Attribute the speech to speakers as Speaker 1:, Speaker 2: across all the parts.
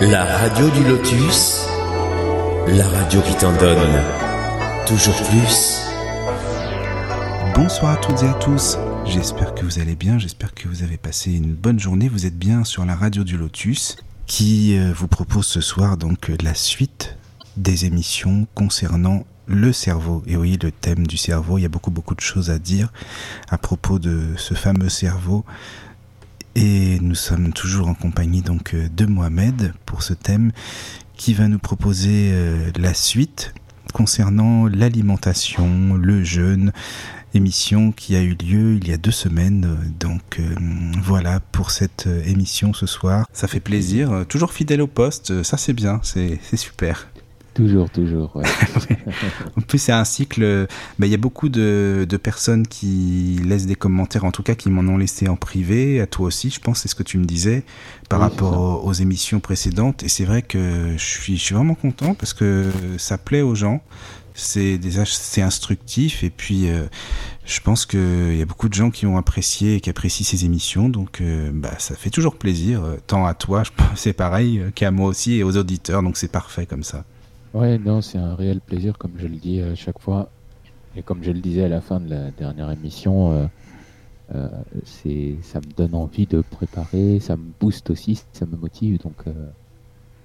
Speaker 1: La radio du lotus, la radio qui t'en donne toujours plus.
Speaker 2: Bonsoir à toutes et à tous, j'espère que vous allez bien, j'espère que vous avez passé une bonne journée, vous êtes bien sur la radio du lotus qui euh, vous propose ce soir donc la suite des émissions concernant le cerveau. Et oui, le thème du cerveau, il y a beaucoup beaucoup de choses à dire à propos de ce fameux cerveau. Et nous sommes toujours en compagnie donc euh, de Mohamed pour ce thème qui va nous proposer euh, la suite concernant l'alimentation, le jeûne, émission qui a eu lieu il y a deux semaines. Donc euh, voilà pour cette émission ce soir. Ça fait plaisir. Toujours fidèle au poste, ça c'est bien, c'est super.
Speaker 3: Toujours, toujours. Ouais.
Speaker 2: en plus, c'est un cycle. Bah, il y a beaucoup de, de, personnes qui laissent des commentaires, en tout cas qui m'en ont laissé en privé. À toi aussi, je pense, c'est ce que tu me disais par rapport aux, émissions précédentes. Et c'est vrai que je suis, je suis vraiment content parce que ça plaît aux gens. C'est instructif et puis euh, je pense qu'il y a beaucoup de gens qui ont apprécié et qui apprécient ces émissions. Donc euh, bah, ça fait toujours plaisir, euh, tant à toi, c'est pareil, qu'à moi aussi et aux auditeurs. Donc c'est parfait comme ça.
Speaker 3: Ouais, non, c'est un réel plaisir, comme je le dis à chaque fois. Et comme je le disais à la fin de la dernière émission, euh, euh, c'est, ça me donne envie de préparer, ça me booste aussi, ça me motive. Donc, euh,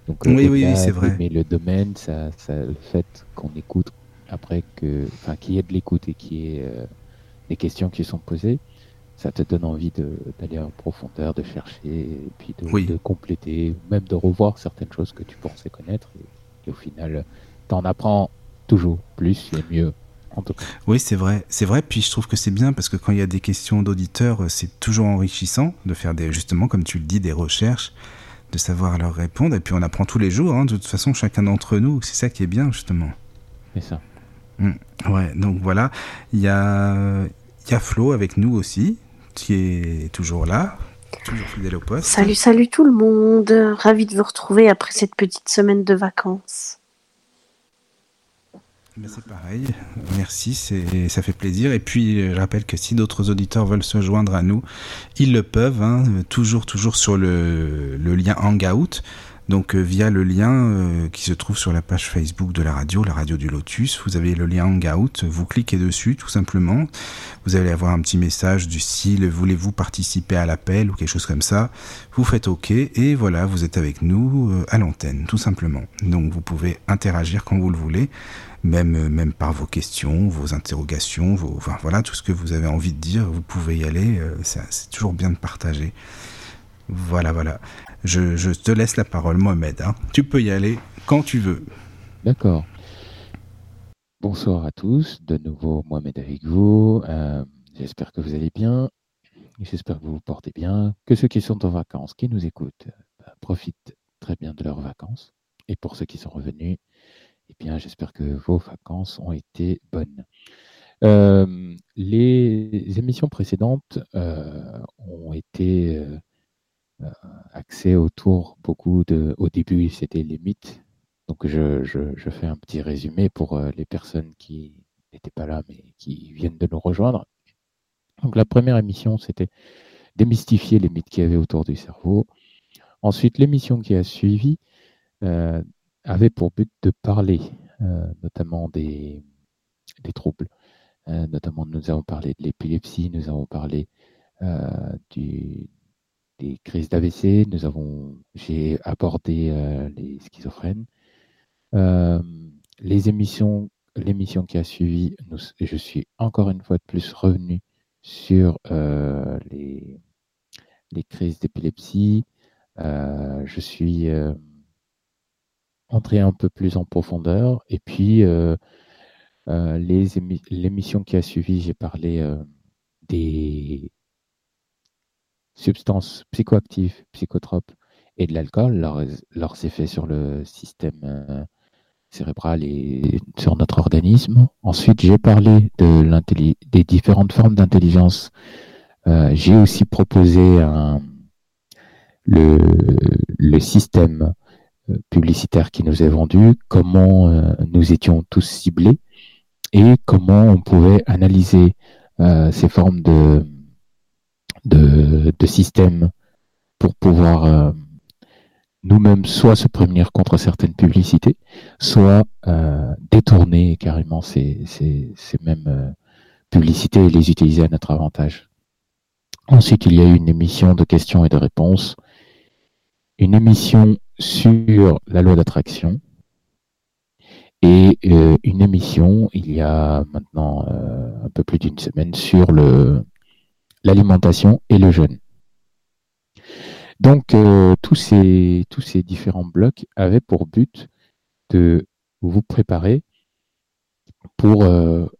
Speaker 2: donc oui, oui, oui, c'est vrai.
Speaker 3: Mais le domaine, ça, ça, le fait qu'on écoute après que, enfin, qu'il y ait de l'écoute et qu'il y ait des questions qui sont posées, ça te donne envie d'aller en profondeur, de chercher, et puis de, de, compléter, même de revoir certaines choses que tu pensais connaître. Et au final, t'en apprends toujours plus et mieux. En tout cas.
Speaker 2: Oui, c'est vrai, c'est vrai. Puis je trouve que c'est bien parce que quand il y a des questions d'auditeurs, c'est toujours enrichissant de faire des, justement, comme tu le dis, des recherches, de savoir leur répondre. Et puis on apprend tous les jours. Hein, de toute façon, chacun d'entre nous, c'est ça qui est bien justement.
Speaker 3: C'est ça.
Speaker 2: Mmh. Ouais. Donc voilà, il y a, y a Flo avec nous aussi, qui est toujours là. Toujours fidèle au poste.
Speaker 4: Salut, salut tout le monde. Ravi de vous retrouver après cette petite semaine de vacances.
Speaker 2: C'est pareil, merci, ça fait plaisir. Et puis, je rappelle que si d'autres auditeurs veulent se joindre à nous, ils le peuvent, hein, toujours, toujours sur le, le lien Hangout. Donc euh, via le lien euh, qui se trouve sur la page Facebook de la radio, la radio du Lotus, vous avez le lien Hangout, vous cliquez dessus tout simplement, vous allez avoir un petit message du style voulez-vous participer à l'appel? ou quelque chose comme ça, vous faites OK et voilà, vous êtes avec nous euh, à l'antenne tout simplement. Donc vous pouvez interagir quand vous le voulez. Même, même par vos questions, vos interrogations, vos, enfin, voilà, tout ce que vous avez envie de dire, vous pouvez y aller. c'est toujours bien de partager. Voilà, voilà. Je, te laisse la parole, Mohamed. Hein. Tu peux y aller quand tu veux.
Speaker 3: D'accord. Bonsoir à tous. De nouveau, Mohamed avec vous. Euh, j'espère que vous allez bien. J'espère que vous vous portez bien. Que ceux qui sont en vacances, qui nous écoutent, bah, profitent très bien de leurs vacances. Et pour ceux qui sont revenus, eh bien, j'espère que vos vacances ont été bonnes. Euh, les émissions précédentes euh, ont été euh, axé autour beaucoup de. Au début, c'était les mythes. Donc, je, je, fais un petit résumé pour euh, les personnes qui n'étaient pas là, mais qui viennent de nous rejoindre. Donc, la première émission, c'était démystifier les mythes qu'il y avait autour du cerveau. Ensuite, l'émission qui a suivi euh, avait pour but de parler notamment des, des troubles. notamment, nous avons parlé de l'épilepsie, nous avons parlé du, crises d'AVC, nous avons, j'ai abordé euh, les schizophrènes. Euh, les émissions, l'émission qui a suivi, je suis encore une fois de plus revenu sur euh, les, les crises d'épilepsie. je suis entré un peu plus en profondeur. Et puis, l'émission qui a suivi, j'ai parlé des substances psychoactives, psychotropes et de l'alcool, leurs, effets sur le système euh, cérébral et sur notre organisme. Ensuite, j'ai parlé de des différentes formes d'intelligence. Euh, j'ai aussi proposé le, le, système euh, publicitaire qui nous est vendu, comment nous étions tous ciblés et comment on pouvait analyser ces formes de, de, de systèmes pour pouvoir euh, nous-mêmes soit se prémunir contre certaines publicités, soit euh, détourner carrément ces, mêmes euh, publicités et les utiliser à notre avantage. Ensuite, il y a eu une émission de questions et de réponses, une émission sur la loi d'attraction et une émission il y a maintenant un peu plus d'une semaine sur le l'alimentation et le jeûne. Donc euh, tous ces tous ces différents blocs avaient pour but de vous préparer pour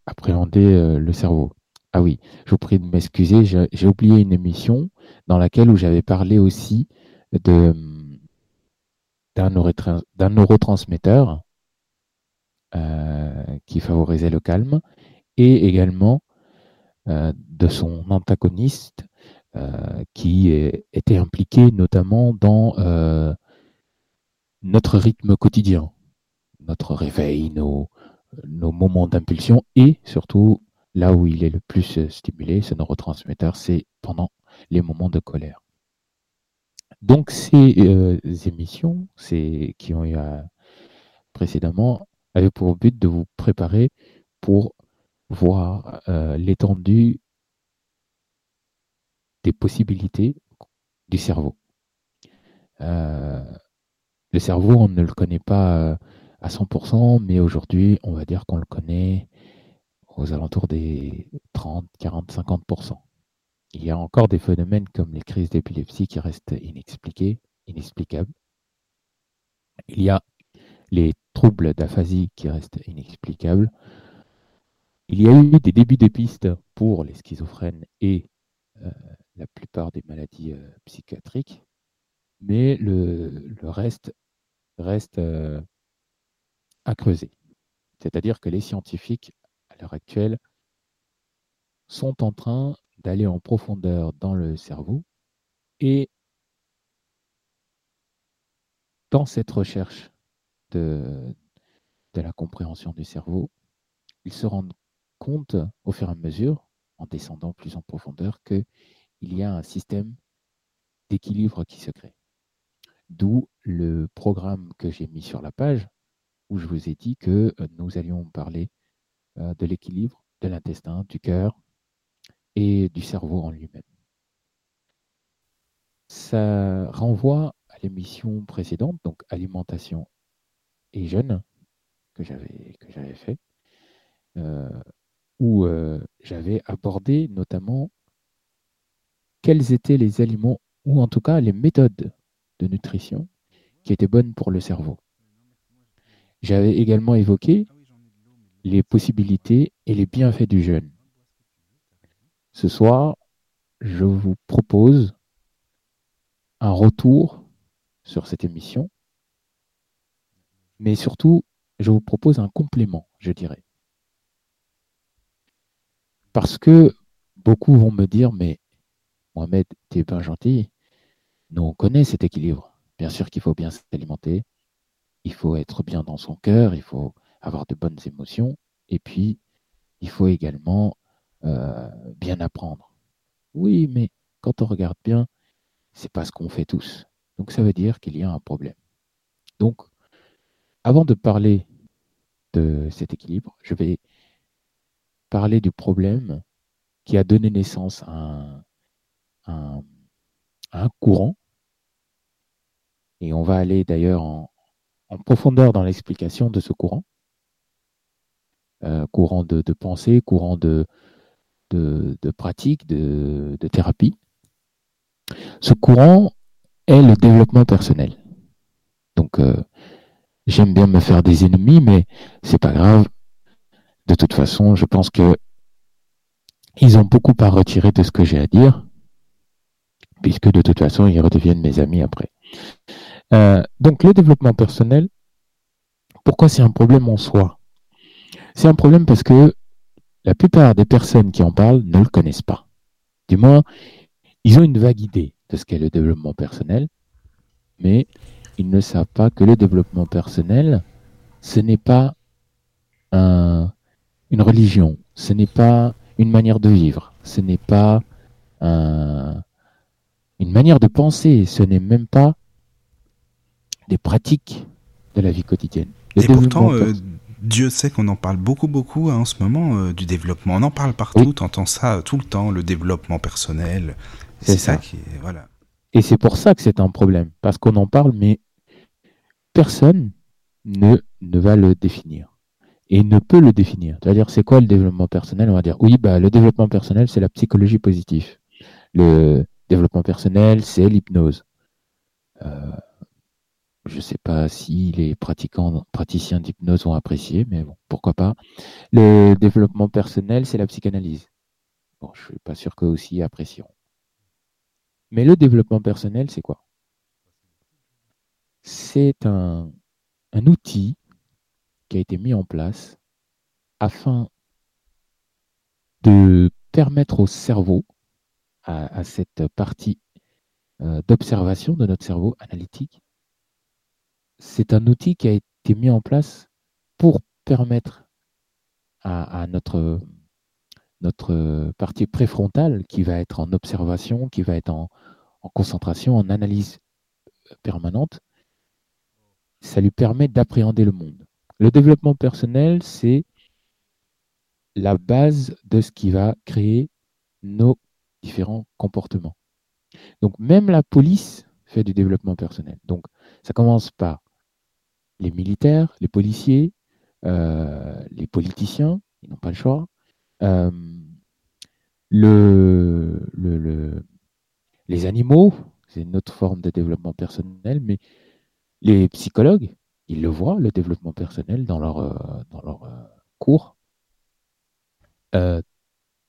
Speaker 3: appréhender le cerveau. Ah oui, je vous prie de m'excuser, j'ai oublié une émission dans laquelle où j'avais parlé aussi d'un neurotransmetteur euh, qui favorisait le calme et également euh, de son antagoniste euh, qui était impliqué notamment dans notre rythme quotidien, notre réveil, nos, moments d'impulsion et surtout là où il est le plus stimulé, ce neurotransmetteur, c'est pendant les moments de colère. Donc ces euh, émissions, qui ont eu précédemment, avaient pour but de vous préparer pour voir euh, l'étendue des possibilités du cerveau. Euh, le cerveau, on ne le connaît pas à 100%, mais aujourd'hui, on va dire qu'on le connaît aux alentours des 30, 40, 50%. Il y a encore des phénomènes comme les crises d'épilepsie qui restent inexpliqués, inexplicables. Il y a les troubles d'aphasie qui restent inexplicables. Il y a eu des débuts de pistes pour les schizophrènes et euh, la plupart des maladies euh, psychiatriques, mais le, reste reste euh, à creuser. C'est-à-dire que les scientifiques, à l'heure actuelle, sont en train d'aller en profondeur dans le cerveau et dans cette recherche de, la compréhension du cerveau, ils se rendent compte au fur et à mesure, en descendant plus en profondeur, qu'il y a un système d'équilibre qui se crée. D'où le programme que j'ai mis sur la page, où je vous ai dit que euh, nous allions parler euh, de l'équilibre de l'intestin, du cœur, et du cerveau en lui-même. Ça renvoie à l'émission précédente, donc alimentation et jeûne, que j'avais fait, euh, où euh, j'avais abordé notamment quels étaient les aliments ou en tout cas les méthodes de nutrition qui étaient bonnes pour le cerveau. J'avais également évoqué les possibilités et les bienfaits du jeûne. Ce soir, je vous propose un retour sur cette émission, mais surtout, je vous propose un complément, je dirais. Parce que beaucoup vont me dire, mais Mohamed, tu es bien gentil, nous on connaît cet équilibre. Bien sûr qu'il faut bien s'alimenter, il faut être bien dans son cœur, il faut avoir de bonnes émotions, et puis il faut également euh, bien apprendre. Oui, mais quand on regarde bien, c'est pas ce qu'on fait tous. Donc ça veut dire qu'il y a un problème. Donc, avant de parler de cet équilibre, je vais parler du problème qui a donné naissance à un, courant. Et on va aller d'ailleurs en, profondeur dans l'explication de ce courant. Euh, courant de, pensée, courant de, de, pratique, de, thérapie. Ce courant est le développement personnel. Donc, euh, j'aime bien me faire des ennemis, mais c'est pas grave. De toute façon, je pense que ils ont beaucoup à retirer de ce que j'ai à dire, puisque de toute façon, ils redeviennent mes amis après. Euh, donc, le développement personnel, pourquoi c'est un problème en soi? C'est un problème parce que la plupart des personnes qui en parlent ne le connaissent pas. Du moins, ils ont une vague idée de ce qu'est le développement personnel, mais ils ne savent pas que le développement personnel, ce n'est pas une religion, ce n'est pas une manière de vivre, ce n'est pas une manière de penser, ce n'est même pas des pratiques de la vie quotidienne.
Speaker 2: et pourtant, euh, Dieu sait qu'on en parle beaucoup, beaucoup hein, en ce moment euh, du développement. On en parle partout, on entend ça tout le temps, le développement personnel. C'est ça. qui est, voilà.
Speaker 3: Et c'est pour ça que c'est un problème, parce qu'on en parle, mais personne ne, ne va le définir et ne peut le définir. C'est-à-dire, c'est quoi le développement personnel On va dire, oui, bah, le développement personnel, c'est la psychologie positive. Le développement personnel, c'est l'hypnose. Euh, je ne sais pas si les pratiquants, praticiens d'hypnose vont apprécier, mais bon, pourquoi pas. Le développement personnel, c'est la psychanalyse. Bon, je ne suis pas sûr qu'eux aussi apprécieront. Mais le développement personnel, c'est quoi? C'est un, outil qui a été mis en place afin de permettre au cerveau, à, cette partie euh, d'observation de notre cerveau analytique, c'est un outil qui a été mis en place pour permettre à, notre, notre partie préfrontale, qui va être en observation, qui va être en, concentration, en analyse permanente, ça lui permet d'appréhender le monde. Le développement personnel, c'est la base de ce qui va créer nos différents comportements. Donc même la police fait du développement personnel. Donc ça commence par les militaires, les policiers, euh, les politiciens, ils n'ont pas le choix. Euh, le, les animaux, c'est une autre forme de développement personnel, mais les psychologues, ils le voient, le développement personnel dans leur, euh, leur cours.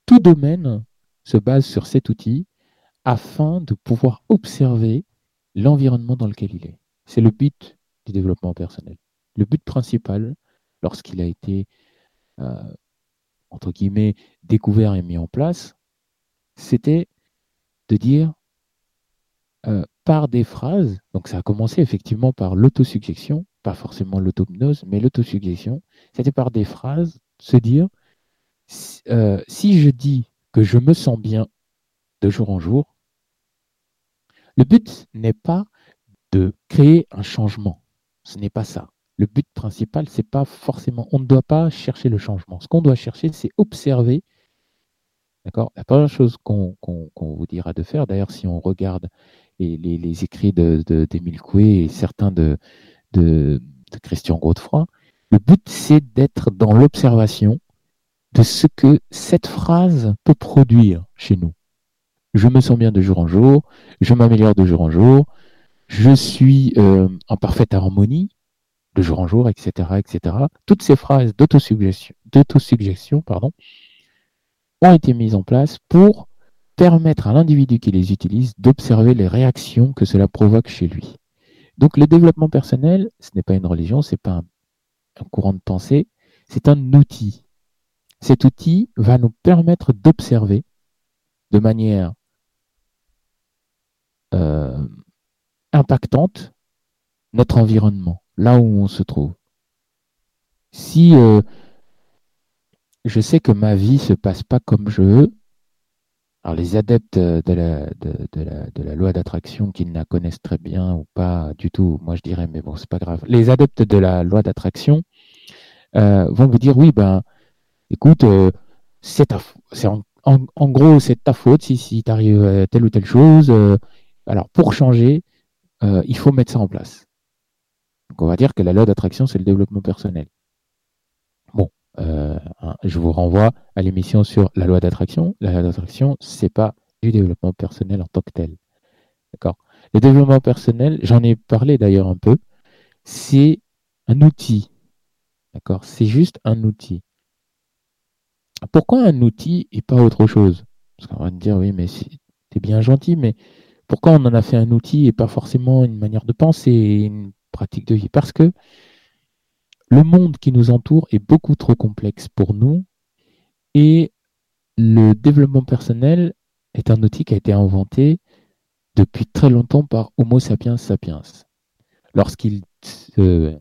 Speaker 3: tout domaine se base sur cet outil afin de pouvoir observer l'environnement dans lequel il est. C'est le but du développement personnel. Le but principal, lorsqu'il a été, euh, entre guillemets, découvert et mis en place, c'était de dire euh, par des phrases, donc ça a commencé effectivement par l'autosuggestion, pas forcément l'autognose, mais l'autosuggestion, c'était par des phrases, se dire, euh, si je dis que je me sens bien de jour en jour, le but n'est pas de créer un changement. Ce n'est pas ça. Le but principal, c'est pas forcément. On ne doit pas chercher le changement. Ce qu'on doit chercher, c'est observer. D'accord? La première chose qu'on vous dira de faire, d'ailleurs, si on regarde les, écrits d'Émile de, Coué et certains de, de, Christian Godefroy, le but, c'est d'être dans l'observation de ce que cette phrase peut produire chez nous. Je me sens bien de jour en jour, je m'améliore de jour en jour, je suis euh, en parfaite harmonie de jour en jour, etc., etc. Toutes ces phrases d'autosuggestion, pardon, ont été mises en place pour permettre à l'individu qui les utilise d'observer les réactions que cela provoque chez lui. Donc le développement personnel, ce n'est pas une religion, ce n'est pas un, courant de pensée, c'est un outil. Cet outil va nous permettre d'observer de manière euh, impactante notre environnement, là où on se trouve. Si euh, je sais que ma vie se passe pas comme je veux, alors les adeptes de la, loi d'attraction qui ne la connaissent très bien ou pas du tout, moi je dirais, mais bon, c'est pas grave. Les adeptes de la loi d'attraction euh, vont vous dire, oui, ben, écoute, euh, c'est en, en, gros, c'est ta faute si, si t'arrive telle ou telle chose. alors, pour changer, euh, il faut mettre ça en place. Donc on va dire que la loi d'attraction, c'est le développement personnel. Euh, je vous renvoie à l'émission sur la loi d'attraction. La loi d'attraction, c'est pas du développement personnel en tant que tel. D'accord Le développement personnel, j'en ai parlé d'ailleurs un peu, c'est un outil. D'accord C'est juste un outil. Pourquoi un outil et pas autre chose? Parce qu'on va me dire, oui, mais c'est bien gentil, mais pourquoi on en a fait un outil et pas forcément une manière de penser et une pratique de vie? Parce que le monde qui nous entoure est beaucoup trop complexe pour nous et le développement personnel est un outil qui a été inventé depuis très longtemps par Homo sapiens sapiens. Lorsqu'il se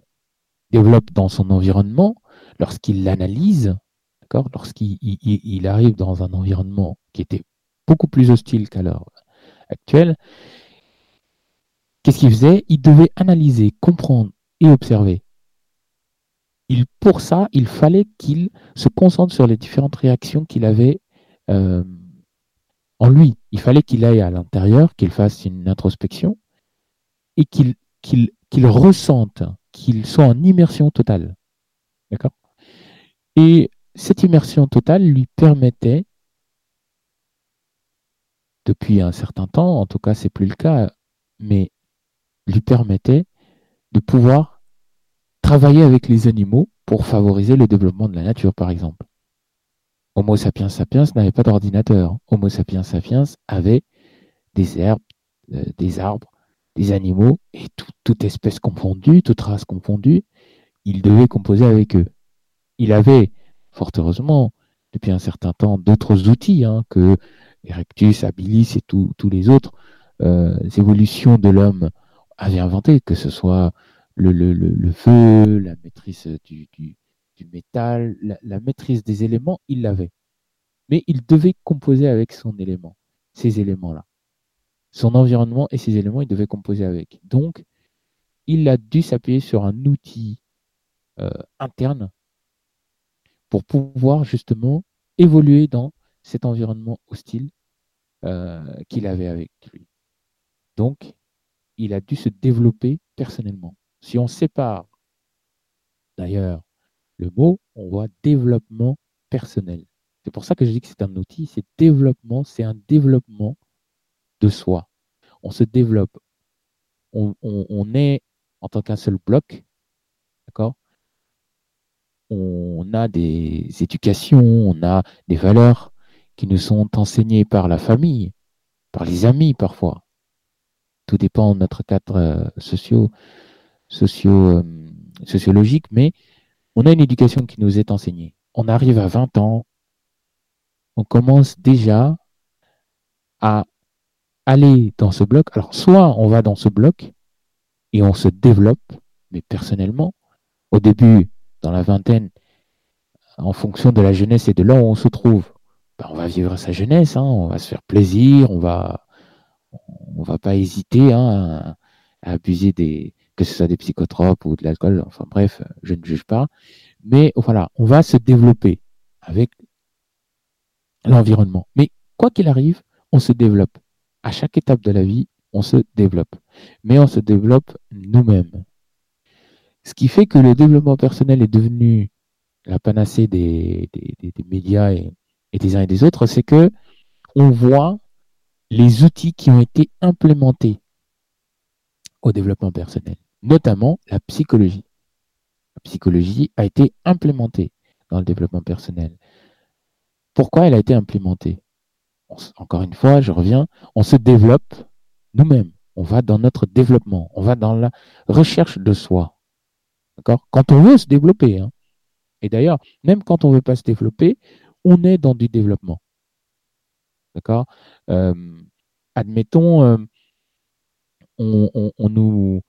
Speaker 3: développe dans son environnement, lorsqu'il l'analyse, lorsqu'il arrive dans un environnement qui était beaucoup plus hostile qu'à l'heure actuelle, qu'est-ce qu'il faisait? Il devait analyser, comprendre et observer. Pour ça, il fallait qu'il se concentre sur les différentes réactions qu'il avait euh, en lui. Il fallait qu'il aille à l'intérieur, qu'il fasse une introspection et qu'il qu'il ressente, qu'il soit en immersion totale. D'accord? Et cette immersion totale lui permettait, depuis un certain temps, en tout cas c'est plus le cas, mais lui permettait de pouvoir travailler avec les animaux pour favoriser le développement de la nature, par exemple. Homo sapiens sapiens n'avait pas d'ordinateur. Homo sapiens sapiens avait des herbes, euh, des arbres, des animaux, et toute espèce confondue, toute race confondue, il devait composer avec eux. Il avait, fort heureusement, depuis un certain temps, d'autres outils hein, que Erectus, Habilis et tous les autres euh, évolutions de l'homme avaient inventés, que ce soit le, le, le, feu, la maîtrise du, du, du métal, la, la, maîtrise des éléments, il l'avait. Mais il devait composer avec son élément, ces éléments-là son environnement et ses éléments, il devait composer avec. Donc, il a dû s'appuyer sur un outil euh, interne pour pouvoir justement évoluer dans cet environnement hostile euh, qu'il avait avec lui. Donc, il a dû se développer personnellement. Si on sépare d'ailleurs le mot, on voit développement personnel. C'est pour ça que je dis que c'est un outil, c'est développement, c'est un développement de soi. On se développe. On, est en tant qu'un seul bloc. D'accord? On a des éducations, on a des valeurs qui nous sont enseignées par la famille, par les amis parfois. Tout dépend de notre cadre euh, euh, sociologique, mais on a une éducation qui nous est enseignée. On arrive à 20 ans, on commence déjà à aller dans ce bloc. Alors, soit on va dans ce bloc et on se développe, mais personnellement, au début, dans la vingtaine, en fonction de la jeunesse et de là où on se trouve, ben, on va vivre sa jeunesse, hein, on va se faire plaisir, on va, on va pas hésiter hein, à, abuser des, que ce soit des psychotropes ou de l'alcool, enfin bref, je ne juge pas. Mais voilà, on va se développer avec l'environnement. Mais quoi qu'il arrive, on se développe à chaque étape de la vie, on se développe. Mais on se développe nous-mêmes. Ce qui fait que le développement personnel est devenu la panacée des, médias et, des uns et des autres, c'est que on voit les outils qui ont été implémentés au développement personnel, notamment la psychologie. La psychologie a été implémentée dans le développement personnel. Pourquoi elle a été implémentée? Encore une fois, je reviens, on se développe nous-mêmes. On va dans notre développement. On va dans la recherche de soi. D'accord? Quand on veut se développer. Hein. Et d'ailleurs, même quand on ne veut pas se développer, on est dans du développement. D'accord? Euh, Admettons, euh, on, nous,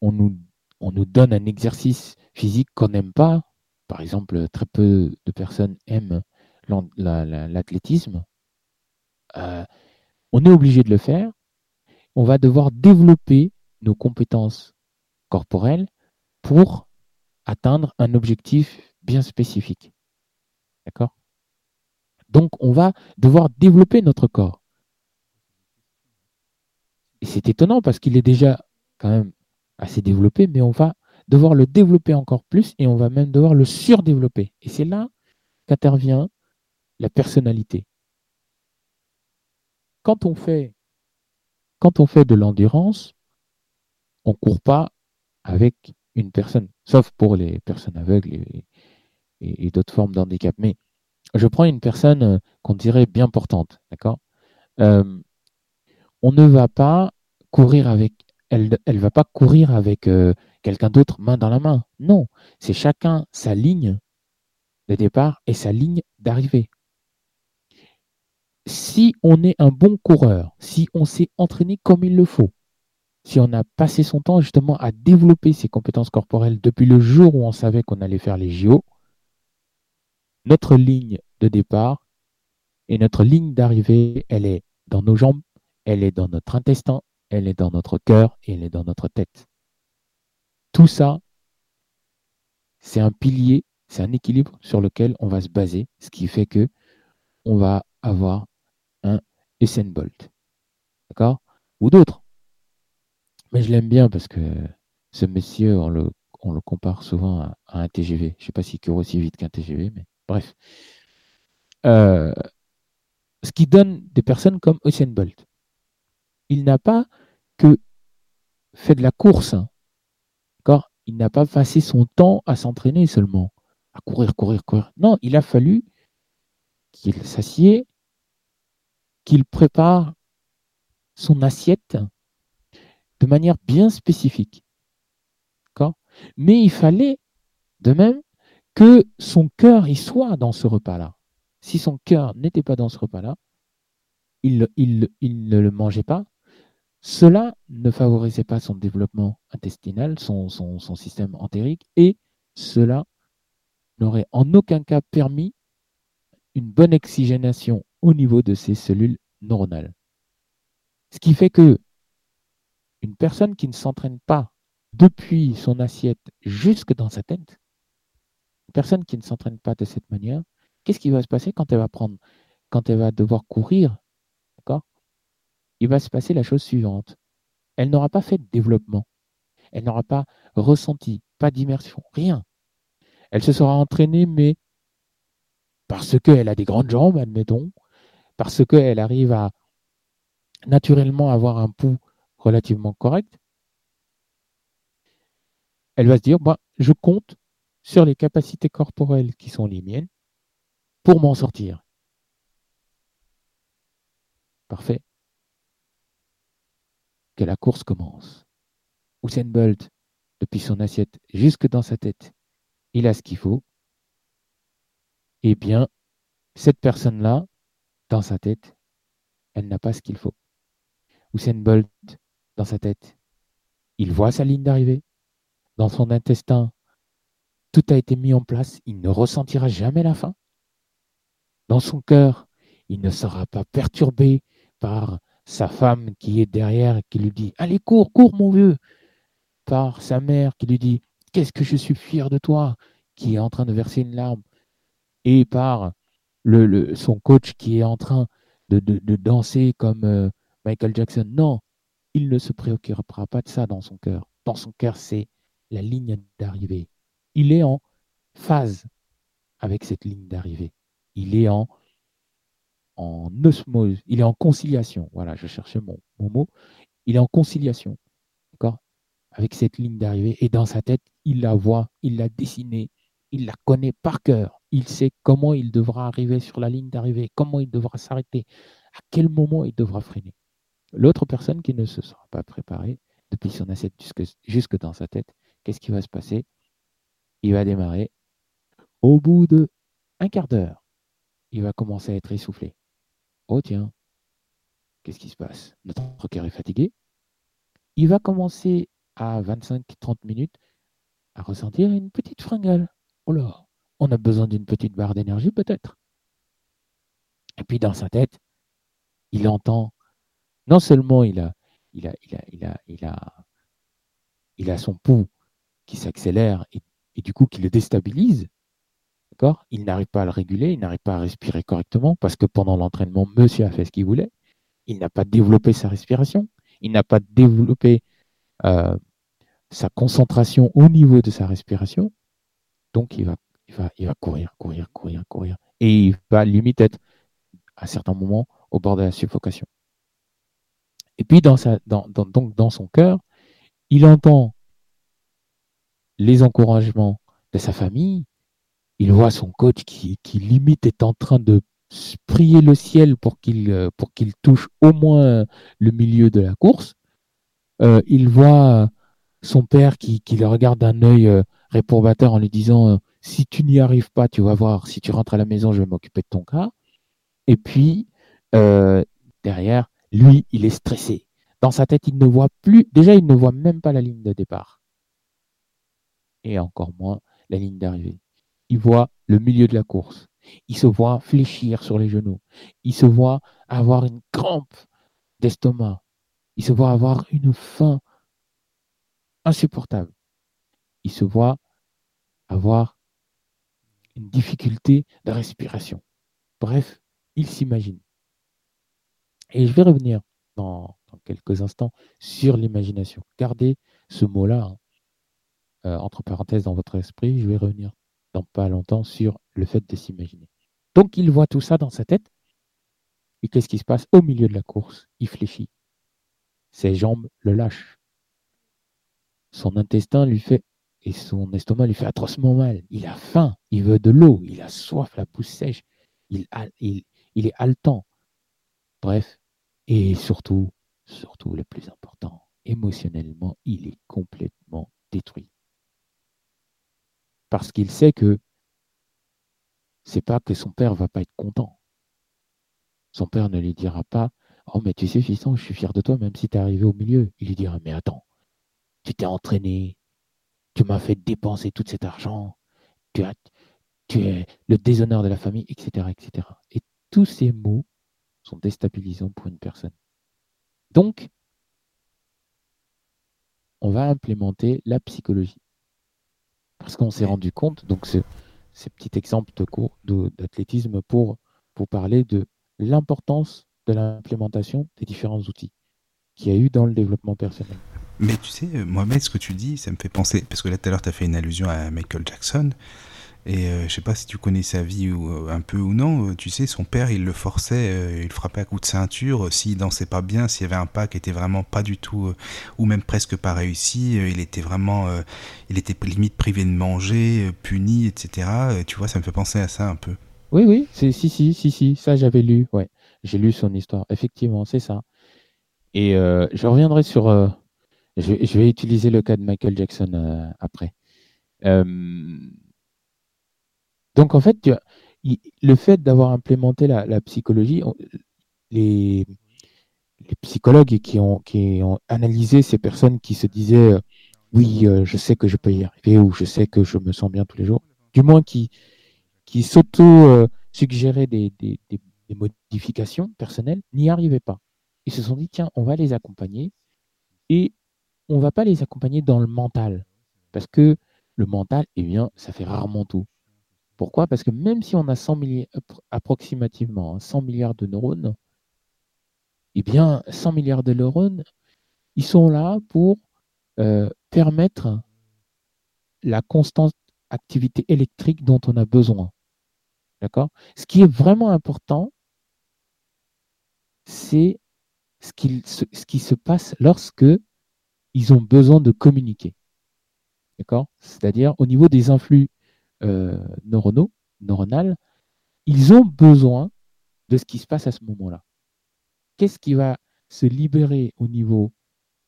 Speaker 3: on, nous, on nous donne un exercice physique qu'on n'aime pas. Par exemple, très peu de personnes aiment l'athlétisme. Euh, on est obligé de le faire. On va devoir développer nos compétences corporelles pour atteindre un objectif bien spécifique. D'accord? Donc, on va devoir développer notre corps. Et c'est étonnant parce qu'il est déjà quand même assez développé, mais on va devoir le développer encore plus et on va même devoir le surdévelopper. Et c'est là qu'intervient la personnalité quand on fait, quand on fait de l'endurance, on ne court pas avec une personne, sauf pour les personnes aveugles et, d'autres formes d'handicap. Mais je prends une personne euh, qu'on dirait bien portante, d'accord? Euh, On ne va pas courir avec, elle ne va pas courir avec euh, quelqu'un d'autre main dans la main. Non, c'est chacun sa ligne de départ et sa ligne d'arrivée si on est un bon coureur, si on s'est entraîné comme il le faut, si on a passé son temps justement à développer ses compétences corporelles depuis le jour où on savait qu'on allait faire les JO, notre ligne de départ et notre ligne d'arrivée, elle est dans nos jambes, elle est dans notre intestin elle est dans notre cœur et elle est dans notre tête. Tout ça, c'est un pilier, c'est un équilibre sur lequel on va se baser, ce qui fait que on va avoir un Usain Bolt. D'accord? Ou d'autres. Mais je l'aime bien parce que ce monsieur, on le, on le compare souvent à, un TGV. Je ne sais pas s'il court aussi vite qu'un TGV, mais bref. Euh, ce qui donne des personnes comme Usain Bolt. Il n'a pas que fait de la course. Hein. D'accord? Il n'a pas passé son temps à s'entraîner seulement, à courir, courir, courir. Non, il a fallu qu'il s'assied, qu'il prépare son assiette de manière bien spécifique. Mais il fallait de même que son cœur y soit dans ce repas-là. Si son cœur n'était pas dans ce repas-là, il, il, ne le mangeait pas. Cela ne favorisait pas son développement intestinal, son, système entérique, et cela n'aurait en aucun cas permis une bonne oxygénation au niveau de ses cellules neuronales. Ce qui fait que une personne qui ne s'entraîne pas depuis son assiette jusque dans sa tête, une personne qui ne s'entraîne pas de cette manière, qu'est-ce qui va se passer quand elle va devoir courir, Il va se passer la chose suivante. Elle n'aura pas fait de développement. Elle n'aura pas ressenti, pas d'immersion, rien. Elle se sera entraînée, mais parce qu'elle a des grandes jambes, admettons, parce qu'elle arrive à naturellement avoir un pouls relativement correct, elle va se dire, bah, je compte sur les capacités corporelles qui sont les miennes pour m'en sortir. Parfait. La course commence. Usain Bolt, depuis son assiette jusque dans sa tête, il a ce qu'il faut eh bien, cette personne-là, dans sa tête, elle n'a pas ce qu'il faut. Usain Bolt, dans sa tête, il voit sa ligne d'arrivée. Dans son intestin, tout a été mis en place. Il ne ressentira jamais la faim. Dans son cœur, il ne sera pas perturbé par sa femme qui est derrière qui lui dit Allez, cours, cours, mon vieux Par sa mère qui lui dit Qu'est-ce que je suis fier de toi qui est en train de verser une larme et par son coach qui est en train de, danser comme euh, Michael Jackson. Non, il ne se préoccupera pas de ça dans son cœur. Dans son cœur, c'est la ligne d'arrivée. Il est en phase avec cette ligne d'arrivée. Il est en, en osmose, il est en conciliation. Voilà, je cherchais mon, mot. Il est en conciliation, avec cette ligne d'arrivée. Et dans sa tête, il la voit, il l'a dessinée, il la connaît par cœur. Il sait comment il devra arriver sur la ligne d'arrivée, comment il devra s'arrêter, à quel moment il devra freiner. L'autre personne qui ne se sera pas préparée depuis son assiette jusque, dans sa tête, qu'est-ce qui va se passer? Il va démarrer. Au bout de un quart d'heure, il va commencer à être essoufflé. Oh tiens, qu'est-ce qui se passe? Notre cœur est fatigué. Il va commencer à 25-30 minutes à ressentir une petite fringale. Oh là, on a besoin d'une petite barre d'énergie peut-être. Et puis dans sa tête, il entend, non seulement il a, il a, il a, il a, il a, il a son pouls qui s'accélère et, du coup qui le déstabilise, Il n'arrive pas à le réguler, il n'arrive pas à respirer correctement parce que pendant l'entraînement, monsieur a fait ce qu'il voulait. Il n'a pas développé sa respiration, il n'a pas développé euh, sa concentration au niveau de sa respiration. Donc, il va, courir, courir, courir, courir. Et il va limite être, à certains moments, au bord de la suffocation. Et puis, donc, dans son cœur, il entend les encouragements de sa famille. Il voit son coach qui, limite est en train de prier le ciel pour qu'il pour qu'il touche au moins le milieu de la course. Euh, il voit son père qui, le regarde d'un œil euh, réprobateur en lui disant euh, si tu n'y arrives pas, tu vas voir, si tu rentres à la maison, je vais m'occuper de ton cas. Et puis, euh, derrière, lui, il est stressé. Dans sa tête, il ne voit plus, déjà, il ne voit même pas la ligne de départ. Et encore moins la ligne d'arrivée. Il voit le milieu de la course. Il se voit fléchir sur les genoux. Il se voit avoir une crampe d'estomac. Il se voit avoir une faim insupportable. Il se voit avoir une difficulté de respiration. Bref, il s'imagine. Et je vais revenir dans, quelques instants sur l'imagination. Gardez ce mot-là, hein, euh, entre parenthèses, dans votre esprit. Je vais revenir dans pas longtemps sur le fait de s'imaginer. Donc, il voit tout ça dans sa tête. Et qu'est-ce qui se passe? Au milieu de la course Il fléchit. Ses jambes le lâchent. Son intestin lui fait et son estomac lui fait atrocement mal. Il a faim, il veut de l'eau, il a soif, la pousse sèche, il, il, il est haletant. Bref, et surtout, surtout le plus important, émotionnellement, il est complètement détruit. Parce qu'il sait que c'est pas que son père va pas être content. Son père ne lui dira pas Oh, mais tu sais, fiston, je suis fier de toi, même si tu es arrivé au milieu. Il lui dira Mais attends, tu t'es entraîné, tu m'as fait dépenser tout cet argent, tu, tu es le déshonneur de la famille, etc., etc. Et tous ces mots sont déstabilisants pour une personne. Donc, on va implémenter la psychologie. Parce qu'on s'est rendu compte, donc ce, ces petits exemples de cours d'athlétisme pour, pour parler de l'importance de l'implémentation des différents outils qu'il y a eu dans le développement personnel.
Speaker 2: Mais tu sais, euh, Mohamed, ce que tu dis, ça me fait penser, parce que là tout à l'heure tu as fait une allusion à Michael Jackson, et euh, je sais pas si tu connais sa vie ou, euh, un peu ou non, tu sais, son père il le forçait, il le frappait à coups de ceinture, s'il dansait pas bien, s'il y avait un pas qui était vraiment pas du tout, ou même presque pas réussi, il était vraiment, il était limite privé de manger, puni, etc. tu vois, ça me fait penser à ça un peu.
Speaker 3: Oui, oui, si, si, si, si, ça j'avais lu, ouais, j'ai lu son histoire, effectivement, c'est ça. Et je reviendrai sur je, vais utiliser le cas de Michael Jackson euh, après. Euh, donc en fait, le fait d'avoir implémenté la, psychologie, les, psychologues qui ont, qui ont analysé ces personnes qui se disaient euh, oui, je sais que je peux y arriver ou je sais que je me sens bien tous les jours, du moins qui, qui s'auto-suggéraient des, des, modifications personnelles, n'y arrivaient pas. Ils se sont dit, tiens, on va les accompagner et on va pas les accompagner dans le mental. Parce que le mental, eh bien, ça fait rarement tout. Pourquoi? Parce que même si on a 100 milliards, approximativement 100 hein, milliards de neurones, eh bien, 100 milliards de neurones, ils sont là pour euh, permettre la constante activité électrique dont on a besoin. D'accord? Ce qui est vraiment important, c'est ce, ce, qui se passe lorsque ils ont besoin de communiquer. D'accord? C'est-à-dire au niveau des influx neuronaux, neuronales, ils ont besoin de ce qui se passe à ce moment-là. Qu'est-ce qui va se libérer au niveau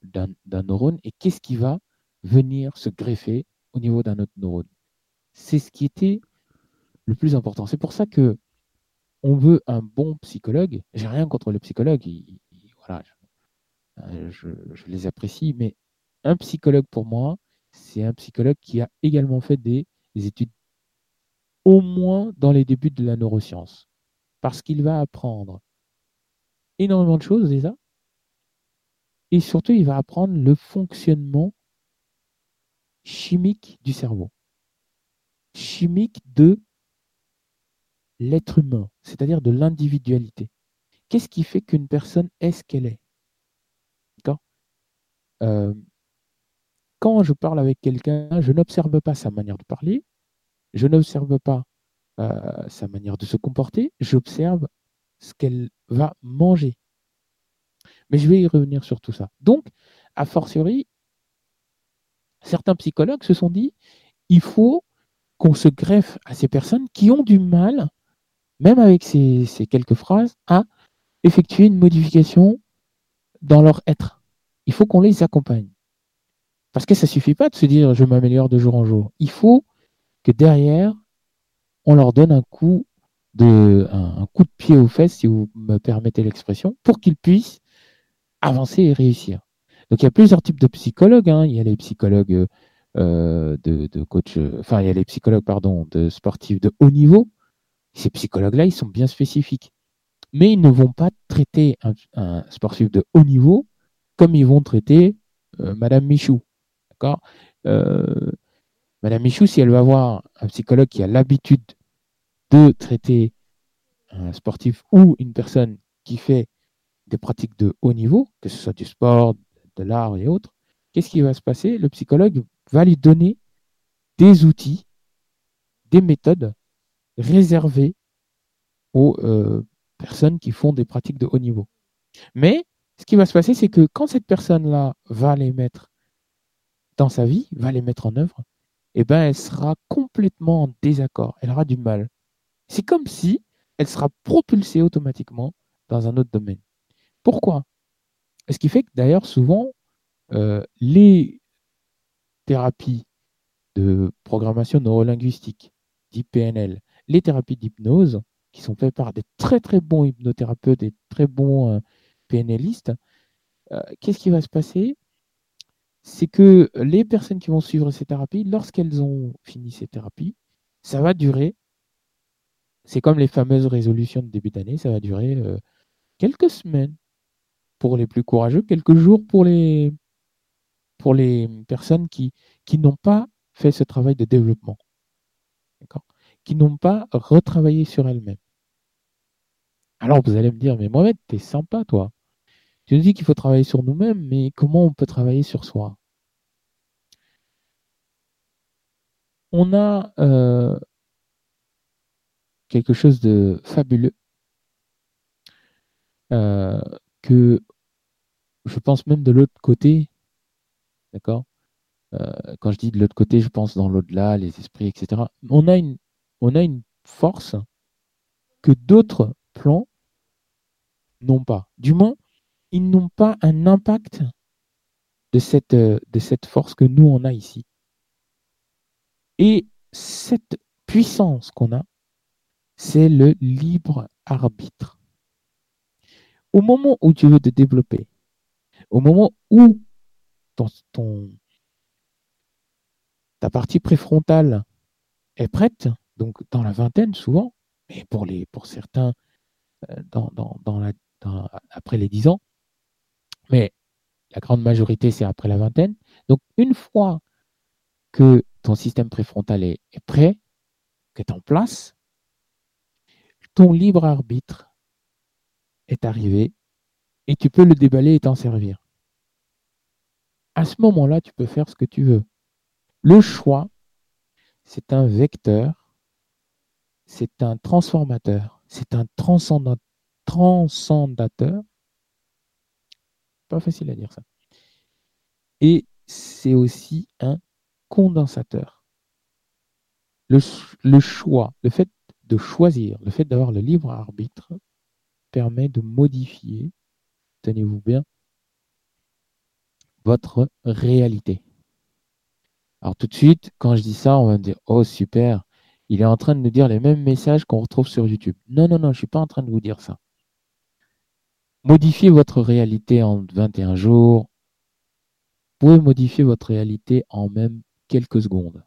Speaker 3: d'un neurone et qu'est-ce qui va venir se greffer au niveau d'un autre neurone? C'est ce qui était le plus important. C'est pour ça que on veut un bon psychologue. J'ai rien contre le psychologue. voilà, euh, je, les apprécie, mais un psychologue pour moi, c'est un psychologue qui a également fait des, études au moins dans les débuts de la neuroscience, parce qu'il va apprendre énormément de choses déjà, et surtout il va apprendre le fonctionnement chimique du cerveau, chimique de l'être humain, c'est-à-dire de l'individualité. Qu'est-ce qui fait qu'une personne est ce qu'elle est? Euh, quand je parle avec quelqu'un, je n'observe pas sa manière de parler, je n'observe pas euh, sa manière de se comporter, j'observe ce qu'elle va manger. Mais je vais y revenir sur tout ça. Donc, a fortiori, certains psychologues se sont dit, il faut qu'on se greffe à ces personnes qui ont du mal, même avec ces quelques phrases, à effectuer une modification dans leur être il faut qu'on les accompagne. Parce que ça ne suffit pas de se dire je m'améliore de jour en jour. Il faut que derrière, on leur donne un coup de, pied aux fesses, si vous me permettez l'expression, pour qu'ils puissent avancer et réussir. Donc il y a plusieurs types de psychologues. Hein. Il y a les psychologues euh, de, coach, enfin il y a les psychologues pardon de sportifs de haut niveau. Ces psychologues-là, ils sont bien spécifiques, mais ils ne vont pas traiter un sportif de haut niveau comme ils vont traiter euh, Madame Michou. D'accord? Euh, Madame Michou, si elle va voir un psychologue qui a l'habitude de traiter un sportif ou une personne qui fait des pratiques de haut niveau, que ce soit du sport, de l'art et autres, qu'est-ce qui va se passer? Le psychologue va lui donner des outils, des méthodes réservées aux euh, personnes qui font des pratiques de haut niveau. Mais ce qui va se passer, c'est que quand cette personne-là va les mettre dans sa vie, va les mettre en œuvre, eh ben, elle sera complètement en désaccord, elle aura du mal. C'est comme si elle sera propulsée automatiquement dans un autre domaine. Pourquoi? Ce qui fait que d'ailleurs, souvent, euh, les thérapies de programmation neurolinguistique, d'IPNL, les thérapies d'hypnose, qui sont faites par des très très bons hypnothérapeutes et très bons euh, PNListes, euh, qu'est-ce qui va se passer? C'est que les personnes qui vont suivre ces thérapies, lorsqu'elles ont fini ces thérapies, ça va durer, c'est comme les fameuses résolutions de début d'année, ça va durer euh, quelques semaines pour les plus courageux, quelques jours pour les, pour les personnes qui, qui n'ont pas fait ce travail de développement. Qui n'ont pas retravaillé sur elles-mêmes. Alors vous allez me dire, mais Mohamed, t'es sympa, toi. Tu nous dis qu'il faut travailler sur nous-mêmes, mais comment on peut travailler sur soi? On a euh, quelque chose de fabuleux euh, que je pense même de l'autre côté, d'accord? Euh, Quand je dis de l'autre côté, je pense dans l'au-delà, les esprits, etc. On a une, on a une force que d'autres plans n'ont pas. Du moins, ils n'ont pas un impact de cette, euh, de cette force que nous, on a ici. Et cette puissance qu'on a, c'est le libre arbitre. Au moment où tu veux te développer, au moment où ta partie préfrontale est prête, donc dans la vingtaine souvent, mais pour, les, pour certains euh, dans, dans, la, après les 10 ans, mais la grande majorité c'est après la vingtaine. Donc une fois que ton système préfrontal est, prêt, est en place, ton libre arbitre est arrivé et tu peux le déballer et t'en servir. À ce moment-là, tu peux faire ce que tu veux. Le choix, c'est un vecteur, c'est un transformateur, c'est un transcendateur. Pas facile à dire ça. Et c'est aussi un condensateur. Le, le choix, le fait de choisir, le fait d'avoir le libre arbitre permet de modifier tenez-vous bien, votre réalité. Alors tout de suite, quand je dis ça, on va me dire, oh super, il est en train de nous dire les mêmes messages qu'on retrouve sur YouTube. Non, non, non, je ne suis pas en train de vous dire ça. Modifiez votre réalité en 21 jours. Vous pouvez modifier votre réalité en même quelques secondes.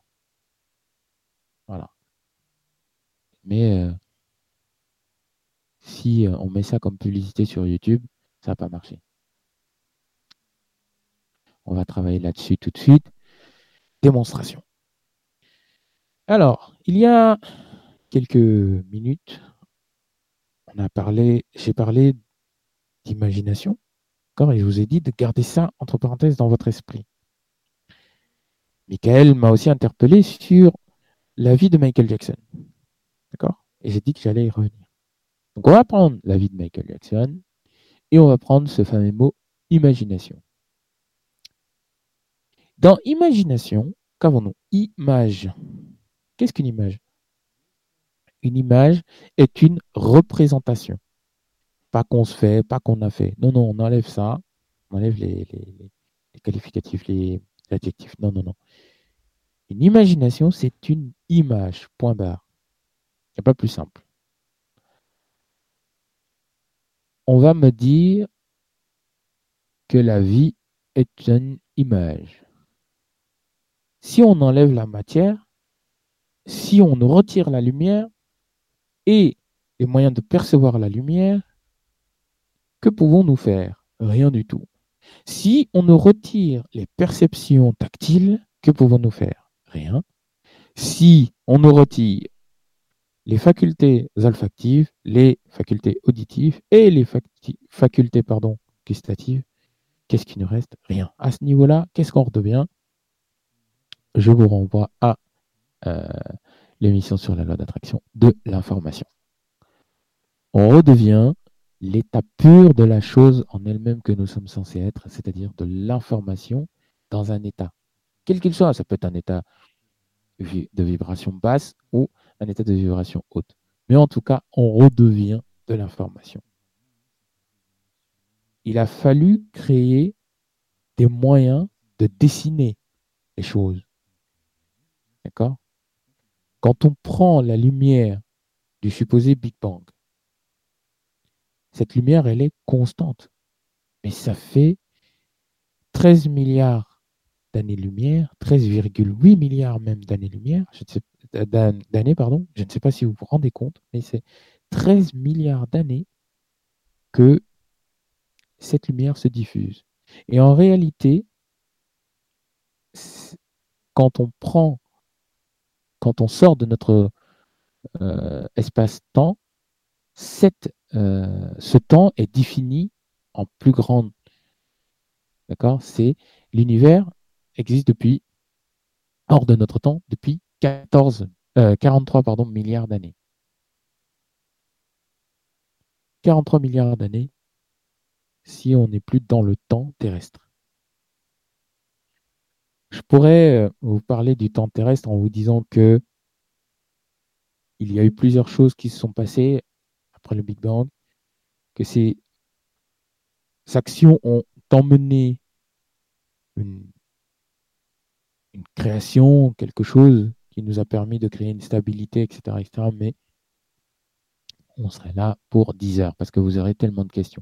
Speaker 3: Voilà. Mais euh, si euh, on met ça comme publicité sur YouTube, ça n'a pas marché. On va travailler là-dessus tout de suite. Démonstration. Alors, il y a quelques minutes, on a parlé, j'ai parlé d'imagination, et je vous ai dit de garder ça entre parenthèses dans votre esprit. Michael m'a aussi interpellé sur la vie de Michael Jackson. D'accord? Et j'ai dit que j'allais y revenir. Donc on va prendre la vie de Michael Jackson, et on va prendre ce fameux mot imagination. Dans imagination, qu'avons-nous? Image. Qu'est-ce qu'une image? Une image est une représentation. Pas qu'on se fait, pas qu'on a fait. Non, non, on enlève ça. On enlève les, qualificatifs, les adjectifs. Non, non, non. Une imagination, c'est une image. Point barre. Il n'y pas plus simple. on va me dire que la vie est une image. Si on enlève la matière, si on retire la lumière et les moyens de percevoir la lumière, que pouvons-nous faire? Rien du tout. Si on nous retire les perceptions tactiles, que pouvons-nous faire? Rien. Si on nous retire les facultés olfactives, les facultés auditives et les facultés pardon, gustatives, qu'est-ce qui nous reste? Rien. À ce niveau-là, qu'est-ce qu'on redevient? Je vous renvoie à euh, l'émission sur la loi d'attraction de l'information. On redevient l'état pur de la chose en elle-même que nous sommes censés être, c'est-à-dire de l'information dans un état. Quel qu'il soit, ça peut être un état de vibration basse ou un état de vibration haute. Mais en tout cas, on redevient de l'information. Il a fallu créer des moyens de dessiner les choses. D'accord? Quand on prend la lumière du supposé Big Bang, cette lumière, elle est constante. Mais ça fait 13 milliards d'années-lumière, 13,8 milliards même d'années-lumière, d'années, pardon, je ne sais pas si vous vous rendez compte, mais c'est 13 milliards d'années que cette lumière se diffuse. Et en réalité, quand on prend, quand on sort de notre euh, espace-temps, euh, ce temps est défini en plus grande. D'accord? C'est l'univers existe depuis hors de notre temps depuis 14, 43 euh, pardon, milliards d'années. 43 milliards d'années si on n'est plus dans le temps terrestre. Je pourrais euh, vous parler du temps terrestre en vous disant que il y a eu plusieurs choses qui se sont passées après le Big Bang, que ces actions ont emmené une, création, quelque chose qui nous a permis de créer une stabilité, etc. etc. mais on serait là pour 10 heures parce que vous aurez tellement de questions.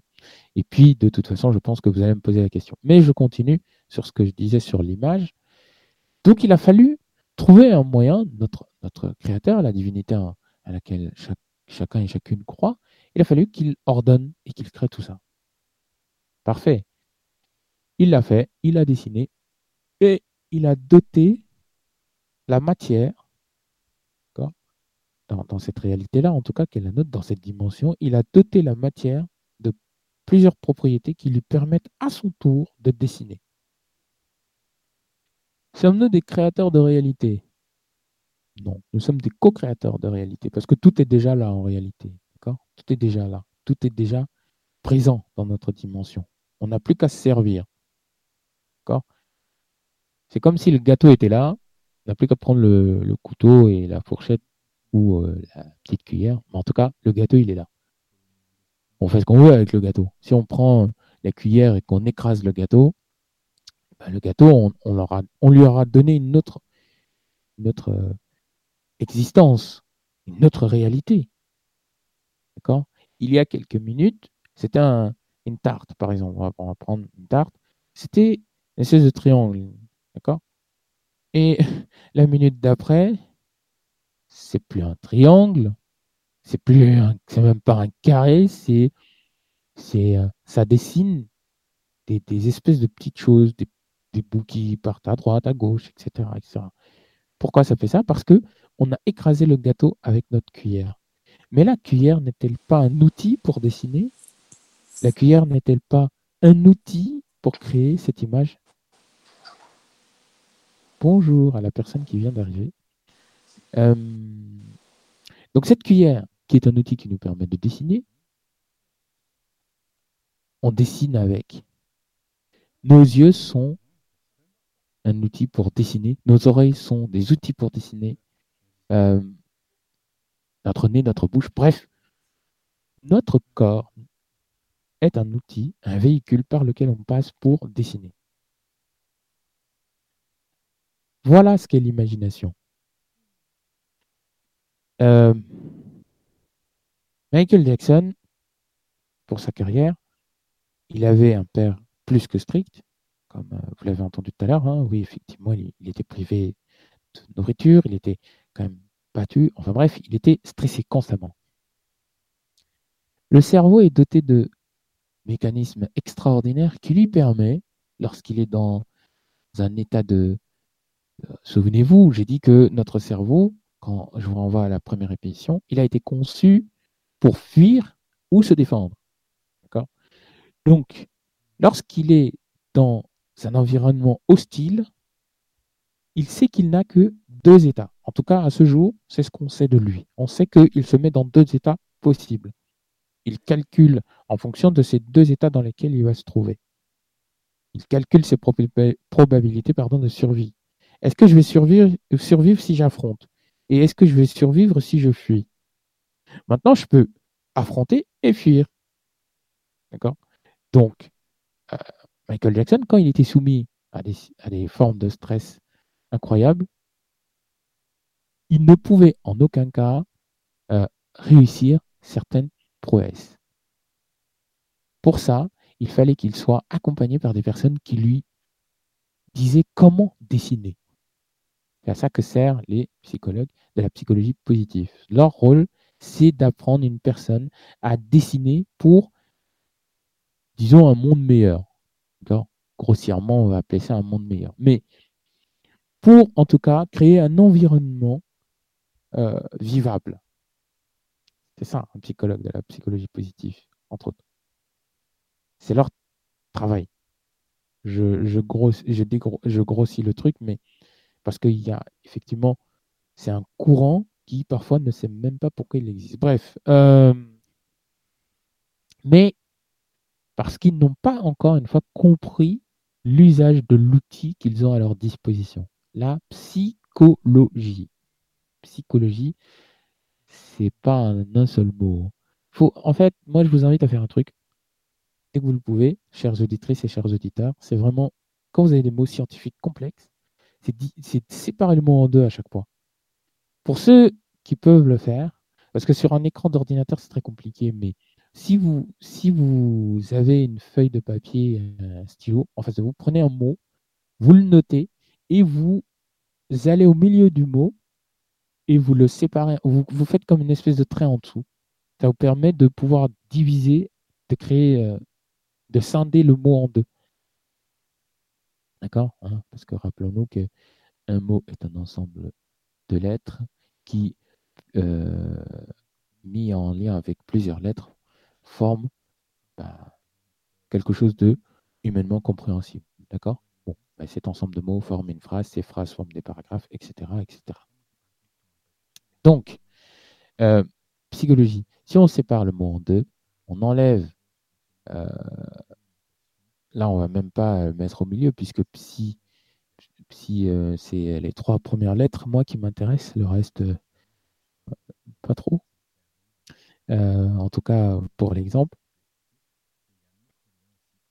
Speaker 3: Et puis, de toute façon, je pense que vous allez me poser la question. Mais je continue sur ce que je disais sur l'image. Donc, il a fallu trouver un moyen, notre, notre créateur, la divinité à laquelle chaque chacun et chacune croit, il a fallu qu'il ordonne et qu'il crée tout ça. Parfait. Il l'a fait, il a dessiné et il a doté la matière, dans, dans cette réalité-là, en tout cas, qu'elle la note dans cette dimension, il a doté la matière de plusieurs propriétés qui lui permettent à son tour de dessiner. Sommes-nous des créateurs de réalité? Non, nous sommes des co-créateurs de réalité parce que tout est déjà là en réalité. Tout est déjà là. Tout est déjà présent dans notre dimension. On n'a plus qu'à se servir. C'est comme si le gâteau était là. On n'a plus qu'à prendre le, couteau et la fourchette ou euh, la petite cuillère. Mais en tout cas, le gâteau, il est là. On fait ce qu'on veut avec le gâteau. Si on prend la cuillère et qu'on écrase le gâteau, ben, le gâteau, on, lui aura donné une autre, une autre euh, existence, une autre réalité. D'accord? Il y a quelques minutes, c'était une tarte, par exemple. On va, prendre une tarte. C'était une espèce de triangle. D'accord? Et la minute d'après, c'est plus un triangle, c'est plus c'est même pas un carré, c'est c'est euh, ça dessine des, espèces de petites choses, des, des bouts qui partent à droite, à gauche, etc., etc. Pourquoi ça fait ça? Parce que on a écrasé le gâteau avec notre cuillère. Mais la cuillère n'est-elle pas un outil pour dessiner? La cuillère n'est-elle pas un outil pour créer cette image? Bonjour à la personne qui vient d'arriver. Euh, donc cette cuillère, qui est un outil qui nous permet de dessiner, on dessine avec. Nos yeux sont un outil pour dessiner. Nos oreilles sont des outils pour dessiner. Euh, notre nez, notre bouche, bref, notre corps est un outil, un véhicule par lequel on passe pour dessiner. Voilà ce qu'est l'imagination. Euh, Michael Jackson, pour sa carrière, il avait un père plus que strict, comme euh, vous l'avez entendu tout à l'heure. Hein. Oui, effectivement, il, était privé de nourriture, il était quand même battu. Enfin bref, il était stressé constamment. Le cerveau est doté de mécanisme extraordinaire qui lui permet, lorsqu'il est dans un état de... Euh, souvenez-vous, j'ai dit que notre cerveau, quand je vous renvoie à la première répétition, il a été conçu pour fuir ou se défendre. Donc, lorsqu'il est dans un environnement hostile, il sait qu'il n'a que deux états. En tout cas, à ce jour, c'est ce qu'on sait de lui. On sait qu'il se met dans deux états possibles. Il calcule en fonction de ces deux états dans lesquels il va se trouver. Il calcule ses probabilités de survie. Est-ce que je vais survivre, survivre si j'affronte? Et est-ce que je vais survivre si je fuis? Maintenant, je peux affronter et fuir. D'accord? Donc, euh, Michael Jackson, quand il était soumis à des, formes de stress incroyables, il ne pouvait en aucun cas euh, réussir certaines prouesses. Pour ça, il fallait qu'il soit accompagné par des personnes qui lui disaient comment dessiner. C'est à ça que servent les psychologues de la psychologie positive. Leur rôle, c'est d'apprendre une personne à dessiner pour, disons, un monde meilleur. Grossièrement, on va appeler ça un monde meilleur. Mais pour, en tout cas, créer un environnement euh, vivable. C'est ça, un psychologue de la psychologie positive, entre autres. C'est leur travail. Je, grossis le truc, mais parce qu'il y a effectivement, c'est un courant qui parfois ne sait même pas pourquoi il existe. Bref. Euh, mais parce qu'ils n'ont pas encore une fois compris l'usage de l'outil qu'ils ont à leur disposition. La psychologie. Psychologie, c'est pas un, seul mot. Faut, en fait, moi, je vous invite à faire un truc. Dès que vous le pouvez, chers auditrices et chers auditeurs, c'est vraiment, quand vous avez des mots scientifiques complexes, c'est séparer le mot en deux à chaque fois. Pour ceux qui peuvent le faire, parce que sur un écran d'ordinateur, c'est très compliqué, mais si vous, si vous avez une feuille de papier, un stylo en face de vous, prenez un mot, vous le notez et vous allez au milieu du mot et vous le séparez. Vous, faites comme une espèce de trait en dessous. Ça vous permet de pouvoir diviser, de créer, euh, de scinder le mot en deux. D'accord hein, Parce que rappelons-nous qu'un mot est un ensemble de lettres qui, euh, mis en lien avec plusieurs lettres, forme bah, quelque chose de humainement compréhensible. D'accord? Bon, bah, cet ensemble de mots forme une phrase, ces phrases forment des paragraphes, etc. etc. Donc, euh, psychologie. Si on sépare le mot en deux, on enlève. Euh, là, on ne va même pas le mettre au milieu, puisque psy, euh, c'est les trois premières lettres, moi qui m'intéresse, le reste, pas trop. En tout cas pour l'exemple.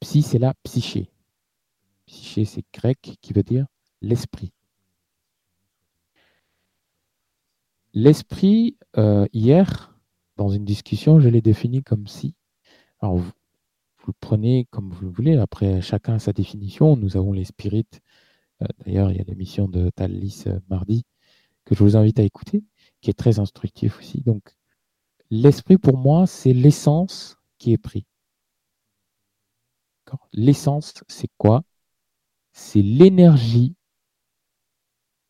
Speaker 3: Psy, c'est la psyché. Psyché, c'est grec qui veut dire l'esprit. L'esprit, euh, hier, dans une discussion, je l'ai défini comme si. Alors, vous, le prenez comme vous le voulez. Après, chacun sa définition. Nous avons les spirites. Euh, d'ailleurs, il y a l'émission de Thalys mardi que je vous invite à écouter, qui est très instructif aussi. Donc, L'esprit, pour moi, c'est l'essence qui est pris. L'essence, c'est quoi? C'est l'énergie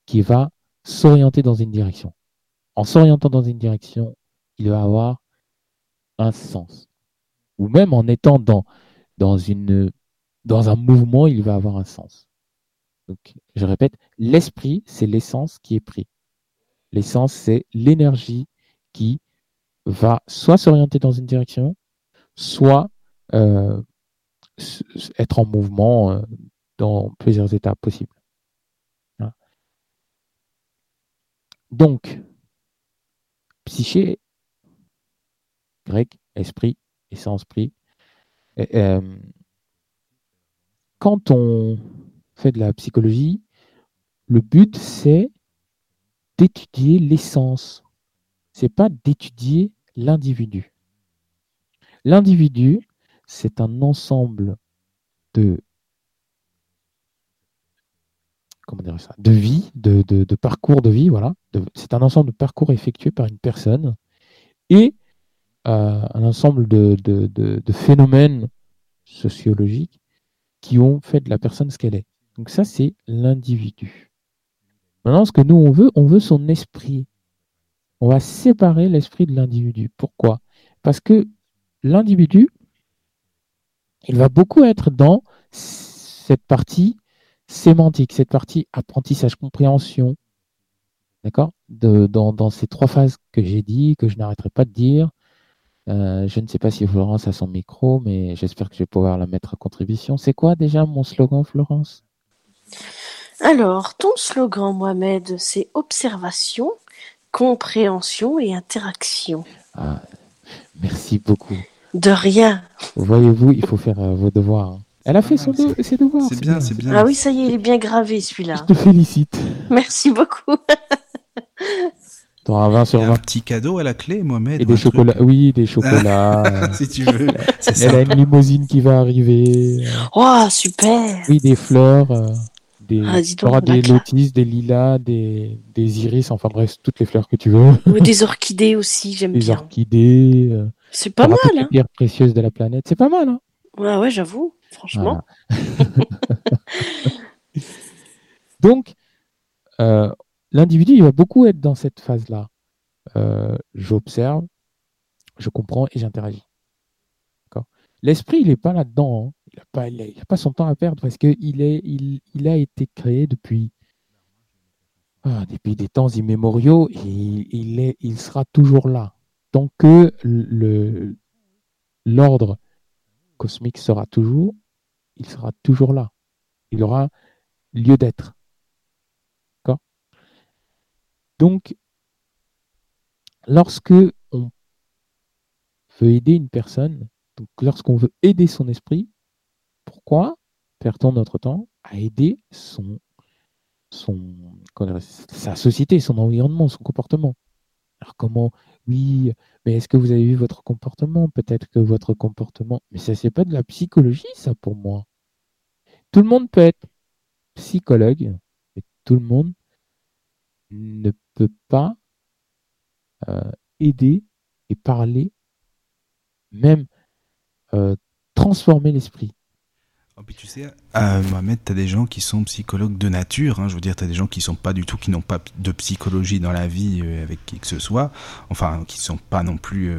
Speaker 3: qui va s'orienter dans une direction. En s'orientant dans une direction, il va avoir un sens. Ou même en étant dans, un mouvement, il va avoir un sens. Donc, je répète, l'esprit, c'est l'essence qui est pris. L'essence, c'est l'énergie qui va soit s'orienter dans une direction, soit euh, être en mouvement euh, dans plusieurs étapes possibles. Donc, psyché, grec, esprit, essence-prix. Euh, quand on fait de la psychologie, le but c'est d'étudier l'essence c'est pas d'étudier l'individu. L'individu, c'est un ensemble de de vie, de, parcours de vie, voilà. C'est un ensemble de parcours effectués par une personne et euh, un ensemble de, phénomènes sociologiques qui ont fait de la personne ce qu'elle est. Donc ça, c'est l'individu. Maintenant, ce que nous, on veut, on veut son esprit. On va séparer l'esprit de l'individu. Pourquoi? Parce que l'individu, il va beaucoup être dans cette partie sémantique, cette partie apprentissage, compréhension, d'accord dans, dans, ces trois phases que j'ai dit, que je n'arrêterai pas de dire. Euh, je ne sais pas si Florence a son micro, mais j'espère que je vais pouvoir la mettre à contribution. C'est quoi déjà mon slogan, Florence?
Speaker 4: Alors, ton slogan, Mohamed, c'est observation, compréhension et interaction.
Speaker 3: Ah, merci beaucoup.
Speaker 4: De rien.
Speaker 3: Voyez-vous, il faut faire euh, vos devoirs. Hein. Elle a fait son ses devoirs.
Speaker 2: C'est bien, c'est bien.
Speaker 4: Ah oui, ça y est, il est bien gravé celui-là.
Speaker 3: Je te félicite.
Speaker 4: Merci beaucoup.
Speaker 3: T'auras 20 sur 20.
Speaker 2: Un petit cadeau à la clé, Mohamed.
Speaker 3: Et des chocolats. Oui, des chocolats.
Speaker 2: si tu veux.
Speaker 3: Elle a une limousine qui va arriver.
Speaker 4: Oh, super.
Speaker 3: Oui, des fleurs. Euh, des,
Speaker 4: ah,
Speaker 3: donc, des lotus, des lilas, des, des, iris, enfin bref, toutes les fleurs que tu veux.
Speaker 4: Ou des orchidées aussi, j'aime bien.
Speaker 3: Des orchidées. Euh,
Speaker 4: c'est pas mal. Hein. Les
Speaker 3: pierres précieuses de la planète. C'est pas mal. Hein.
Speaker 4: Ouais, ouais, j'avoue, franchement.
Speaker 3: donc, euh, l'individu, il va beaucoup être dans cette phase-là. Euh, j'observe, je comprends et j'interagis. L'esprit, il n'est pas là-dedans. Hein. Il n'a pas, pas, son temps à perdre parce qu'il il, il a été créé depuis, ah, depuis des temps immémoriaux et il, est, il sera toujours là. Tant que l'ordre cosmique sera toujours, il sera toujours là. Il aura lieu d'être. Donc, lorsque on veut aider une personne, donc lorsqu'on veut aider son esprit, pourquoi perd-on notre temps à aider son, son, sa société, son environnement, son comportement? Alors comment Oui, mais est-ce que vous avez vu votre comportement? Peut-être que votre comportement... Mais ça, c'est pas de la psychologie, ça, pour moi. Tout le monde peut être psychologue, mais tout le monde ne peut pas euh, aider et parler, même euh, transformer l'esprit.
Speaker 2: Oh, tu sais, euh, Mohamed, tu as des gens qui sont psychologues de nature. Hein, je veux dire, tu as des gens qui sont pas du tout, qui n'ont pas de psychologie dans la vie avec qui que ce soit. Enfin, qui sont pas non plus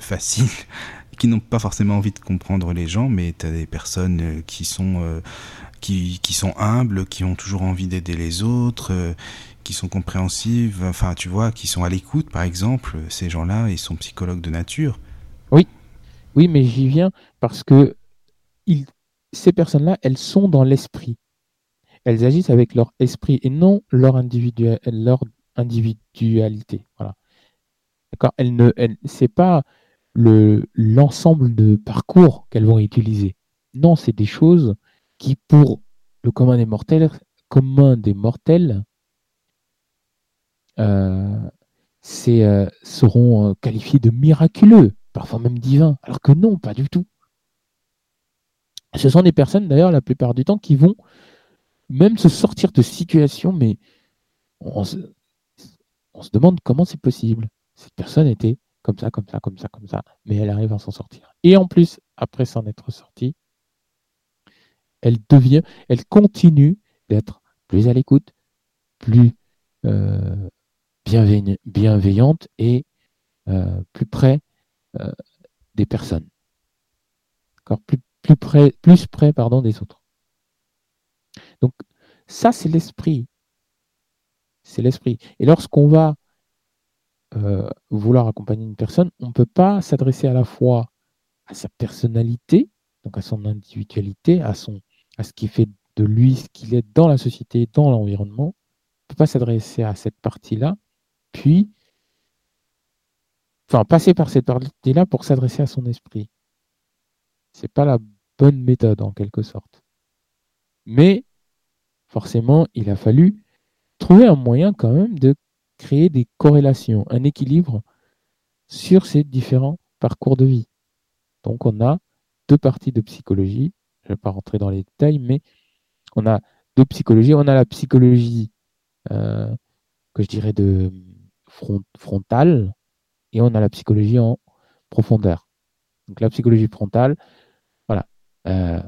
Speaker 2: faciles, qui n'ont pas forcément envie de comprendre les gens, mais tu as des personnes qui sont, qui, qui, sont humbles, qui ont toujours envie d'aider les autres qui sont compréhensives, enfin tu vois, qui sont à l'écoute par exemple, ces gens-là, ils sont psychologues de nature.
Speaker 3: Oui, oui, mais j'y viens parce que ils, ces personnes-là, elles sont dans l'esprit. Elles agissent avec leur esprit et non leur, leur individualité. Voilà. D'accord? Elle ne, c'est pas le l'ensemble de parcours qu'elles vont utiliser. Non, c'est des choses qui, pour le commun des mortels, commun des mortels, euh, euh, seront euh, qualifiés de miraculeux, parfois même divins, alors que non, pas du tout. Ce sont des personnes, d'ailleurs, la plupart du temps, qui vont même se sortir de situations, mais on se, demande comment c'est possible. Cette personne était comme ça, comme ça, comme ça, comme ça, mais elle arrive à s'en sortir. Et en plus, après s'en être sortie, elle devient, elle continue d'être plus à l'écoute, plus bienveillante et euh, plus près euh, des personnes. Plus, plus, près, plus près pardon, des autres. Donc ça, c'est l'esprit. C'est l'esprit. Et lorsqu'on va euh, vouloir accompagner une personne, on ne peut pas s'adresser à la fois à sa personnalité, donc à son individualité, à, ce qui fait de lui ce qu'il est dans la société, dans l'environnement. On ne peut pas s'adresser à cette partie-là puis, enfin, passer par cette partie-là pour s'adresser à son esprit. C'est pas la bonne méthode en quelque sorte. Mais forcément, il a fallu trouver un moyen quand même de créer des corrélations, un équilibre sur ces différents parcours de vie. Donc on a deux parties de psychologie, je ne vais pas rentrer dans les détails, mais on a deux psychologies. On a la psychologie euh, que je dirais de frontale et on a la psychologie en profondeur. Donc la psychologie frontale, voilà, Euh,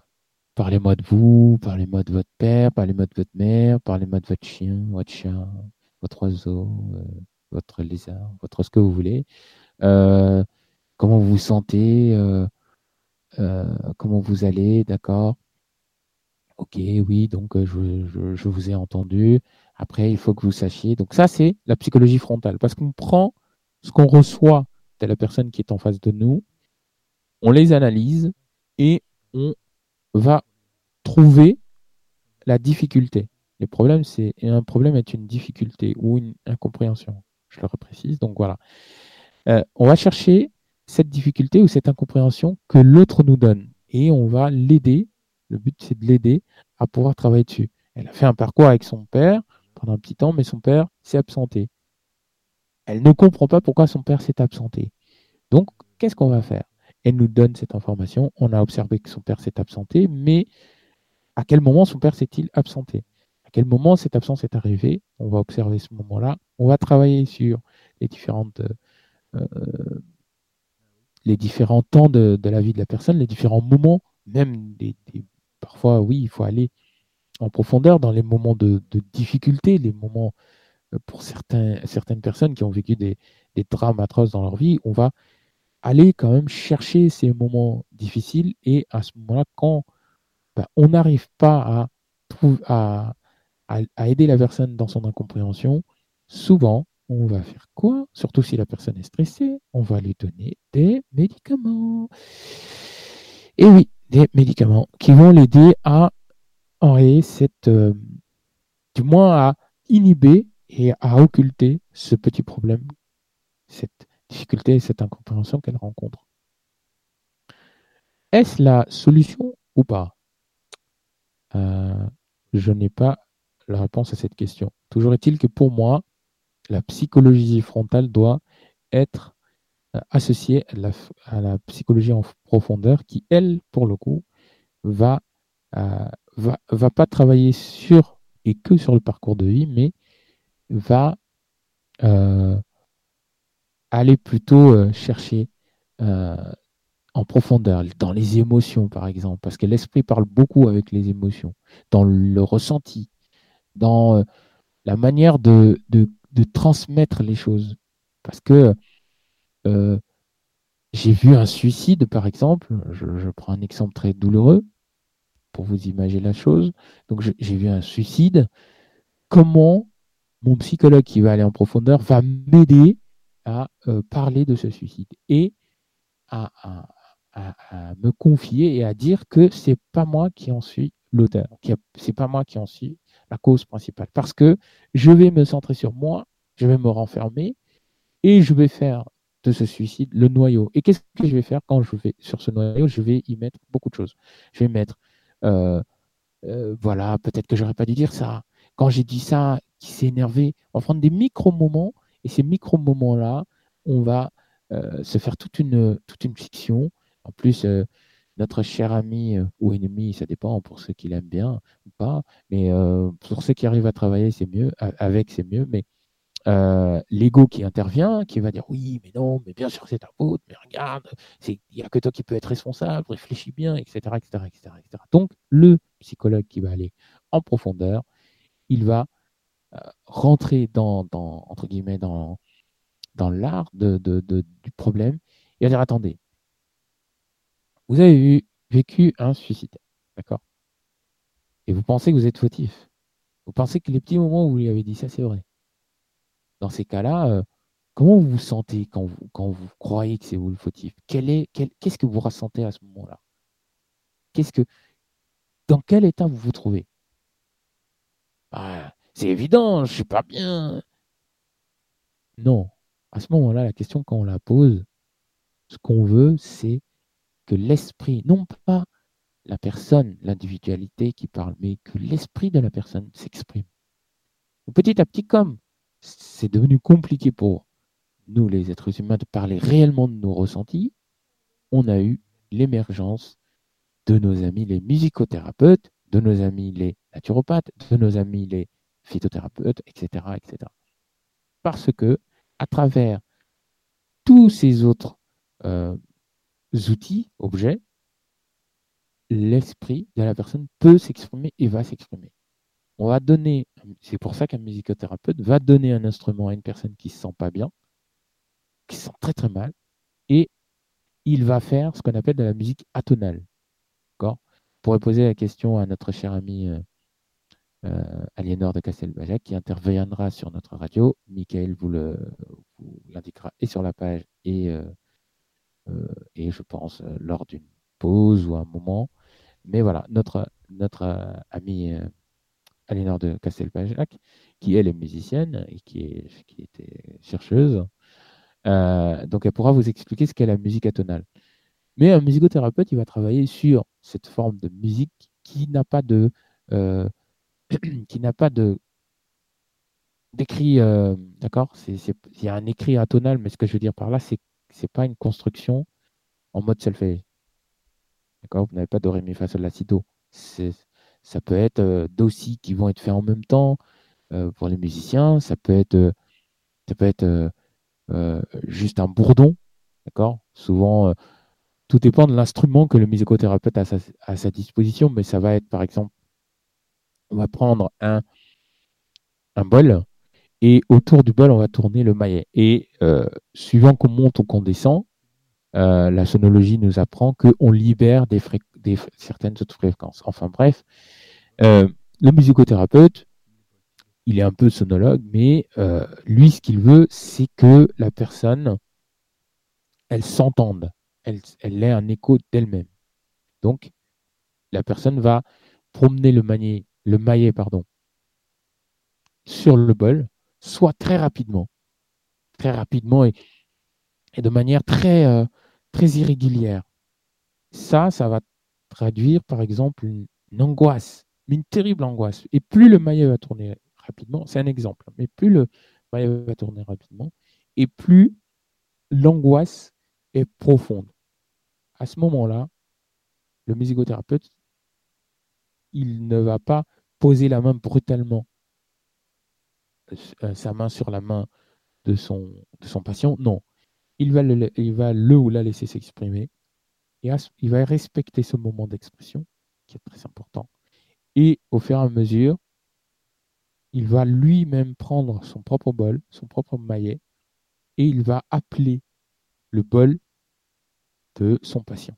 Speaker 3: parlez-moi de vous, parlez-moi de votre père, parlez-moi de votre mère, parlez-moi de votre chien, votre chat, votre oiseau, euh, votre lézard, votre ce que vous voulez. Euh, comment vous vous sentez, comment vous allez, d'accord? Ok, oui, donc je, je, vous ai entendu. Après, il faut que vous sachiez. Donc ça, c'est la psychologie frontale, parce qu'on prend ce qu'on reçoit de la personne qui est en face de nous, on les analyse et on va trouver la difficulté. Le problème, c'est un problème est une difficulté ou une incompréhension. Je le reprécise. Donc voilà. Euh, on va chercher cette difficulté ou cette incompréhension que l'autre nous donne et on va l'aider. Le but, c'est de l'aider à pouvoir travailler dessus. Elle a fait un parcours avec son père pendant un petit temps, mais son père s'est absenté. Elle ne comprend pas pourquoi son père s'est absenté. Donc, qu'est-ce qu'on va faire? Elle nous donne cette information. On a observé que son père s'est absenté, mais à quel moment son père s'est-il absenté? À quel moment cette absence est arrivée? On va observer ce moment-là. On va travailler sur les différentes euh, les différents temps de, la vie de la personne, les différents moments, même des, parfois, oui, il faut aller en profondeur dans les moments de, difficulté, les moments euh, pour certaines personnes qui ont vécu des, des drames atroces dans leur vie, on va aller quand même chercher ces moments difficiles et à ce moment-là, quand ben, on n'arrive pas à, à, aider la personne dans son incompréhension, souvent, on va faire quoi? Surtout si la personne est stressée, on va lui donner des médicaments. Et oui, des médicaments qui vont l'aider à enrayer cette, euh, du moins à inhiber et à occulter ce petit problème, cette difficulté et cette incompréhension qu'elle rencontre. Est-ce la solution ou pas? Euh, Je n'ai pas la réponse à cette question. Toujours est-il que pour moi, la psychologie frontale doit être euh, associée à la, psychologie en profondeur qui, elle, pour le coup, va, euh, va, va pas travailler sur et que sur le parcours de vie, mais va aller plutôt euh, chercher euh, en profondeur, dans les émotions par exemple, parce que l'esprit parle beaucoup avec les émotions, dans le ressenti, dans la manière de, transmettre les choses. Parce que j'ai vu un suicide par exemple, je, prends un exemple très douloureux pour vous imaginer la chose. Donc j'ai vu un suicide. Comment mon psychologue qui va aller en profondeur va m'aider à euh, parler de ce suicide et à, me confier et à dire que c'est pas moi qui en suis l'auteur, c'est pas moi qui en suis la cause principale, parce que je vais me centrer sur moi, je vais me renfermer et je vais faire de ce suicide le noyau. Et qu'est-ce que je vais faire quand je vais sur ce noyau? Je vais y mettre beaucoup de choses. Je vais mettre, euh, euh, voilà, peut-être que j'aurais pas dû dire ça. Quand j'ai dit ça, qui s'est énervé. On va prendre des micro-moments et ces micro-moments-là, on va euh, se faire toute une, toute une fiction. En plus, euh, notre cher ami euh, ou ennemi, ça dépend pour ceux qui l'aiment bien ou pas, mais pour ceux qui arrivent à travailler, c'est mieux, avec c'est mieux, mais l'ego qui intervient, qui va dire oui, mais non, mais bien sûr c'est ta faute, mais regarde, il n'y a que toi qui peux être responsable, réfléchis bien, etc., etc., etc.. Donc le psychologue qui va aller en profondeur, il va euh, rentrer dans, entre guillemets, dans, dans l'art de, du problème et dire attendez, vous avez vécu un suicide, d'accord? Et vous pensez que vous êtes fautif. Vous pensez que les petits moments où vous lui avez dit ça, c'est vrai. Dans ces cas-là, euh, comment vous vous sentez quand vous, quand vous croyez que c'est vous le fautif? Quel est, Qu'est-ce que vous ressentez à ce moment-là? Qu'est-ce que, Dans quel état vous vous trouvez? Bah, c'est évident, je suis pas bien. Non. À ce moment-là, la question, quand on la pose, ce qu'on veut, c'est que l'esprit, non pas la personne, l'individualité qui parle, mais que l'esprit de la personne s'exprime. Petit à petit, comme c'est devenu compliqué pour nous, les êtres humains, de parler réellement de nos ressentis, on a eu l'émergence de nos amis les musicothérapeutes, de nos amis les naturopathes, de nos amis les phytothérapeute, etc., etc. Parce que, à travers tous ces autres euh, outils, objets, l'esprit de la personne peut s'exprimer et va s'exprimer. On va donner, c'est pour ça qu'un musicothérapeute va donner un instrument à une personne qui ne se sent pas bien, qui se sent très très mal, et il va faire ce qu'on appelle de la musique atonale. D'accord? Pourrait poser la question à notre cher ami euh, Aliénor de Castelbajac qui interviendra sur notre radio. Michael vous l'indiquera et sur la page et, euh, et je pense lors d'une pause ou un moment. Mais voilà, notre, notre amie Aliénor de Castelbajac, qui elle est musicienne et qui, est, qui était chercheuse, donc elle pourra vous expliquer ce qu'est la musique atonale. Mais un musicothérapeute, il va travailler sur cette forme de musique qui n'a pas de euh, qui n'a pas de d'écrit, euh, d'accord Il y a un écrit atonal, mais ce que je veux dire par là, c'est c'est pas une construction en mode solfège. D'accord Vous n'avez pas de ré, mi, fa, sol, la, si. Ça peut être euh, qui vont être faits en même temps pour les musiciens. Ça peut être, ça peut être juste un bourdon. D'accord Souvent, tout dépend de l'instrument que le musicothérapeute a à sa, disposition, mais ça va être par exemple, on va prendre un, un bol et autour du bol, on va tourner le maillet. Et euh, suivant qu'on monte ou qu'on descend, euh, la sonologie nous apprend qu'on libère des, certaines autres fréquences. Enfin bref, euh, le musicothérapeute, il est un peu sonologue, mais lui, ce qu'il veut, c'est que la personne, elle s'entende elle, est un écho d'elle-même. Donc, la personne va promener le, maillet, le maillet pardon, sur le bol, soit très rapidement, très rapidement et, de manière très, euh, très irrégulière. Ça, ça va traduire, par exemple, une, angoisse, une terrible angoisse. Et plus le maillet va tourner rapidement, c'est un exemple, mais plus le maillet va tourner rapidement, et plus l'angoisse est profonde à ce moment-là, le musicothérapeute, il ne va pas poser la main brutalement, euh, sa main sur la main de son, patient. Non, il va le, il va le ou la laisser s'exprimer et il va respecter ce moment d'expression qui est très important. Et au fur et à mesure, il va lui-même prendre son propre bol, son propre maillet, et il va appeler le bol de son patient.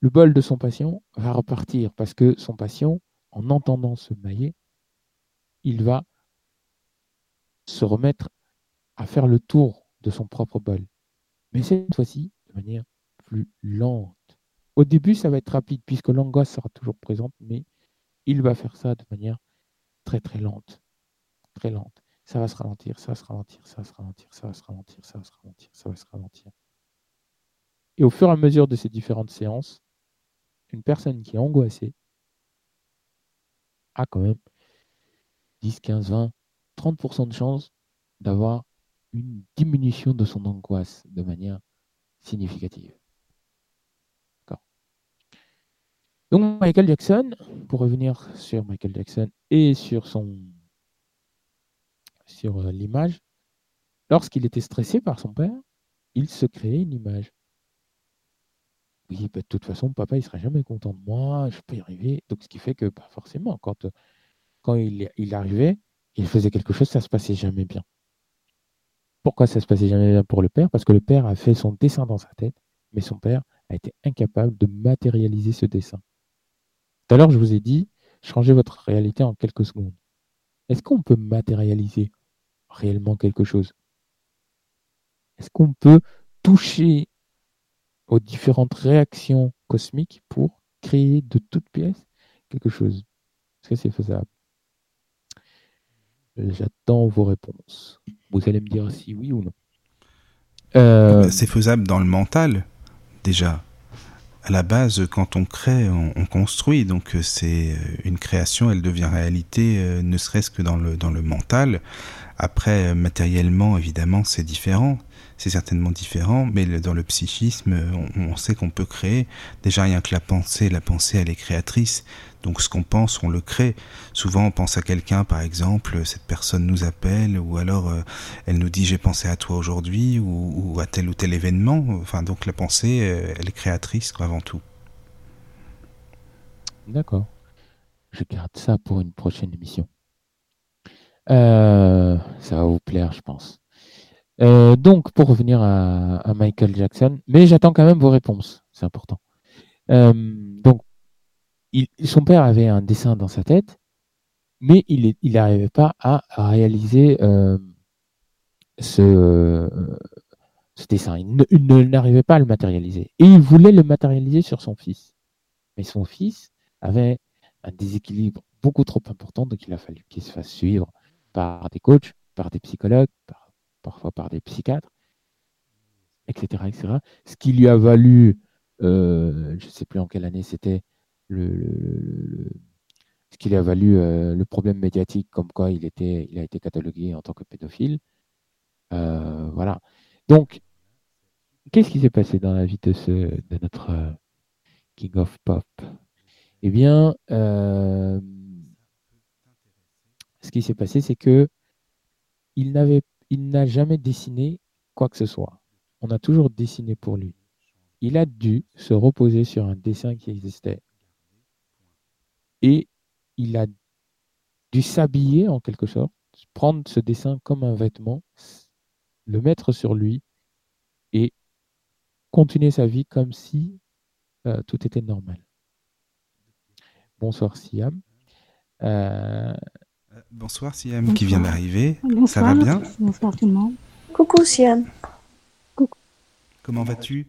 Speaker 3: Le bol de son patient va repartir parce que son patient, en entendant ce maillet, il va se remettre à faire le tour de son propre bol. Mais cette fois-ci, de manière plus lente. Au début, ça va être rapide puisque l'angoisse sera toujours présente, mais il va faire ça de manière très très lente. Très lente. Ça va se ralentir, ça va se ralentir, ça va se ralentir, ça va se ralentir, ça va se ralentir, ça va se ralentir. Et au fur et à mesure de ces différentes séances, une personne qui est angoissée a quand même 10, 15, 20, 30% de chance d'avoir une diminution de son angoisse de manière significative. Donc Michael Jackson, pour revenir sur Michael Jackson et sur son sur euh, l'image, lorsqu'il était stressé par son père, il se créait une image. Oui, bah, de toute façon, papa, il sera jamais content de moi, je peux y arriver. Donc, ce qui fait que, bah, forcément, quand, euh, il arrivait, il faisait quelque chose, ça se passait jamais bien. Pourquoi ça se passait jamais bien pour le père? Parce que le père a fait son dessin dans sa tête, mais son père a été incapable de matérialiser ce dessin. Tout à l'heure, je vous ai dit, changez votre réalité en quelques secondes. Est-ce qu'on peut matérialiser réellement quelque chose? Est-ce qu'on peut toucher aux différentes réactions cosmiques pour créer de toutes pièces quelque chose. Est-ce que c'est faisable? J'attends vos réponses. Vous allez me dire si oui ou non.
Speaker 2: Euh, bah, c'est faisable dans le mental, déjà. À la base, quand on crée, on, construit. Donc, euh, c'est euh, une création, elle devient réalité, ne serait-ce que dans le, dans le mental. Après, matériellement, évidemment, c'est différent c'est certainement différent, mais dans le psychisme, on, sait qu'on peut créer. Déjà, rien que la pensée, la pensée, elle est créatrice. Donc ce qu'on pense, on le crée. Souvent, on pense à quelqu'un, par exemple, cette personne nous appelle, ou alors euh, elle nous dit j'ai pensé à toi aujourd'hui, ou, à tel ou tel événement. Enfin, donc la pensée, euh, elle est créatrice avant tout.
Speaker 3: D'accord. Je garde ça pour une prochaine émission. Euh, ça va vous plaire, je pense. Euh, donc, pour revenir à, Michael Jackson, mais j'attends quand même vos réponses, c'est important. Euh, donc, son père avait un dessin dans sa tête, mais il n'arrivait pas à, réaliser ce, ce dessin. Il n'arrivait pas à le matérialiser. Et il voulait le matérialiser sur son fils. Mais son fils avait un déséquilibre beaucoup trop important, donc il a fallu qu'il se fasse suivre par des coachs, par des psychologues, parfois par des psychiatres, etc., etc. Ce qui lui a valu, euh, je ne sais plus en quelle année c'était, le, ce qui lui a valu euh, le problème médiatique comme quoi il, était, il a été catalogué en tant que pédophile. Euh, voilà. Donc, qu'est-ce qui s'est passé dans la vie de, ce, de notre King of Pop? Eh bien, ce qui s'est passé, c'est que il n'avait, il n'a jamais dessiné quoi que ce soit. On a toujours dessiné pour lui. Il a dû se reposer sur un dessin qui existait. Et il a dû s'habiller en quelque sorte, prendre ce dessin comme un vêtement, le mettre sur lui et continuer sa vie comme si euh, tout était normal. Bonsoir Siam. Euh,
Speaker 2: Bonsoir Siam qui vient d'arriver. Ça va bien
Speaker 5: Bonsoir tout le monde.
Speaker 4: Coucou Siam.
Speaker 2: Coucou. Comment vas-tu?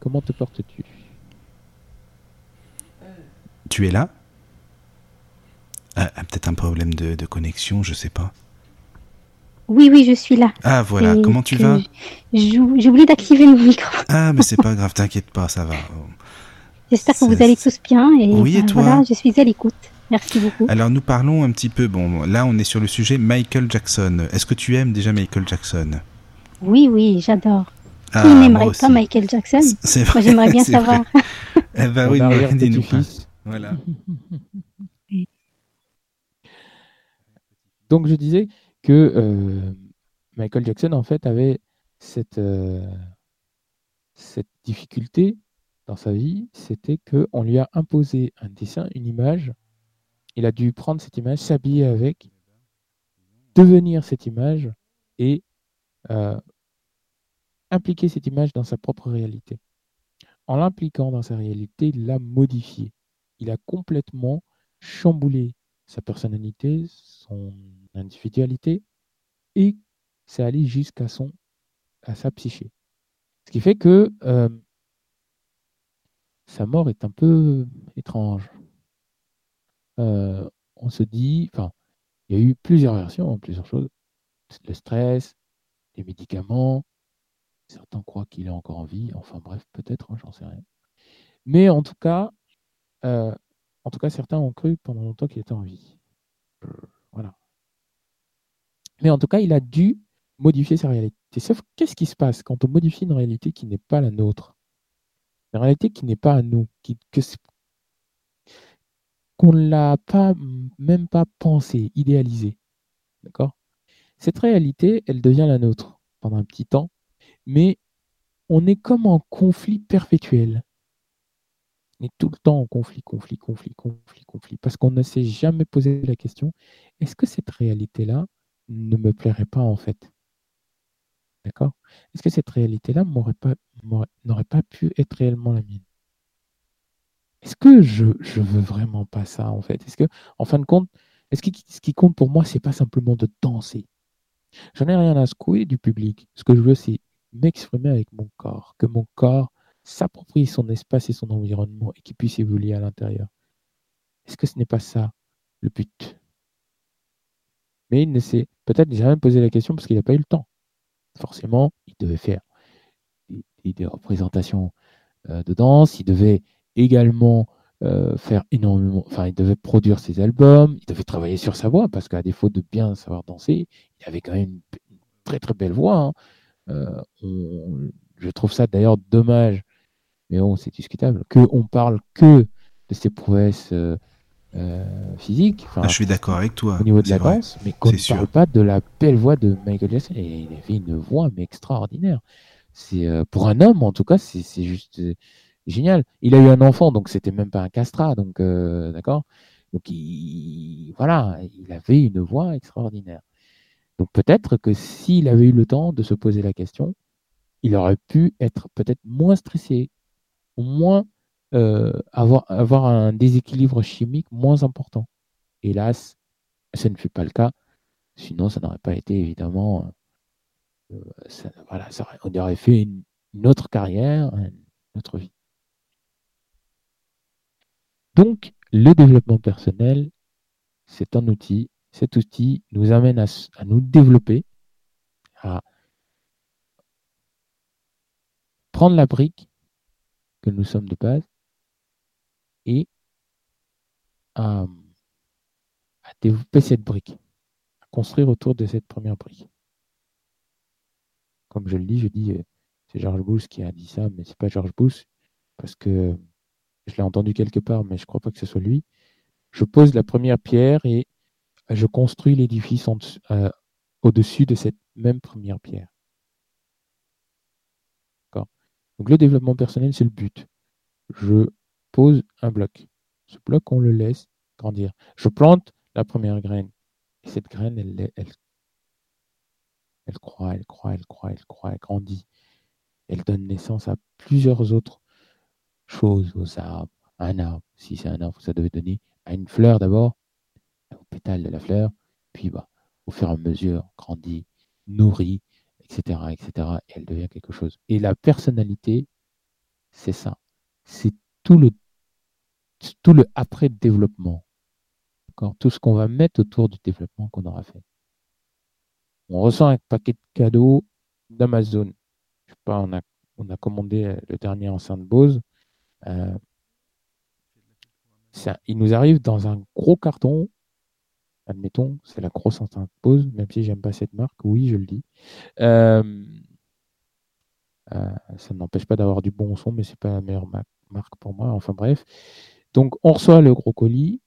Speaker 3: Comment te portes-tu?
Speaker 2: Tu es là? Ah, ah, Peut-être un problème de, connexion, je sais pas.
Speaker 5: Oui, oui, je suis là.
Speaker 2: Ah voilà, comment tu vas?
Speaker 5: J'ai oublié d'activer le micro.
Speaker 2: Ah, mais c'est pas grave, t'inquiète pas, ça va.
Speaker 5: J'espère que vous allez tous bien. Et,
Speaker 2: oui, et
Speaker 5: ben,
Speaker 2: toi?
Speaker 5: voilà, je suis à l'écoute. Merci beaucoup.
Speaker 2: Alors nous parlons un petit peu, bon là on est sur le sujet Michael Jackson. Est-ce que tu aimes déjà Michael Jackson?
Speaker 5: Oui, oui, j'adore. Ah, Qui n'aimerait pas Michael Jackson?
Speaker 2: C'est
Speaker 5: Moi j'aimerais bien savoir.
Speaker 2: eh ben oui, dis-nous Voilà.
Speaker 3: Donc je disais que euh, Michael Jackson en fait avait cette, euh, cette difficulté dans sa vie, c'était qu'on lui a imposé un dessin, une image il a dû prendre cette image, s'habiller avec, devenir cette image et euh, impliquer cette image dans sa propre réalité. En l'impliquant dans sa réalité, il l'a modifiée. Il a complètement chamboulé sa personnalité, son individualité, et c'est allé jusqu'à sa psyché. Ce qui fait que euh, sa mort est un peu étrange. Euh, on se dit, enfin, il y a eu plusieurs versions, plusieurs choses. Le stress, les médicaments, certains croient qu'il est encore en vie, enfin bref, peut-être, hein, j'en sais rien. Mais en tout cas, euh, en tout cas, certains ont cru pendant longtemps qu'il était en vie. voilà. Mais en tout cas, il a dû modifier sa réalité. Sauf qu'est-ce qui se passe quand on modifie une réalité qui n'est pas la nôtre? Une réalité qui n'est pas à nous, qui, que, qu'on ne l'a pas, même pas pensé, idéalisé. D'accord? Cette réalité, elle devient la nôtre pendant un petit temps, mais on est comme en conflit perpétuel. On est tout le temps en conflit, conflit, conflit, conflit, conflit, parce qu'on ne s'est jamais posé la question, est-ce que cette réalité-là ne me plairait pas en fait? D'accord? Est-ce que cette réalité-là n'aurait pas pu être réellement la mienne? Est-ce que je, je veux vraiment pas ça en fait? Est-ce que, en fin de compte, est-ce que ce qui compte pour moi, c'est pas simplement de danser? J'en ai rien à secouer du public. Ce que je veux, c'est m'exprimer avec mon corps, que mon corps s'approprie son espace et son environnement et qu'il puisse évoluer à l'intérieur. Est-ce que ce n'est pas ça le but? Mais il ne s'est peut-être jamais posé la question parce qu'il n'a pas eu le temps. Forcément, il devait faire des, représentations euh, de danse, il devait également euh, faire énormément, enfin, il devait produire ses albums, il devait travailler sur sa voix, parce qu'à défaut de bien savoir danser, il avait quand même une, très très belle voix. Hein. Euh, je trouve ça d'ailleurs dommage, mais bon, c'est discutable, qu'on parle que de ses prouesses euh, physiques.
Speaker 2: Ah, je suis d'accord avec toi.
Speaker 3: Au niveau de la danse, mais qu'on ne parle pas de la belle voix de Michael Jackson. Et il avait une voix mais extraordinaire. C'est pour un homme, en tout cas, c'est juste génial. Il a eu un enfant, donc c'était même pas un castrat, donc euh, d'accord? Donc il, voilà, il avait une voix extraordinaire. Donc peut-être que s'il avait eu le temps de se poser la question, il aurait pu être peut-être moins stressé, au moins euh, avoir, avoir un déséquilibre chimique moins important. Hélas, ce ne fut pas le cas. Sinon, ça n'aurait pas été évidemment. Euh, voilà, ça on aurait fait une autre carrière, une autre vie. Donc, le développement personnel, c'est un outil. Cet outil nous amène à, nous développer, à prendre la brique que nous sommes de base et à, développer cette brique, à construire autour de cette première brique. Comme je le dis, je dis, euh, c'est George Bush qui a dit ça, mais c'est pas George Bush, parce que je l'ai entendu quelque part, mais je ne crois pas que ce soit lui. Je pose la première pierre et je construis l'édifice euh, au-dessus de cette même première pierre. Donc le développement personnel, c'est le but. Je pose un bloc. Ce bloc, on le laisse grandir. Je plante la première graine. Et cette graine, elle, elle, elle elle croît, elle croît, elle croît, elle grandit. Elle donne naissance à plusieurs autres choses aux arbres, un arbre. Si c'est un arbre, ça devait donner à une fleur d'abord, au pétale de la fleur, puis bah, au fur et à mesure, grandit, nourrit, etc., etc., et elle devient quelque chose. Et la personnalité, c'est ça. C'est tout le, tout le après-développement. Tout ce qu'on va mettre autour du développement qu'on aura fait. On ressent un paquet de cadeaux d'Amazon. Je sais pas, on a, on a commandé le dernier enceinte Bose. Euh, il nous arrive dans un gros carton. Admettons, c'est la grosse enceinte pause, même si j'aime pas cette marque, oui, je le dis. Euh, euh, ça n'empêche pas d'avoir du bon son, mais c'est pas la meilleure marque pour moi. Enfin bref. Donc on reçoit le gros colis,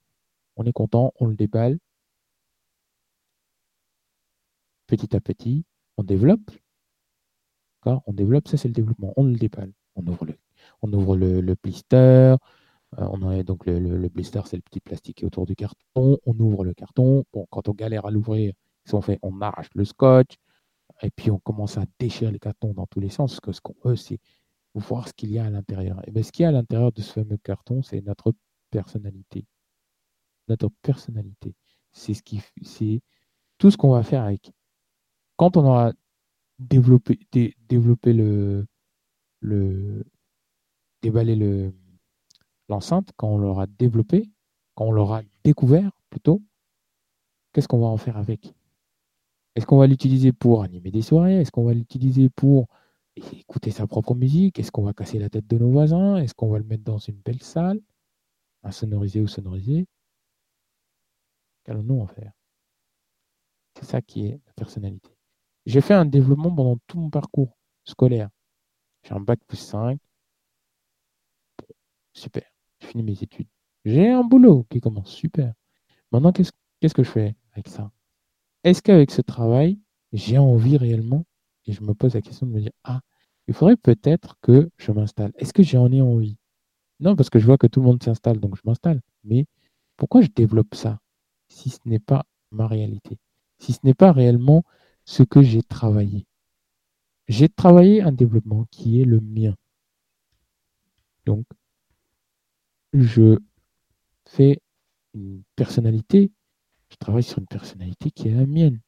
Speaker 3: on est content, on le déballe. Petit à petit, on développe. On développe, ça c'est le développement. On le déballe. On ouvre le on ouvre le, blister. Euh, on a, donc le, blister, c'est le petit plastique qui est autour du carton. On ouvre le carton. Bon, quand on galère à l'ouvrir, on fait On arrache le scotch. Et puis on commence à déchirer les cartons dans tous les sens. Parce que ce qu'on veut, c'est voir ce qu'il y a à l'intérieur. Et bien, ce qu'il y a à l'intérieur de ce fameux carton, c'est notre personnalité. Notre personnalité. C'est ce qui, c'est tout ce qu'on va faire avec. Quand on aura développé, développé le, le, déballer le, l'enceinte, quand on l'aura développé, quand on l'aura découvert plutôt, qu'est-ce qu'on va en faire avec? Est-ce qu'on va l'utiliser pour animer des soirées? Est-ce qu'on va l'utiliser pour écouter sa propre musique? Est-ce qu'on va casser la tête de nos voisins? Est-ce qu'on va le mettre dans une belle salle? Insonoriser ou sonoriser? Qu'allons-nous en faire? C'est ça qui est la personnalité. J'ai fait un développement pendant tout mon parcours scolaire. J'ai un bac plus 5, Super. J'ai fini mes études. J'ai un boulot qui commence. Super. Maintenant, qu'est-ce que je fais avec ça? Est-ce qu'avec ce travail, j'ai envie réellement? Et je me pose la question de me dire, ah, il faudrait peut-être que je m'installe. Est-ce que j'en ai envie? Non, parce que je vois que tout le monde s'installe, donc je m'installe. Mais pourquoi je développe ça? Si ce n'est pas ma réalité Si ce n'est pas réellement ce que j'ai travaillé J'ai travaillé un développement qui est le mien. Donc, je fais une personnalité, je travaille sur une personnalité qui est la mienne.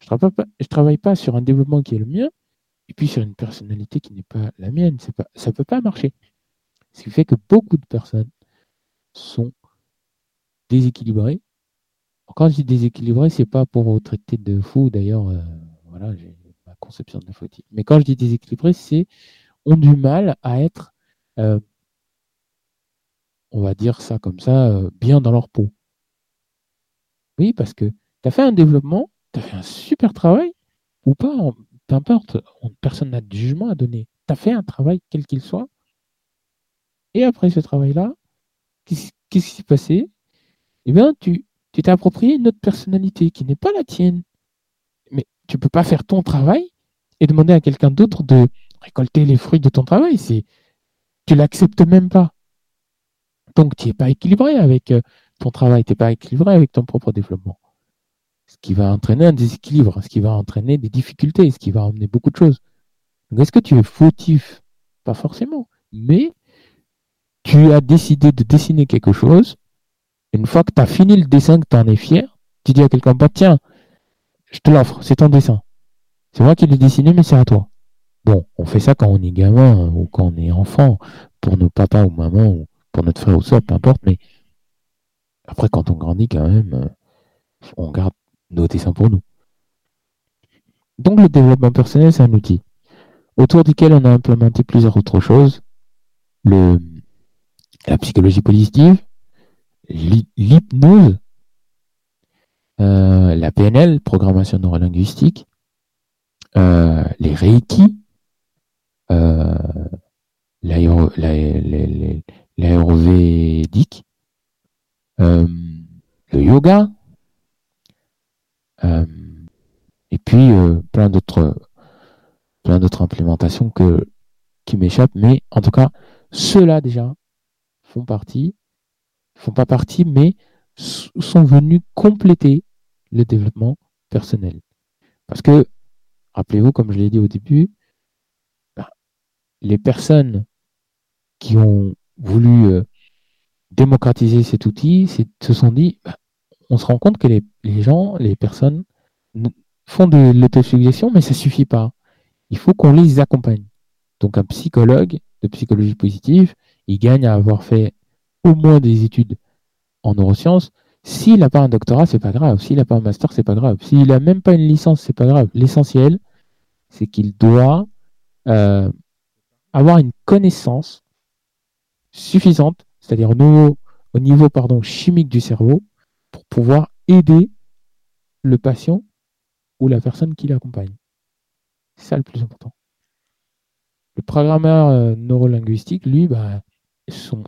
Speaker 3: Je ne travaille, pas, sur un développement qui est le mien, et puis sur une personnalité qui n'est pas la mienne. Pas, ça ne peut pas marcher. Ce qui fait que beaucoup de personnes sont déséquilibrées. Quand je dis déséquilibré, c'est pas pour vous traiter de fou. D'ailleurs, euh, voilà, j'ai ma conception de la faute. Mais quand je dis déséquilibré, c'est ont du mal à être euh, on va dire ça comme ça, euh, bien dans leur peau. Oui, parce que tu as fait un développement, tu as fait un super travail, ou pas, peu importe, personne n'a de jugement à donner. Tu as fait un travail quel qu'il soit, et après ce travail-là, qu'est-ce qui s'est passé? Eh bien, tu t'es approprié une autre personnalité qui n'est pas la tienne. Mais tu ne peux pas faire ton travail et demander à quelqu'un d'autre de récolter les fruits de ton travail. Tu l'acceptes même pas. Donc, tu n'es pas équilibré avec euh, ton travail, tu n'es pas équilibré avec ton propre développement. Ce qui va entraîner un déséquilibre, ce qui va entraîner des difficultés, ce qui va emmener beaucoup de choses. Donc, est-ce que tu es fautif? Pas forcément. Mais tu as décidé de dessiner quelque chose. Une fois que tu as fini le dessin, que tu en es fier, tu dis à quelqu'un, bah, tiens, je te l'offre, c'est ton dessin. C'est moi qui l'ai dessiné, mais c'est à toi. Bon, on fait ça quand on est gamin ou quand on est enfant, pour nos papas ou mamans ou pour notre frère ou soeur, peu importe, mais après, quand on grandit quand même, euh, on garde nos dessins pour nous. Donc le développement personnel, c'est un outil autour duquel on a implémenté plusieurs autres choses. Le, la psychologie positive, l'hypnose, euh, la PNL, programmation neurolinguistique, euh, les Reiki, l'aérovédique, euh, le yoga, euh, et puis euh, plein d'autres plein d'autres implémentations que, qui m'échappent, mais en tout cas, ceux-là déjà font partie, font pas partie, mais sont venus compléter le développement personnel. Parce que, rappelez-vous, comme je l'ai dit au début, bah, les personnes qui ont voulu euh, démocratiser cet outil se sont dit, bah, on se rend compte que les, gens, les personnes font de l'autosuggestion, mais ça suffit pas. Il faut qu'on les accompagne. Donc un psychologue de psychologie positive, il gagne à avoir fait au moins des études en neurosciences. S'il n'a pas un doctorat, c'est pas grave. S'il n'a pas un master, c'est pas grave. S'il n'a même pas une licence, c'est pas grave. L'essentiel, c'est qu'il doit euh, avoir une connaissance suffisante, c'est-à-dire au niveau, chimique du cerveau, pour pouvoir aider le patient ou la personne qui l'accompagne. C'est ça le plus important. Le programmeur euh, neurolinguistique, lui, bah, son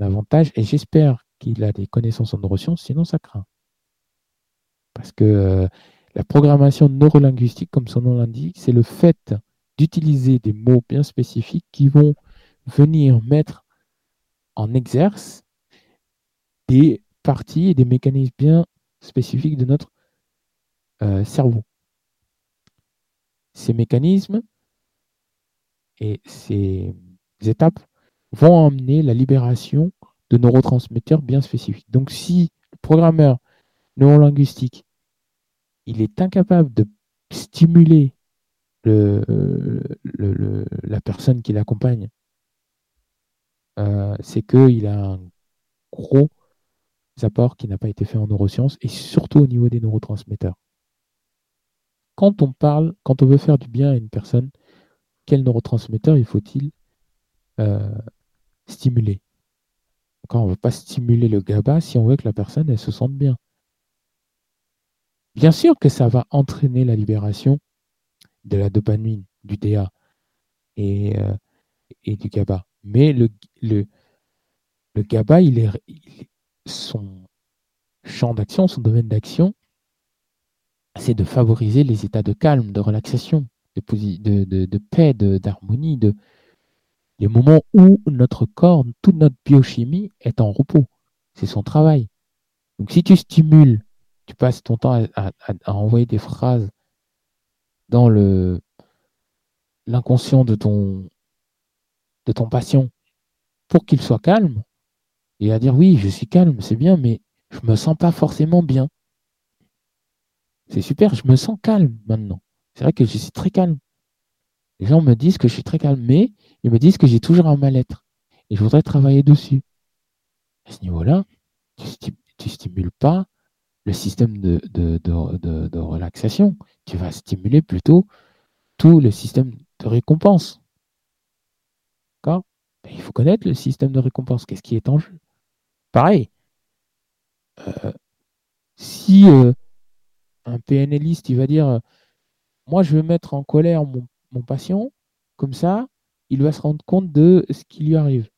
Speaker 3: avantage, et j'espère qu'il a des connaissances en neurosciences, sinon ça craint. Parce que euh, la programmation neurolinguistique, comme son nom l'indique, c'est le fait d'utiliser des mots bien spécifiques qui vont venir mettre en exerce des parties et des mécanismes bien spécifiques de notre euh, cerveau. Ces mécanismes et ces étapes vont emmener la libération de neurotransmetteurs bien spécifiques. Donc si le programmeur neurolinguistique il est incapable de stimuler le, la personne qui l'accompagne, euh, c'est qu'il a un gros apport qui n'a pas été fait en neurosciences et surtout au niveau des neurotransmetteurs. Quand on parle, quand on veut faire du bien à une personne, quel neurotransmetteur il faut-il euh, stimuler? Quand on ne veut pas stimuler le GABA si on veut que la personne elle se sente bien. Bien sûr que ça va entraîner la libération de la dopamine, du DA euh, et du GABA. Mais le, le, GABA, il est, son champ d'action, son domaine d'action, c'est de favoriser les états de calme, de relaxation, de, de, de, paix, d'harmonie, de, les moments où notre corps, toute notre biochimie est en repos. C'est son travail. Donc si tu stimules, tu passes ton temps à, envoyer des phrases dans l'inconscient de ton de ton patient pour qu'il soit calme et à dire oui, je suis calme, c'est bien, mais je me sens pas forcément bien. C'est super, je me sens calme maintenant. C'est vrai que je suis très calme. Les gens me disent que je suis très calme, mais ils me disent que j'ai toujours un mal-être. Et je voudrais travailler dessus. À ce niveau-là, tu stimules pas le système de, relaxation. Tu vas stimuler plutôt tout le système de récompense. Il faut connaître le système de récompense. Qu'est-ce qui est en jeu? Pareil. Euh, si euh, un PNListe, il va dire euh, Moi, je veux mettre en colère mon, patient, comme ça, il va se rendre compte de ce qui lui arrive.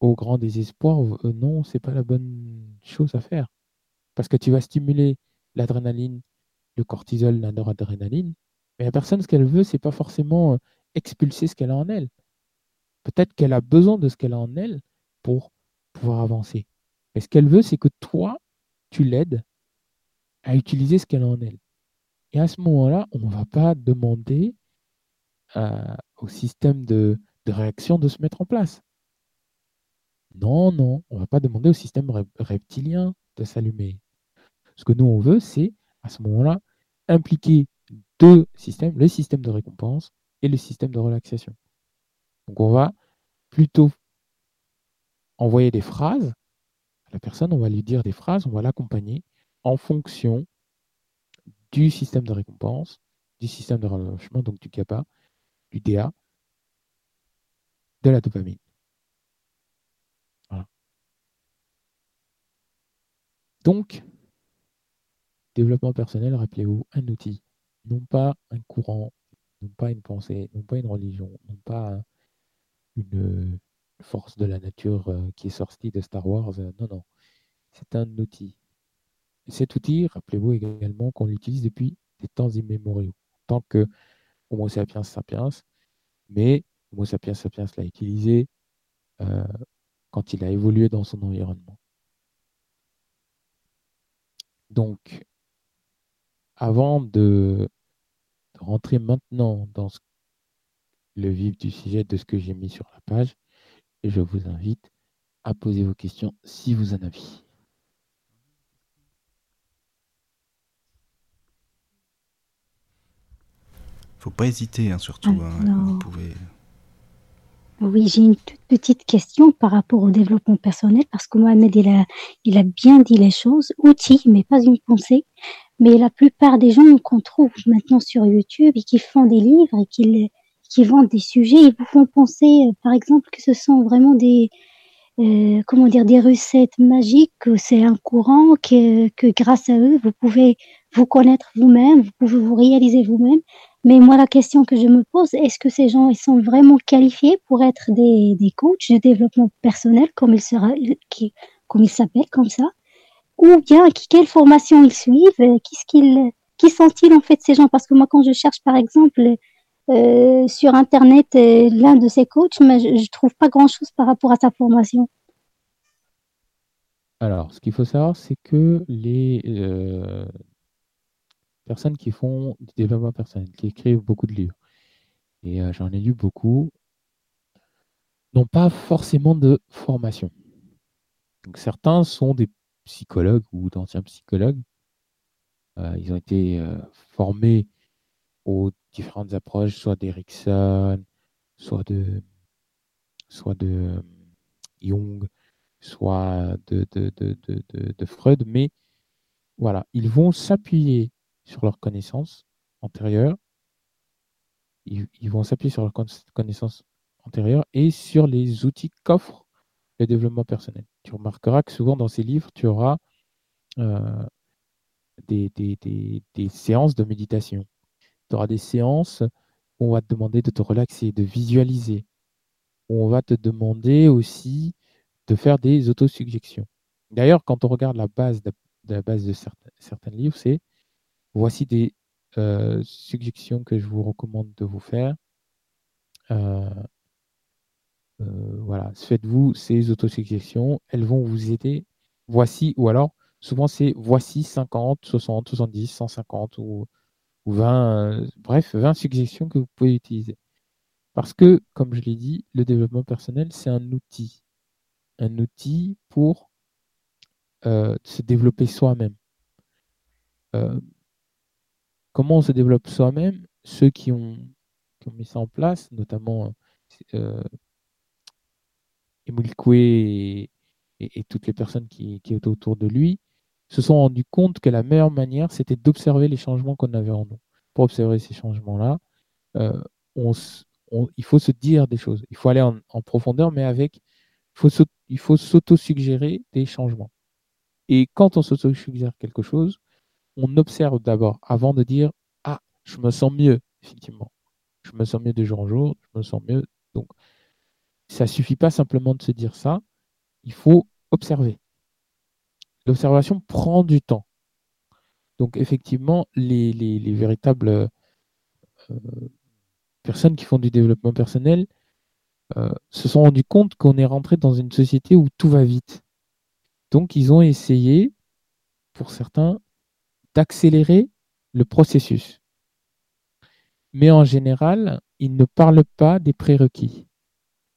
Speaker 3: Au grand désespoir, non, c'est pas la bonne chose à faire. Parce que tu vas stimuler l'adrénaline, le cortisol, la noradrénaline, mais la personne, ce qu'elle veut, c'est pas forcément expulser ce qu'elle a en elle. Peut-être qu'elle a besoin de ce qu'elle a en elle pour pouvoir avancer. Et ce qu'elle veut, c'est que toi, tu l'aides à utiliser ce qu'elle a en elle. Et à ce moment-là, on ne va pas demander euh, au système de, réaction de se mettre en place. Non, non, on ne va pas demander au système reptilien de s'allumer. Ce que nous, on veut, c'est, à ce moment-là, impliquer deux systèmes, le système de récompense et le système de relaxation. Donc, on va plutôt envoyer des phrases à la personne, on va lui dire des phrases, on va l'accompagner en fonction du système de récompense, du système de relâchement, donc du GABA, du DA, de la dopamine. Donc, développement personnel, rappelez-vous, un outil, non pas un courant, pas une pensée, non pas une religion, non pas une force de la nature euh, qui est sortie de Star Wars. Euh, non, non. C'est un outil. cet outil, rappelez-vous également qu'on l'utilise depuis des temps immémoriaux, tant que Homo sapiens sapiens, mais Homo sapiens sapiens l'a utilisé euh, quand il a évolué dans son environnement. Donc, avant de, rentrer maintenant dans le vif du sujet de ce que j'ai mis sur la page, je vous invite à poser vos questions si vous en avez.
Speaker 2: Faut pas hésiter, hein, surtout. Hein, vous pouvez...
Speaker 5: Oui, j'ai une toute petite question par rapport au développement personnel, parce que Mohamed, il a, il a bien dit les choses, outils, mais pas une pensée. Mais la plupart des gens qu'on trouve maintenant sur YouTube et qui font des livres et qui, qui vendent des sujets, ils vous font penser, euh, par exemple, que ce sont vraiment des, euh, comment dire, des recettes magiques, que c'est un courant, que, que grâce à eux, vous pouvez vous connaître vous-même, vous pouvez vous réaliser vous-même. Mais moi, la question que je me pose, est-ce que ces gens, ils sont vraiment qualifiés pour être des, des coachs de développement personnel, comme ils sera, comme ils s'appellent, comme ça, ou bien quelle formation ils suivent, qu'est-ce qu'ils, qui sont-ils en fait ces gens? Parce que moi, quand je cherche, par exemple, euh, sur internet euh, l'un de ces coachs, je, ne trouve pas grand-chose par rapport à sa formation.
Speaker 3: Alors, ce qu'il faut savoir, c'est que les euh, personnes qui font du développement personnel, qui écrivent beaucoup de livres, et euh, j'en ai lu beaucoup, n'ont pas forcément de formation. Donc, certains sont des psychologues ou d'anciens psychologues. Euh, ils ont été euh, formés aux différentes approches, soit d'Erickson, soit de, de Jung, soit de Freud, mais voilà, ils vont s'appuyer sur leurs connaissances antérieures. Ils, vont s'appuyer sur leurs connaissances antérieures et sur les outils qu'offre le développement personnel. Tu remarqueras que souvent dans ces livres, tu auras euh, des, séances de méditation. Tu auras des séances où on va te demander de te relaxer, de visualiser, où on va te demander aussi de faire des autosuggestions. D'ailleurs, quand on regarde la base de, certains, livres, c'est Voici des euh, suggestions que je vous recommande de vous faire. Euh, voilà, faites-vous ces autosuggestions, elles vont vous aider. Voici, ou alors, souvent c'est voici 50, 60, 70, 150 ou, 20, bref, 20 suggestions que vous pouvez utiliser. Parce que, comme je l'ai dit, le développement personnel, c'est un outil. Un outil pour se développer soi-même. Comment on se développe soi-même? Ceux qui ont, mis ça en place, notamment euh, Emile Coué et, toutes les personnes qui, étaient autour de lui, se sont rendus compte que la meilleure manière, c'était d'observer les changements qu'on avait en nous. Pour observer ces changements-là, euh, il faut se dire des choses. Il faut aller en, profondeur, mais avec, il faut s'auto-suggérer des changements. Et quand on s'auto-suggère quelque chose, on observe d'abord avant de dire Ah, je me sens mieux, effectivement. Je me sens mieux de jour en jour, je me sens mieux. Donc, ça ne suffit pas simplement de se dire ça, il faut observer. L'observation prend du temps. Donc, effectivement, les, véritables euh, personnes qui font du développement personnel euh, se sont rendus compte qu'on est rentré dans une société où tout va vite. Donc, ils ont essayé, pour certains, d'accélérer le processus. Mais en général, ils ne parlent pas des prérequis.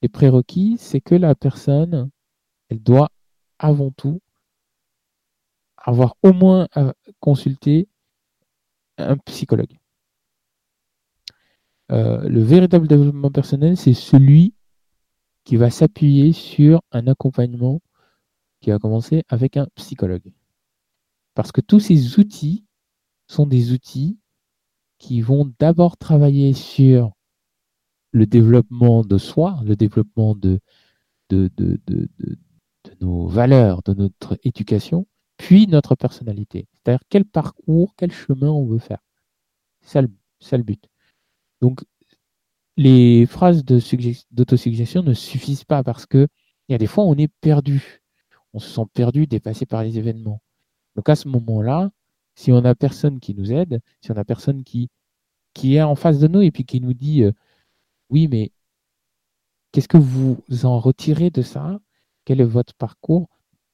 Speaker 3: Les prérequis, c'est que la personne, elle doit avant tout avoir au moins à consulter un psychologue. Euh, le véritable développement personnel, c'est celui qui va s'appuyer sur un accompagnement qui va commencer avec un psychologue. Parce que tous ces outils sont des outils qui vont d'abord travailler sur le développement de soi, le développement de, de, de, de, nos valeurs, de notre éducation, puis notre personnalité. C'est-à-dire quel parcours, quel chemin on veut faire. C'est ça, le but. Donc, les phrases d'autosuggestion ne suffisent pas parce que il y a des fois on est perdu. On se sent perdu, dépassé par les événements. Donc à ce moment-là, si on n'a personne qui nous aide, si on n'a personne qui, qui est en face de nous et puis qui nous dit euh, oui, mais qu'est-ce que vous en retirez de ça? Quel est votre parcours?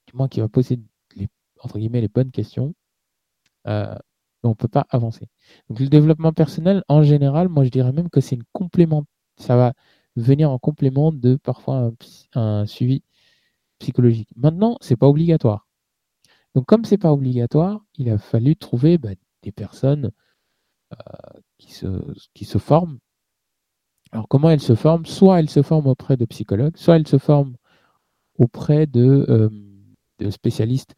Speaker 3: Du moins qui va poser les, bonnes questions. Euh, on ne peut pas avancer. Donc le développement personnel, en général, moi je dirais même que c'est une complément, ça va venir en complément de parfois un, suivi psychologique. Maintenant, ce n'est pas obligatoire. Donc comme ce n'est pas obligatoire, il a fallu trouver bah, des personnes euh, qui se forment. Alors comment elles se forment Soit elles se forment auprès de psychologues, soit elles se forment auprès de, euh, de spécialistes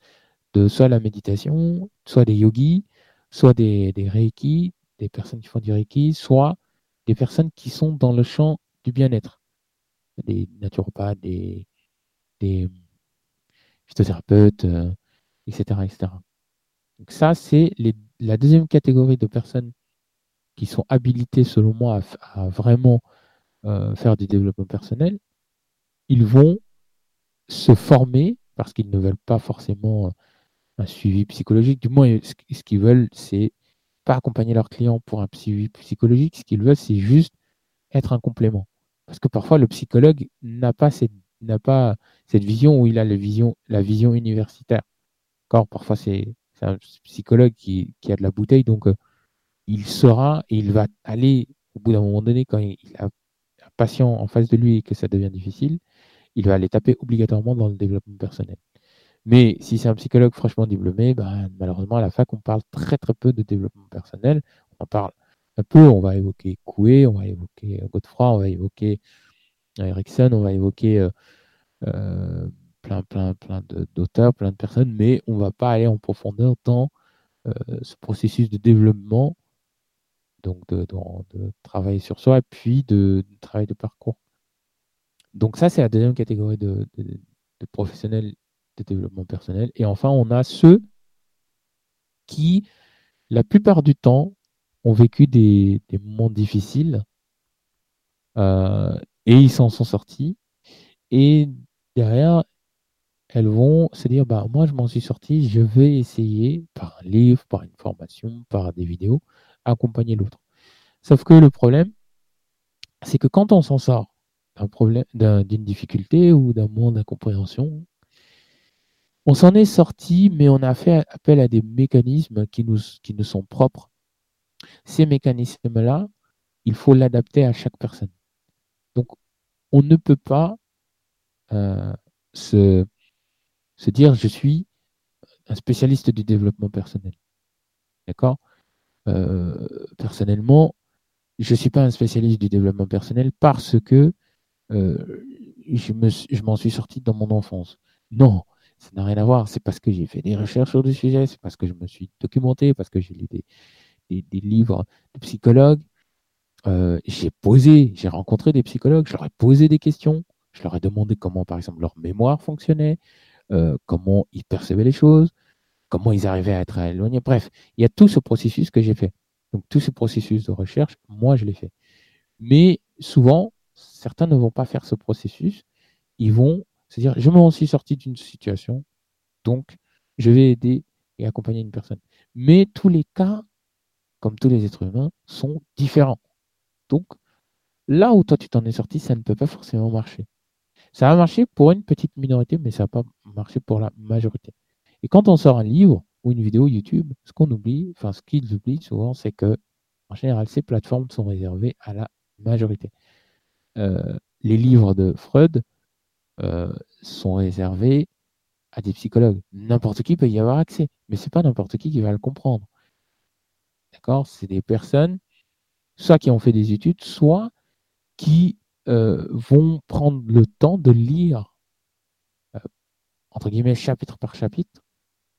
Speaker 3: de soit la méditation, soit des yogis, soit des, des Reiki, des personnes qui font du Reiki, soit des personnes qui sont dans le champ du bien-être, des naturopathes, des, des phytothérapeutes, etc., euh, etc. Donc ça, c'est la deuxième catégorie de personnes qui sont habilitées, selon moi, à, vraiment euh, faire du développement personnel. Ils vont se former parce qu'ils ne veulent pas forcément un suivi psychologique. Du moins, ce qu'ils veulent, c'est pas accompagner leurs clients pour un suivi psychologique. Ce qu'ils veulent, c'est juste être un complément. Parce que parfois, le psychologue n'a pas cette, vision où il a la vision, universitaire. Parfois, c'est, un psychologue qui, a de la bouteille, donc euh, il saura et il va aller, au bout d'un moment donné, quand il, a un patient en face de lui et que ça devient difficile, il va aller taper obligatoirement dans le développement personnel. Mais si c'est un psychologue franchement diplômé, ben, malheureusement, à la fac, on parle très très peu de développement personnel. On en parle un peu, on va évoquer Coué, on va évoquer euh, Godefroy, on va évoquer euh, Erickson, on va évoquer euh, plein, plein, plein d'auteurs, plein de personnes, mais on ne va pas aller en profondeur dans ce processus de développement, donc de, de, travail sur soi, puis de, travail de parcours. Donc ça, c'est la deuxième catégorie de, de professionnels de développement personnel. Et enfin, on a ceux qui, la plupart du temps, ont vécu des, moments difficiles euh, et ils s'en sont sortis. Et derrière, elles vont se dire, bah, moi je m'en suis sorti, je vais essayer par un livre, par une formation, par des vidéos, accompagner l'autre. Sauf que le problème, c'est que quand on s'en sort d'un problème, d'une difficulté ou d'un moment d'incompréhension, on s'en est sorti, mais on a fait appel à des mécanismes qui nous, qui nous sont propres. Ces mécanismes-là, il faut l'adapter à chaque personne. Donc, on ne peut pas euh, se, dire je suis un spécialiste du développement personnel. D'accord? Personnellement, je ne suis pas un spécialiste du développement personnel parce que euh, je m'en suis sorti dans mon enfance. Non, ça n'a rien à voir. C'est parce que j'ai fait des recherches sur le sujet, c'est parce que je me suis documenté, parce que j'ai lu des, des, livres de psychologues. Euh, j'ai posé, j'ai rencontré des psychologues, je leur ai posé des questions, je leur ai demandé comment, par exemple, leur mémoire fonctionnait, euh, comment ils percevaient les choses, comment ils arrivaient à être éloignés. Bref, il y a tout ce processus que j'ai fait. Donc, tout ce processus de recherche, moi, je l'ai fait. Mais souvent, certains ne vont pas faire ce processus. Ils vont c'est-à-dire, je m'en suis sorti d'une situation, donc je vais aider et accompagner une personne. Mais tous les cas, comme tous les êtres humains, sont différents. Donc, là où toi tu t'en es sorti, ça ne peut pas forcément marcher. Ça a marché pour une petite minorité, mais ça n'a pas marché pour la majorité. Et quand on sort un livre ou une vidéo YouTube, ce qu'on oublie, enfin ce qu'ils oublient souvent, c'est que en général, ces plateformes sont réservées à la majorité. Euh, les livres de Freud euh, sont réservés à des psychologues. N'importe qui peut y avoir accès, mais c'est pas n'importe qui qui va le comprendre. D'accord? C'est des personnes, soit qui ont fait des études, soit qui euh, vont prendre le temps de lire, entre guillemets, chapitre par chapitre,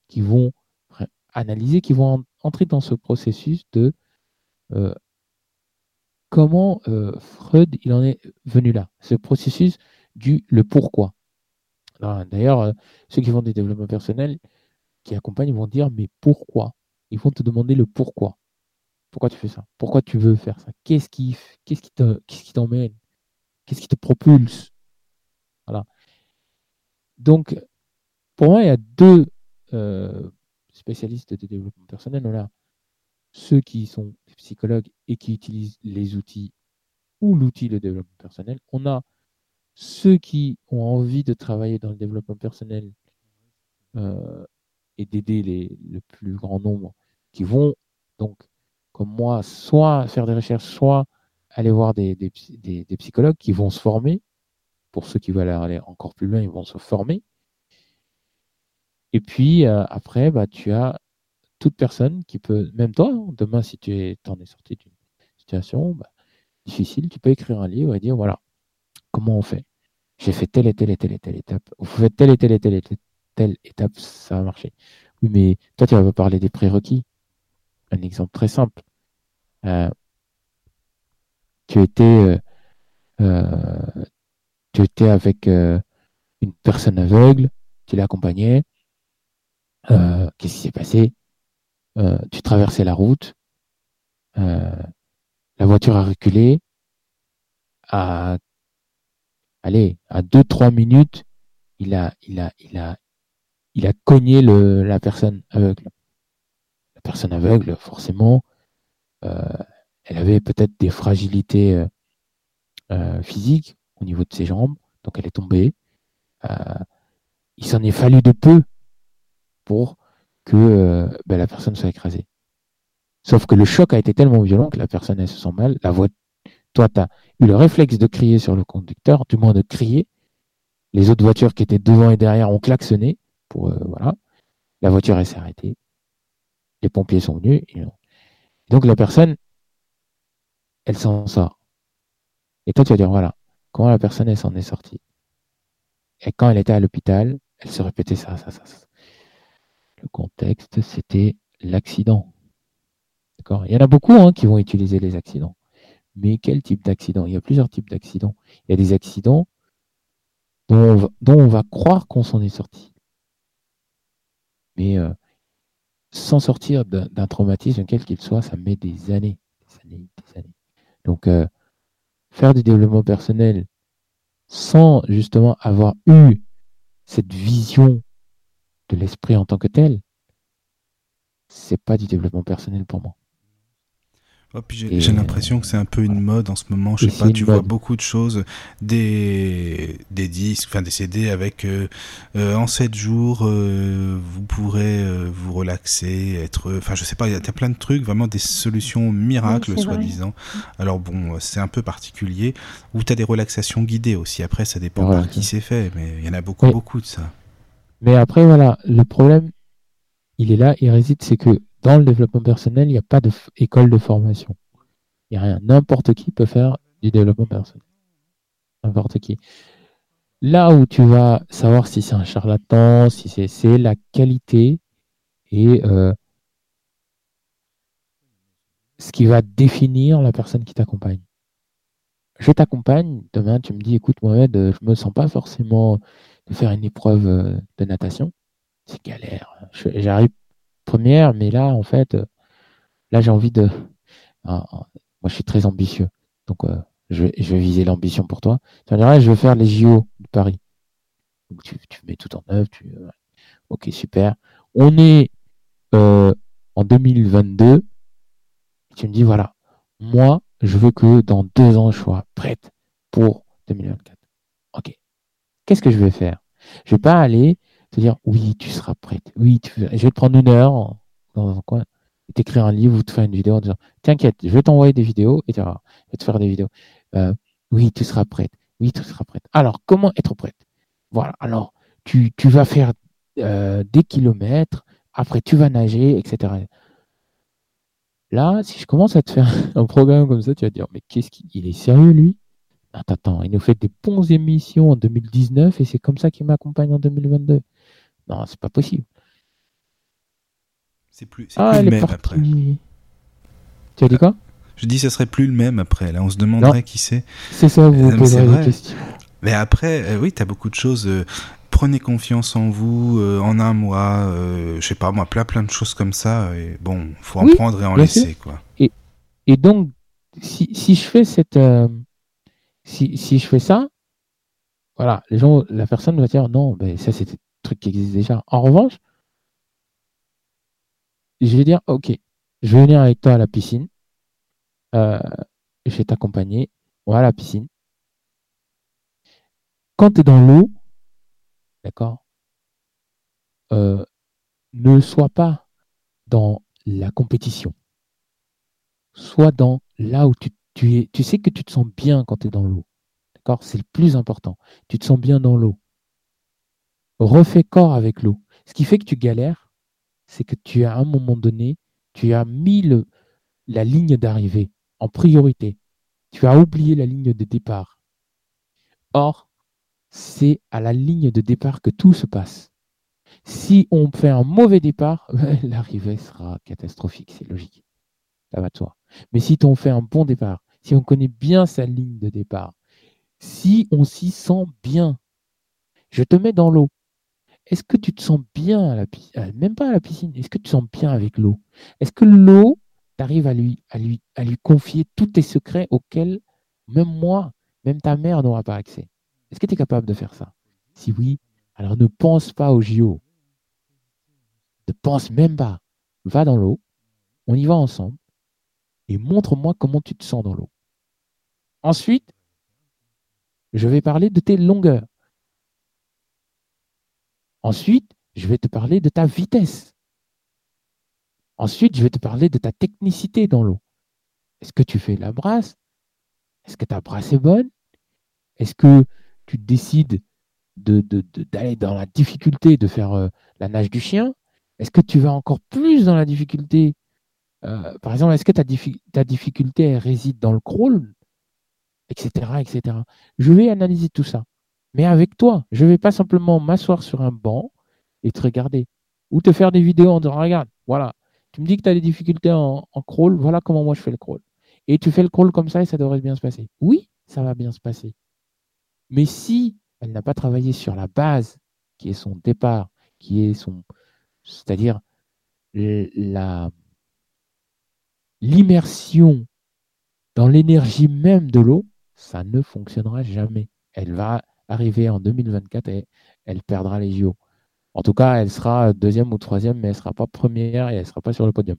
Speaker 3: qui vont analyser, qui vont entrer dans ce processus de euh, comment Freud il en est venu là. Ce processus du le pourquoi. D'ailleurs, ceux qui font des développements personnels, qui accompagnent, vont dire mais pourquoi? Ils vont te demander le pourquoi. Pourquoi tu fais ça? Pourquoi tu veux faire ça? Qu'est-ce qui, qu'est-ce qui t'emmène? Qu'est-ce qui te propulse? Voilà. Donc, pour moi, il y a deux euh, spécialistes de développement personnel. On a ceux qui sont psychologues et qui utilisent les outils ou l'outil de développement personnel. On a ceux qui ont envie de travailler dans le développement personnel euh, et d'aider le plus grand nombre, qui vont donc, comme moi, soit faire des recherches, soit aller voir des, des, psychologues qui vont se former. Pour ceux qui veulent aller encore plus loin, ils vont se former. Et puis euh, après, bah, tu as toute personne qui peut, même toi, hein, demain, si tu en es sorti d'une situation bah, difficile, tu peux écrire un livre et dire voilà, comment on fait? J'ai fait telle et telle et telle et telle étape. Vous faites telle et telle et telle et telle, étape, ça va marcher. Oui, mais toi, tu vas pas parler des prérequis. Un exemple très simple. Euh, tu étais, euh, tu étais avec une personne aveugle, tu l'accompagnais. Qu'est-ce qui s'est passé? Tu traversais la route, la voiture a reculé. À, allez, à 2-3 minutes, il a, il a, il a, il a cogné le, la personne aveugle. La personne aveugle, forcément, elle avait peut-être des fragilités euh, euh, physiques au niveau de ses jambes, donc elle est tombée. Euh, il s'en est fallu de peu pour que ben, la personne soit écrasée. Sauf que le choc a été tellement violent que la personne elle se sent mal. La voix, toi, tu as eu le réflexe de crier sur le conducteur, du moins de crier. Les autres voitures qui étaient devant et derrière ont klaxonné. Pour, voilà. La voiture s'est arrêtée. Les pompiers sont venus. Donc la personne, elle s'en sort. Et toi, tu vas dire, voilà, comment la personne, elle s'en est sortie? Et quand elle était à l'hôpital, elle se répétait ça, ça, ça, ça. Le contexte, c'était l'accident. D'accord? Il y en a beaucoup hein, qui vont utiliser les accidents. Mais quel type d'accident? Il y a plusieurs types d'accidents. Il y a des accidents dont on va, croire qu'on s'en est sorti. Mais euh, sans sortir d'un traumatisme, quel qu'il soit, ça met des années, des années, des années. Donc, euh, faire du développement personnel sans justement avoir eu cette vision de l'esprit en tant que tel, c'est pas du développement personnel pour moi
Speaker 2: j'ai l'impression que c'est un peu une mode en ce moment. Je sais pas, tu vois beaucoup de choses, des, des disques, enfin des CD avec euh, euh, en 7 jours, euh, vous pourrez vous relaxer, être. Enfin, je sais pas, il y a plein de trucs, vraiment des solutions miracles, soi-disant. Alors bon, c'est un peu particulier. Ou tu as des relaxations guidées aussi. Après, ça dépend par qui c'est fait, mais il y en a beaucoup, beaucoup de ça.
Speaker 3: Mais après, voilà, le problème, il est là, il réside, c'est que dans le développement personnel, il n'y a pas d'école de, formation. Il n'y a rien. N'importe qui peut faire du développement personnel. N'importe qui. Là où tu vas savoir si c'est un charlatan, si c'est la qualité et euh, ce qui va définir la personne qui t'accompagne. Je t'accompagne, demain tu me dis écoute Mohamed, je me sens pas forcément de faire une épreuve euh, de natation. C'est galère. J'arrive première, mais là, en fait, euh, là, j'ai envie de. Ah, ah, moi, je suis très ambitieux. Donc, euh, je, vais, viser l'ambition pour toi. Tu dirais, je veux faire les JO de Paris. Donc, tu, mets tout en œuvre. Tu, euh, ok, super. On est en 2022. Tu me dis, voilà, moi, je veux que dans deux ans, je sois prête pour 2024. Ok. Qu'est-ce que je vais faire? Je vais pas aller te dire oui, tu seras prête. Oui, je vais te prendre une heure dans un coin, t'écrire un livre ou te faire une vidéo en disant T'inquiète, je vais t'envoyer des vidéos et tu vas, te faire des vidéos. Euh, oui, tu seras prête. Oui, tu seras prête. Alors, comment être prête? Voilà. Alors, tu, tu vas faire euh, des kilomètres, après tu vas nager, etc. Là, si je commence à te faire un programme comme ça, tu vas dire, mais qu'est-ce qu'il est sérieux lui? Attends, attends, il nous fait des bonnes émissions en 2019 et c'est comme ça qu'il m'accompagne en 2022. Non, c'est pas possible.
Speaker 2: C'est plus, ah, le même après.
Speaker 3: Tu as dit quoi?
Speaker 2: Je dis, ce serait plus le même après. Là, on se demanderait qui c'est.
Speaker 3: C'est ça, vous euh, poserez des questions.
Speaker 2: Mais après, euh, oui, tu as beaucoup de choses. Euh, prenez confiance en vous en un mois, je sais pas moi, plein plein de choses comme ça. Et bon, faut en prendre et en laisser quoi.
Speaker 3: Et, et donc, si, si je fais cette, si, si je fais ça, voilà, les gens, la personne va dire non, ben ça c'est des trucs qui existent déjà. En revanche, je vais dire ok, je vais venir avec toi à la piscine, euh, je vais t'accompagner, on va à la piscine. Quand tu es dans l'eau, d'accord, euh, ne sois pas dans la compétition. Sois dans là où tu, tu, sais que tu te sens bien quand tu es dans l'eau. D'accord? C'est le plus important. Tu te sens bien dans l'eau. Refais corps avec l'eau. Ce qui fait que tu galères, c'est que tu as à un moment donné, tu as mis la ligne d'arrivée en priorité. Tu as oublié la ligne de départ. Or, c'est à la ligne de départ que tout se passe. Si on fait un mauvais départ, l'arrivée sera catastrophique, c'est logique. Ça va de soi. Mais si on fait un bon départ, si on connaît bien sa ligne de départ, si on s'y sent bien, je te mets dans l'eau. Est-ce que tu te sens bien à la piscine euh, Même pas à la piscine. Est-ce que tu te sens bien avec l'eau? Est-ce que l'eau, tu arrives à lui, à, lui, à lui confier tous tes secrets auxquels même moi, même ta mère n'aura pas accès? Est-ce que tu es capable de faire ça? Si oui, alors ne pense pas au JO. Ne pense même pas. Va dans l'eau. On y va ensemble. Et montre-moi comment tu te sens dans l'eau. Ensuite, je vais parler de tes longueurs. Ensuite, je vais te parler de ta vitesse. Ensuite, je vais te parler de ta technicité dans l'eau. Est-ce que tu fais la brasse? Est-ce que ta brasse est bonne? Est-ce que tu décides d'aller dans la difficulté de faire euh, la nage du chien? Est-ce que tu vas encore plus dans la difficulté euh, Par exemple, est-ce que ta, ta difficulté réside dans le crawl? Etc. etc. Je vais analyser tout ça mais avec toi. Je ne vais pas simplement m'asseoir sur un banc et te regarder. Ou te faire des vidéos en disant, regarde, voilà, tu me dis que tu as des difficultés en, crawl, voilà comment moi je fais le crawl. Et tu fais le crawl comme ça et ça devrait bien se passer. Oui, ça va bien se passer. Mais si elle n'a pas travaillé sur la base, qui est son départ, qui est son, c'est-à-dire l'immersion dans l'énergie même de l'eau, ça ne fonctionnera jamais. Elle va arriver en 2024 et elle perdra les JO. En tout cas, elle sera deuxième ou troisième, mais elle ne sera pas première et elle ne sera pas sur le podium.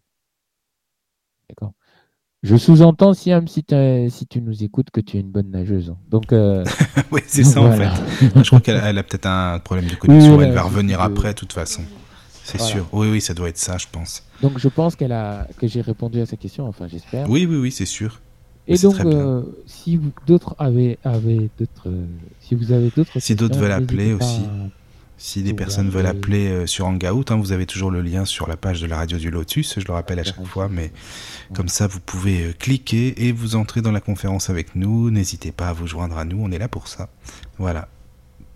Speaker 3: D'accord? Je sous-entends, Siam, si, si tu nous écoutes, que tu es une bonne nageuse. Donc, euh,
Speaker 2: oui, c'est ça en fait. je crois qu'elle a peut-être un problème de connexion. elle va revenir après, de toute façon. C'est sûr. Oui, oui, ça doit être ça, je pense.
Speaker 3: Donc, je pense qu'elle a que j'ai répondu à sa question. Enfin, j'espère.
Speaker 2: Oui, oui, oui, c'est sûr.
Speaker 3: Et donc, euh, si d'autres avaient, avaient d'autres, euh, si vous avez d'autres,
Speaker 2: si d'autres veulent appeler aussi, si des personnes veulent appeler euh, sur Hangout, hein, vous avez toujours le lien sur la page de la radio du Lotus. Je le rappelle à chaque fois, mais comme ça, vous pouvez cliquer et vous entrer dans la conférence avec nous. N'hésitez pas à vous joindre à nous, on est là pour ça. Voilà.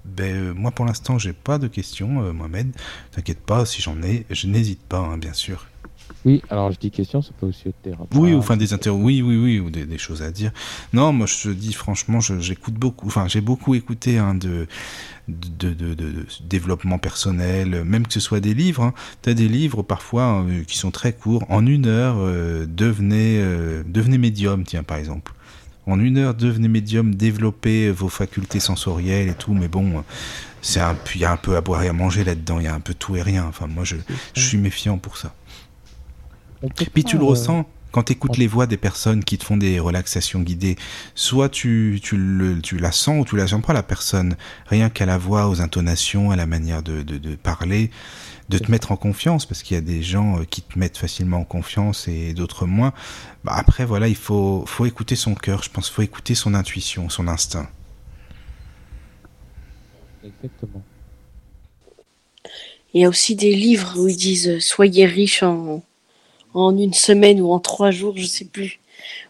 Speaker 2: Ben, moi, pour l'instant, j'ai pas de questions, Mohamed. T'inquiète pas, si j'en ai, je n'hésite pas, hein, bien sûr.
Speaker 3: Oui, alors je dis question, ça peut aussi être des
Speaker 2: Oui, ou enfin des interviews, oui, oui, oui, ou des, choses à dire. Non, moi je dis franchement, j'écoute beaucoup, enfin j'ai beaucoup écouté hein, de, de, de, de, développement personnel, même que ce soit des livres. Hein. Tu as des livres parfois euh, qui sont très courts. En une heure, euh, devenez, euh, devenez médium, tiens, par exemple. En une heure, devenez médium, développez vos facultés sensorielles et tout, mais bon, c'est un, il y a un peu à boire et à manger là-dedans, il y a un peu tout et rien. Enfin, moi je, je suis méfiant pour ça. Et puis tu le ressens, Quand tu écoutes les voix des personnes qui te font des relaxations guidées, soit tu, tu, le, tu la sens ou tu la sens pas la personne, rien qu'à la voix, aux intonations, à la manière de, de, de parler, de te mettre en confiance, parce qu'il y a des gens euh, qui te mettent facilement en confiance et d'autres moins. Bah après, voilà, il faut, faut écouter son cœur, je pense, faut écouter son intuition, son instinct.
Speaker 3: Exactement.
Speaker 4: Il y a aussi des livres où ils disent euh, soyez riche en, en une semaine ou en trois jours, je sais plus.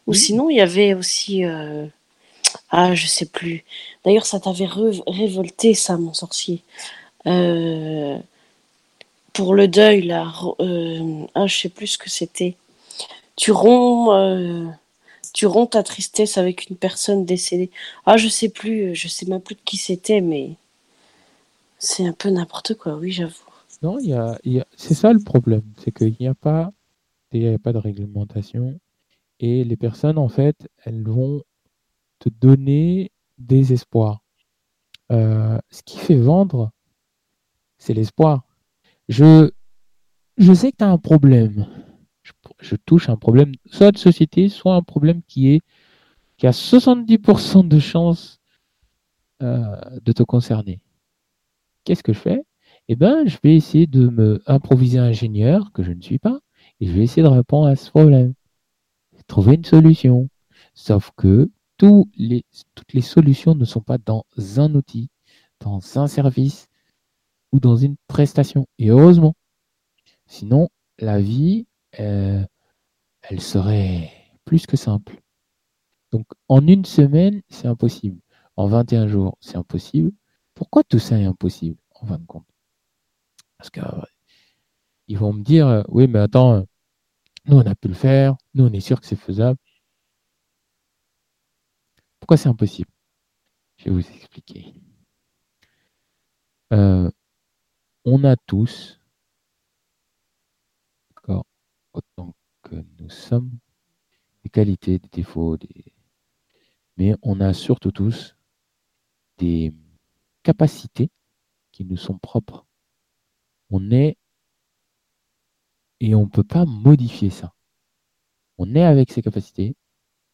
Speaker 4: Ou sinon, il y avait aussi. euh, Ah, je sais plus. D'ailleurs, ça t'avait révolté, ça, mon sorcier. Euh, Pour le deuil, là. euh, Ah, je sais plus ce que c'était. Tu romps. Tu romps ta tristesse avec une personne décédée. Ah, je sais plus. Je sais même plus de qui c'était, mais. C'est un peu n'importe quoi, oui, j'avoue.
Speaker 3: Non, il y a, il y a- c'est ça le problème, c'est qu'il n'y a pas, il y a pas de réglementation et les personnes, en fait, elles vont te donner des espoirs. Euh, ce qui fait vendre, c'est l'espoir. Je, sais que tu as un problème. Je, touche un problème, soit de société, soit un problème qui est qui a 70% de chances euh, de te concerner. Qu'est-ce que je fais? Eh ben, je vais essayer de me improviser ingénieur, que je ne suis pas, et je vais essayer de répondre à ce problème. Trouver une solution. Sauf que toutes les solutions ne sont pas dans un outil, dans un service ou dans une prestation. Et heureusement. Sinon, la vie, euh, elle serait plus que simple. Donc, en une semaine, c'est impossible. En 21 jours, c'est impossible. Pourquoi tout ça est impossible, en fin de compte? Parce que euh, ils vont me dire, euh, oui, mais attends, nous, on a pu le faire, nous, on est sûr que c'est faisable. Pourquoi c'est impossible? Je vais vous expliquer. Euh, on a tous, autant que nous sommes, des qualités, des défauts, des... mais on a surtout tous des capacités qui nous sont propres. On est et on ne peut pas modifier ça. On est avec ses capacités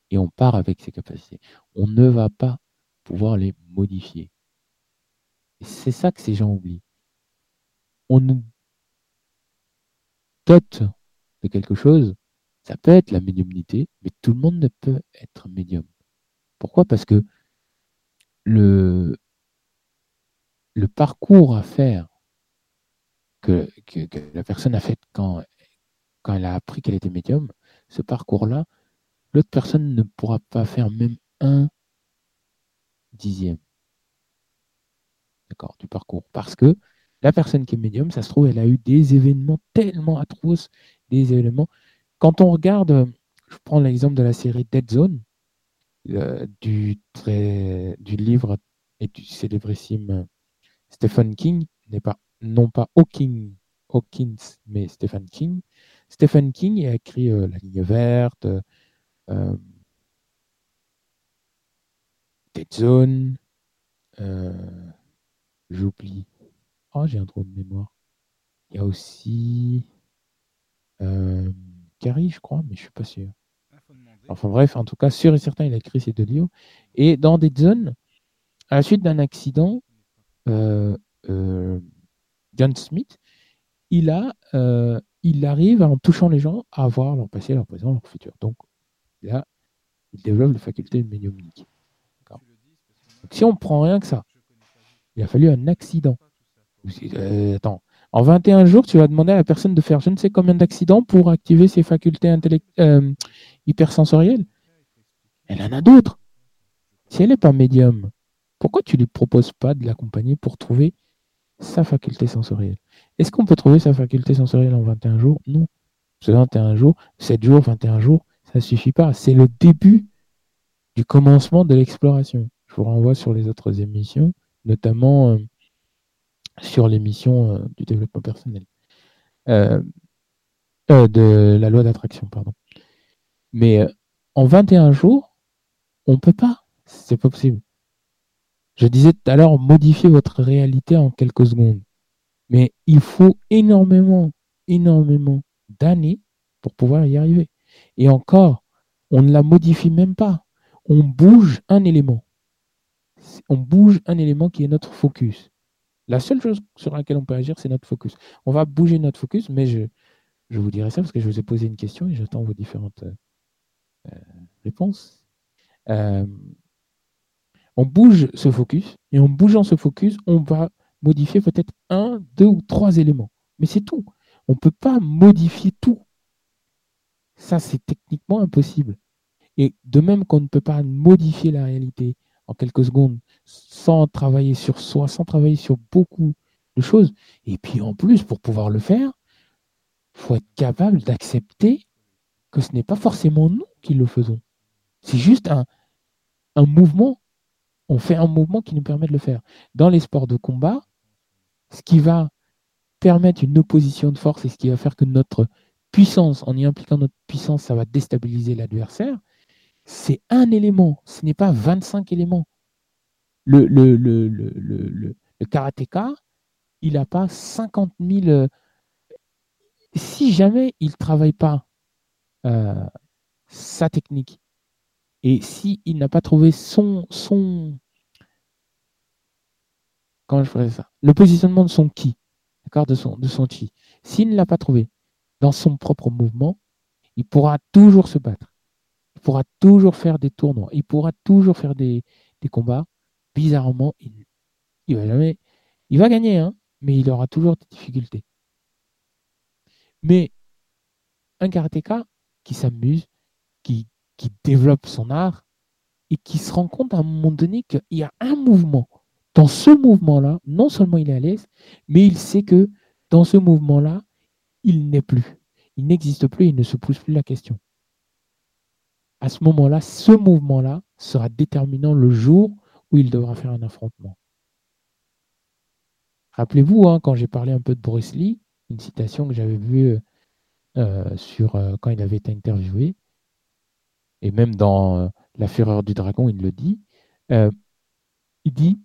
Speaker 3: et on part avec ses capacités. On ne va pas pouvoir les modifier. C'est ça que ces gens oublient. On nous dote de quelque chose, ça peut être la médiumnité, mais tout le monde ne peut être médium. Pourquoi? Parce que le, le parcours à faire que, que, que la personne a fait quand, quand elle a appris qu'elle était médium, ce parcours-là, l'autre personne ne pourra pas faire même un dixième d'accord, du parcours. Parce que la personne qui est médium, ça se trouve, elle a eu des événements tellement atroces, des événements. Quand on regarde, je prends l'exemple de la série Dead Zone, le- du, très, du livre et du célébrissime Stephen King, pas, non pas Hawking, Hawkins, mais Stephen King. Stephen King a écrit euh, La ligne verte, euh, Dead Zone, euh, j'oublie. Oh, j'ai un trou de mémoire. Il y a aussi euh, Carrie, je crois, mais je suis pas sûr. Enfin bref, en tout cas, sûr et certain, il a écrit ces deux livres. Et dans Dead Zone, à la suite d'un accident, euh, euh, John Smith, il, a, euh, il arrive, en touchant les gens, à voir leur passé, leur présent, leur futur. Donc là, il développe les facultés médiumniques. Donc, si on prend rien que ça, il a fallu un accident. Euh, attends, en 21 jours, tu vas demander à la personne de faire je ne sais combien d'accidents pour activer ses facultés euh, hypersensorielles. Elle en a d'autres. Si elle n'est pas médium, pourquoi tu ne lui proposes pas de l'accompagner pour trouver sa faculté sensorielle? Est-ce qu'on peut trouver sa faculté sensorielle en 21 jours? Non. Que 21 jours, 7 jours, 21 jours, ça ne suffit pas. C'est le début du commencement de l'exploration. Je vous renvoie sur les autres émissions, notamment euh, sur l'émission euh, du développement personnel. Euh, euh, de la loi d'attraction, pardon. Mais en 21 jours, on ne peut pas. C'est pas possible. Je disais tout à l'heure, modifier votre réalité en quelques secondes. Mais il faut énormément, énormément d'années pour pouvoir y arriver. Et encore, on ne la modifie même pas. On bouge un élément. On bouge un élément qui est notre focus. La seule chose sur laquelle on peut agir, c'est notre focus. On va bouger notre focus, mais je, je vous dirai ça parce que je vous ai posé une question et j'attends vos différentes euh, réponses. Euh, on bouge ce focus et en bougeant ce focus, on va modifier peut-être un, deux ou trois éléments. Mais c'est tout. On ne peut pas modifier tout. Ça, c'est techniquement impossible. Et de même qu'on ne peut pas modifier la réalité en quelques secondes sans travailler sur soi, sans travailler sur beaucoup de choses. Et puis en plus, pour pouvoir le faire, il faut être capable d'accepter que ce n'est pas forcément nous qui le faisons. C'est juste un, un mouvement. On fait un mouvement qui nous permet de le faire. Dans les sports de combat, ce qui va permettre une opposition de force et ce qui va faire que notre puissance, en y impliquant notre puissance, ça va déstabiliser l'adversaire, c'est un élément, ce n'est pas 25 éléments. Le, karatéka, il n'a pas 50 000... Euh, si jamais il ne travaille pas euh, sa technique, et s'il n'a pas trouvé son... Comment je ferais ça? Le positionnement de son ki, de son, de chi. S'il ne l'a pas trouvé dans son propre mouvement, il pourra toujours se battre. Il pourra toujours faire des tournois. Il pourra toujours faire des, combats. Bizarrement, il, il, va jamais. Il va gagner, hein, mais il aura toujours des difficultés. Mais un karatéka qui s'amuse, qui, qui développe son art et qui se rend compte à un moment donné qu'il y a un mouvement. Dans ce mouvement-là, non seulement il est à l'aise, mais il sait que dans ce mouvement-là, il n'est plus. Il n'existe plus, il ne se pose plus la question. À ce moment-là, ce mouvement-là sera déterminant le jour où il devra faire un affrontement. Rappelez-vous, hein, quand j'ai parlé un peu de Bruce Lee, une citation que j'avais vue euh, sur euh, quand il avait été interviewé, et même dans euh, La Fureur du Dragon, il le dit. il dit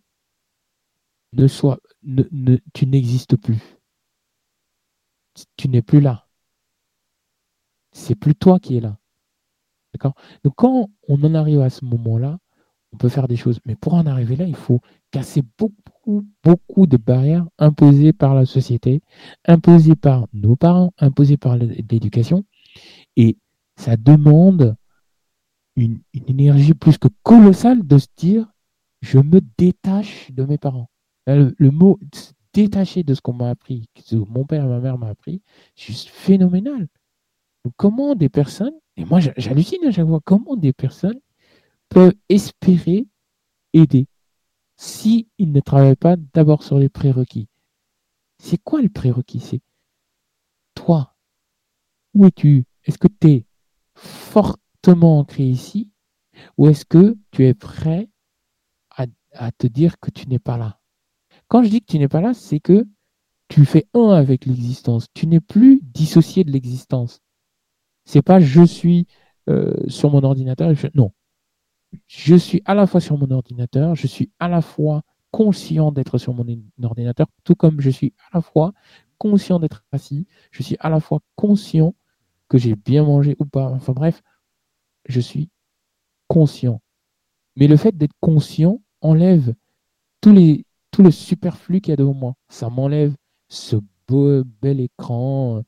Speaker 3: ne sois, ne, tu n'existes plus. Tu n'es plus là. C'est plus toi qui es là. D'accord? Donc quand on en arrive à ce moment-là, on peut faire des choses. Mais pour en arriver là, il faut casser beaucoup, beaucoup de barrières imposées par la société, imposées par nos parents, imposées par l'éducation. Et ça demande une, énergie plus que colossale de se dire je me détache de mes parents. Le, mot détacher de ce qu'on m'a appris, que mon père et ma mère m'ont appris, c'est juste phénoménal. comment des personnes, et moi j'hallucine à chaque fois, comment des personnes peuvent espérer aider s'ils ne travaillent pas d'abord sur les prérequis? C'est quoi le prérequis? C'est toi. Où es-tu? Est-ce que tu es fortement ancré ici? Ou est-ce que tu es prêt à te dire que tu n'es pas là? Quand je dis que tu n'es pas là, c'est que tu fais un avec l'existence. Tu n'es plus dissocié de l'existence. C'est pas je suis euh, sur mon ordinateur. Non, je suis à la fois sur mon ordinateur, je suis à la fois conscient d'être sur mon ordinateur, tout comme je suis à la fois conscient d'être assis, je suis à la fois conscient que j'ai bien mangé ou pas. Enfin bref, je suis conscient. Mais le fait d'être conscient enlève tous les, tout le superflu qu'il y a devant moi. Ça m'enlève ce beau, bel écran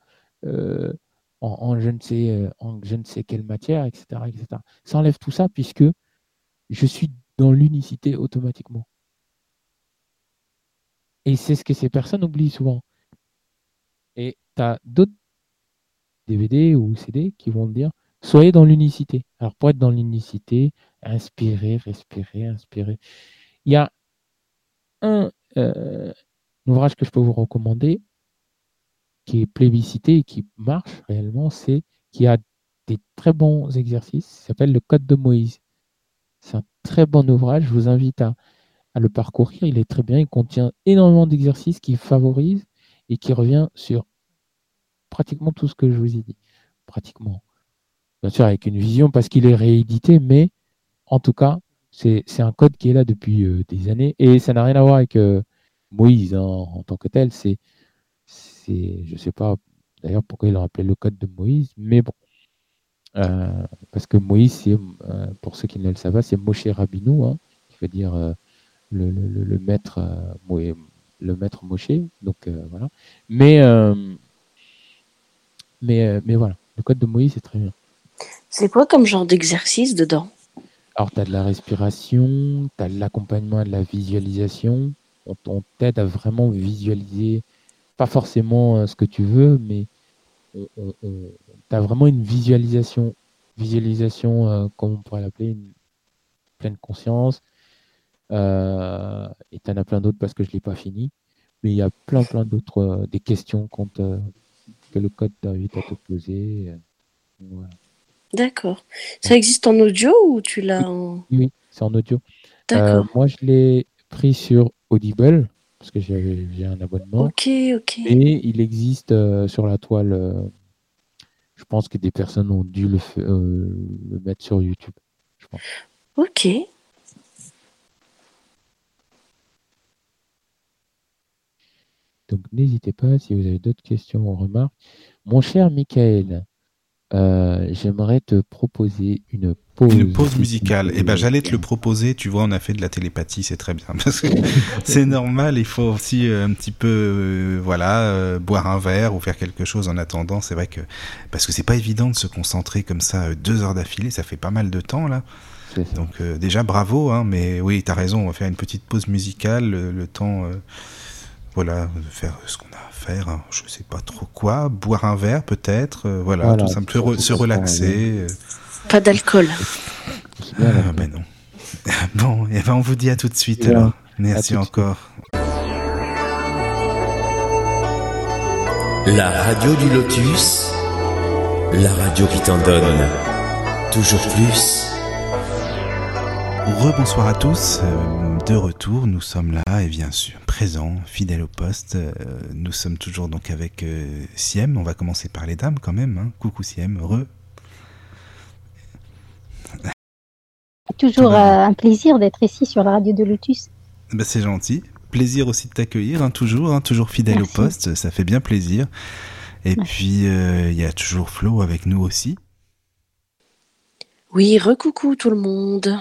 Speaker 3: euh, en, je ne sais, en je ne sais quelle matière, etc., etc. Ça enlève tout ça puisque je suis dans l'unicité automatiquement. Et c'est ce que ces personnes oublient souvent. Et tu as d'autres DVD ou CD qui vont te dire soyez dans l'unicité. Alors pour être dans l'unicité, inspirez, respirez, inspirez. Il y a un, euh, ouvrage que je peux vous recommander qui est plébiscité et qui marche réellement, c'est qui a des très bons exercices. Ça s'appelle le Code de Moïse. C'est un très bon ouvrage. Je vous invite à, le parcourir. Il est très bien. Il contient énormément d'exercices qui favorisent et qui revient sur pratiquement tout ce que je vous ai dit. Pratiquement. Bien sûr, avec une vision parce qu'il est réédité, mais en tout cas, c'est un code qui est là depuis euh, des années et ça n'a rien à voir avec euh, Moïse hein, en tant que tel. C'est, je ne sais pas d'ailleurs pourquoi il a appelé le code de Moïse, mais bon. parce que Moïse, pour ceux qui ne le savent pas, c'est Moshe Rabbinou, hein, qui veut dire le, maître, le maître Moshe. Mais, mais, mais voilà, le code de Moïse, c'est très bien.
Speaker 4: C'est quoi comme genre d'exercice dedans?
Speaker 3: Alors, tu as de la respiration, tu as de l'accompagnement de la visualisation. On, t'aide à vraiment visualiser, pas forcément euh, ce que tu veux, mais tu as vraiment une visualisation, visualisation, euh, comme on pourrait l'appeler, une pleine conscience. Euh, et tu en as plein d'autres parce que je ne l'ai pas fini. Mais il y a plein, plein d'autres, des questions que le code t'invite à te poser.
Speaker 4: Voilà. D'accord. Ça existe en audio ou tu l'as en...
Speaker 3: Oui, c'est en audio. Euh, moi, je l'ai pris sur Audible parce que j'ai un abonnement.
Speaker 4: Ok, ok.
Speaker 3: Et il existe euh, sur la toile. Euh, je pense que des personnes ont dû le, le mettre sur YouTube. Je pense.
Speaker 4: Ok.
Speaker 3: Donc n'hésitez pas si vous avez d'autres questions ou remarques. Mon cher Michael, euh, j'aimerais te proposer une pause.
Speaker 2: Une pause musicale. Et eh ben, j'allais te le proposer. Tu vois, on a fait de la télépathie, c'est très bien. Parce que c'est normal. Il faut aussi euh, un petit peu, euh, voilà, boire un verre ou faire quelque chose en attendant. C'est vrai que parce que c'est pas évident de se concentrer comme ça deux heures d'affilée. Ça fait pas mal de temps là. Donc déjà bravo, hein, mais oui, tu as raison. On va faire une petite pause musicale, le, temps, voilà, de faire ce qu'on a faire, hein. je sais pas trop quoi, boire un verre peut-être, euh, voilà, tout simplement se relaxer. Euh.
Speaker 4: Pas d'alcool.
Speaker 2: Ah, ben non. Bon, et eh ben on vous dit à tout de suite alors. Merci encore.
Speaker 1: La radio du Lotus, la radio qui t'en donne toujours plus.
Speaker 2: Rebonsoir à tous, euh, de retour, nous sommes là et bien sûr présents, fidèles au poste. Euh, nous sommes toujours donc avec euh, Siem, on va commencer par les dames quand même. Hein. Coucou Siem, re.
Speaker 5: Toujours un plaisir d'être ici sur la radio de Lotus.
Speaker 2: Bah, c'est gentil. Plaisir aussi de t'accueillir, hein, toujours, hein, toujours fidèle au poste, ça fait bien plaisir. Et puis il y a toujours Flo avec nous aussi.
Speaker 4: Oui, recoucou tout le monde.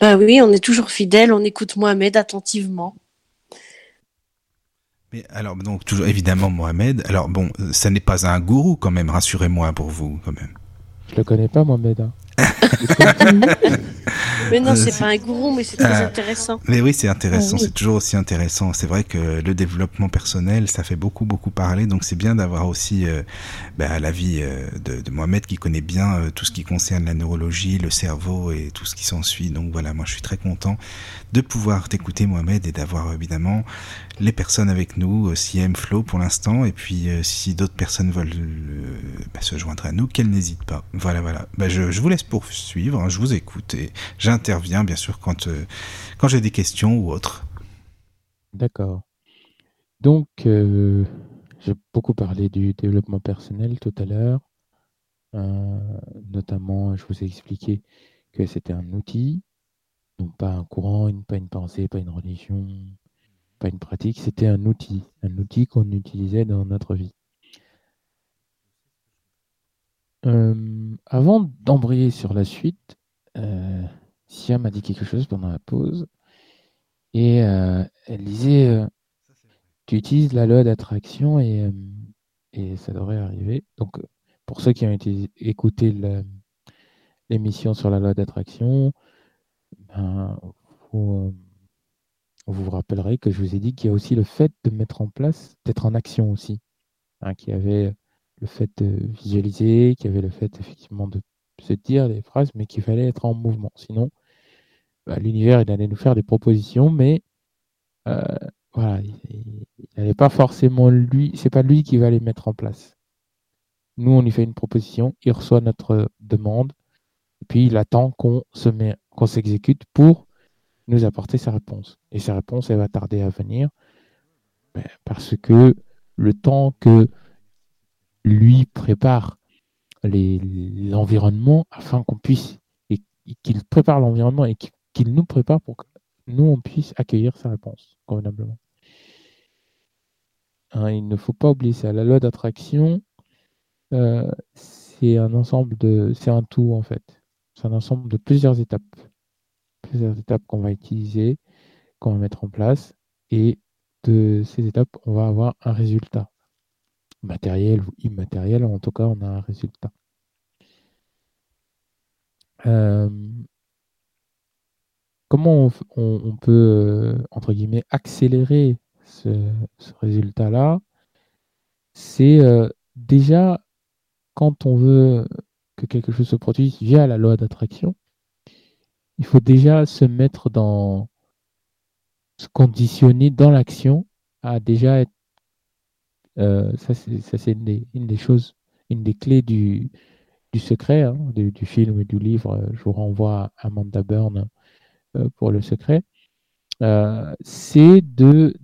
Speaker 4: Bah oui, on est toujours fidèle, on écoute Mohamed attentivement.
Speaker 2: Mais alors, donc, toujours évidemment, Mohamed. Alors, bon, ça n'est pas un gourou quand même, rassurez-moi pour vous, quand même.
Speaker 3: Je le connais pas, Mohamed. Hein.
Speaker 4: mais non, c'est pas un gourou, mais c'est très euh, intéressant.
Speaker 2: Mais oui, c'est intéressant, c'est toujours aussi intéressant. C'est vrai que le développement personnel, ça fait beaucoup, beaucoup parler, donc c'est bien d'avoir aussi euh, bah, l'avis euh, de, Mohamed qui connaît bien tout ce qui concerne la neurologie, le cerveau et tout ce qui s'ensuit. Donc voilà, moi je suis très content de pouvoir t'écouter, Mohamed, et d'avoir évidemment les personnes avec nous, CM Flow pour l'instant, et puis si d'autres personnes veulent bah, se joindre à nous, qu'elles n'hésitent pas. Voilà, voilà. Bah, je, je vous laisse poursuivre, hein, je vous écoute et j'interviens bien sûr quand, euh, quand j'ai des questions ou autres.
Speaker 3: D'accord. Donc, euh, j'ai beaucoup parlé du développement personnel tout à l'heure. Euh, notamment, je vous ai expliqué que c'était un outil, donc pas un courant, pas une pensée, pas une religion, pas une pratique, c'était un outil, un outil qu'on utilisait dans notre vie. Euh, avant d'embrayer sur la suite, euh, Sia m'a dit quelque chose pendant la pause. Et euh, elle disait Tu utilises la loi d'attraction et, et, ça devrait arriver. Donc, pour ceux qui ont écouté l'émission sur la loi d'attraction, ben, vous, vous, rappellerez que je vous ai dit qu'il y a aussi le fait de mettre en place, d'être en action aussi. Hein, qui avait le fait de visualiser, qu'il y avait le fait effectivement de se dire des phrases, mais qu'il fallait être en mouvement. Sinon, bah, l'univers, il allait nous faire des propositions, mais euh, voilà, il n'allait pas forcément lui, c'est pas lui qui va les mettre en place. Nous, on lui fait une proposition, il reçoit notre demande, et puis il attend qu'on se met, qu'on s'exécute pour nous apporter sa réponse. Et sa réponse, elle va tarder à venir, ben, parce que le temps que lui prépare l'environnement afin qu'on puisse, et, qu'il prépare l'environnement et qu'il nous prépare pour que nous, on puisse accueillir sa réponse convenablement. Hein, il ne faut pas oublier ça. La loi d'attraction, euh, c'est un ensemble de. C'est un tout, en fait. C'est un ensemble de plusieurs étapes. Plusieurs étapes qu'on va utiliser, qu'on va mettre en place. Et de ces étapes, on va avoir un résultat. Matériel ou immatériel, en tout cas, on a un résultat. Euh, comment on, peut, euh, entre guillemets, accélérer ce, résultat-là? C'est euh, déjà quand on veut que quelque chose se produise via la loi d'attraction, il faut déjà se mettre dans, se conditionner dans l'action à déjà être, ça c'est une, des choses, une des clés du, secret, hein, du, film et du livre. Je vous renvoie à Amanda Byrne euh, pour le secret, euh, c'est de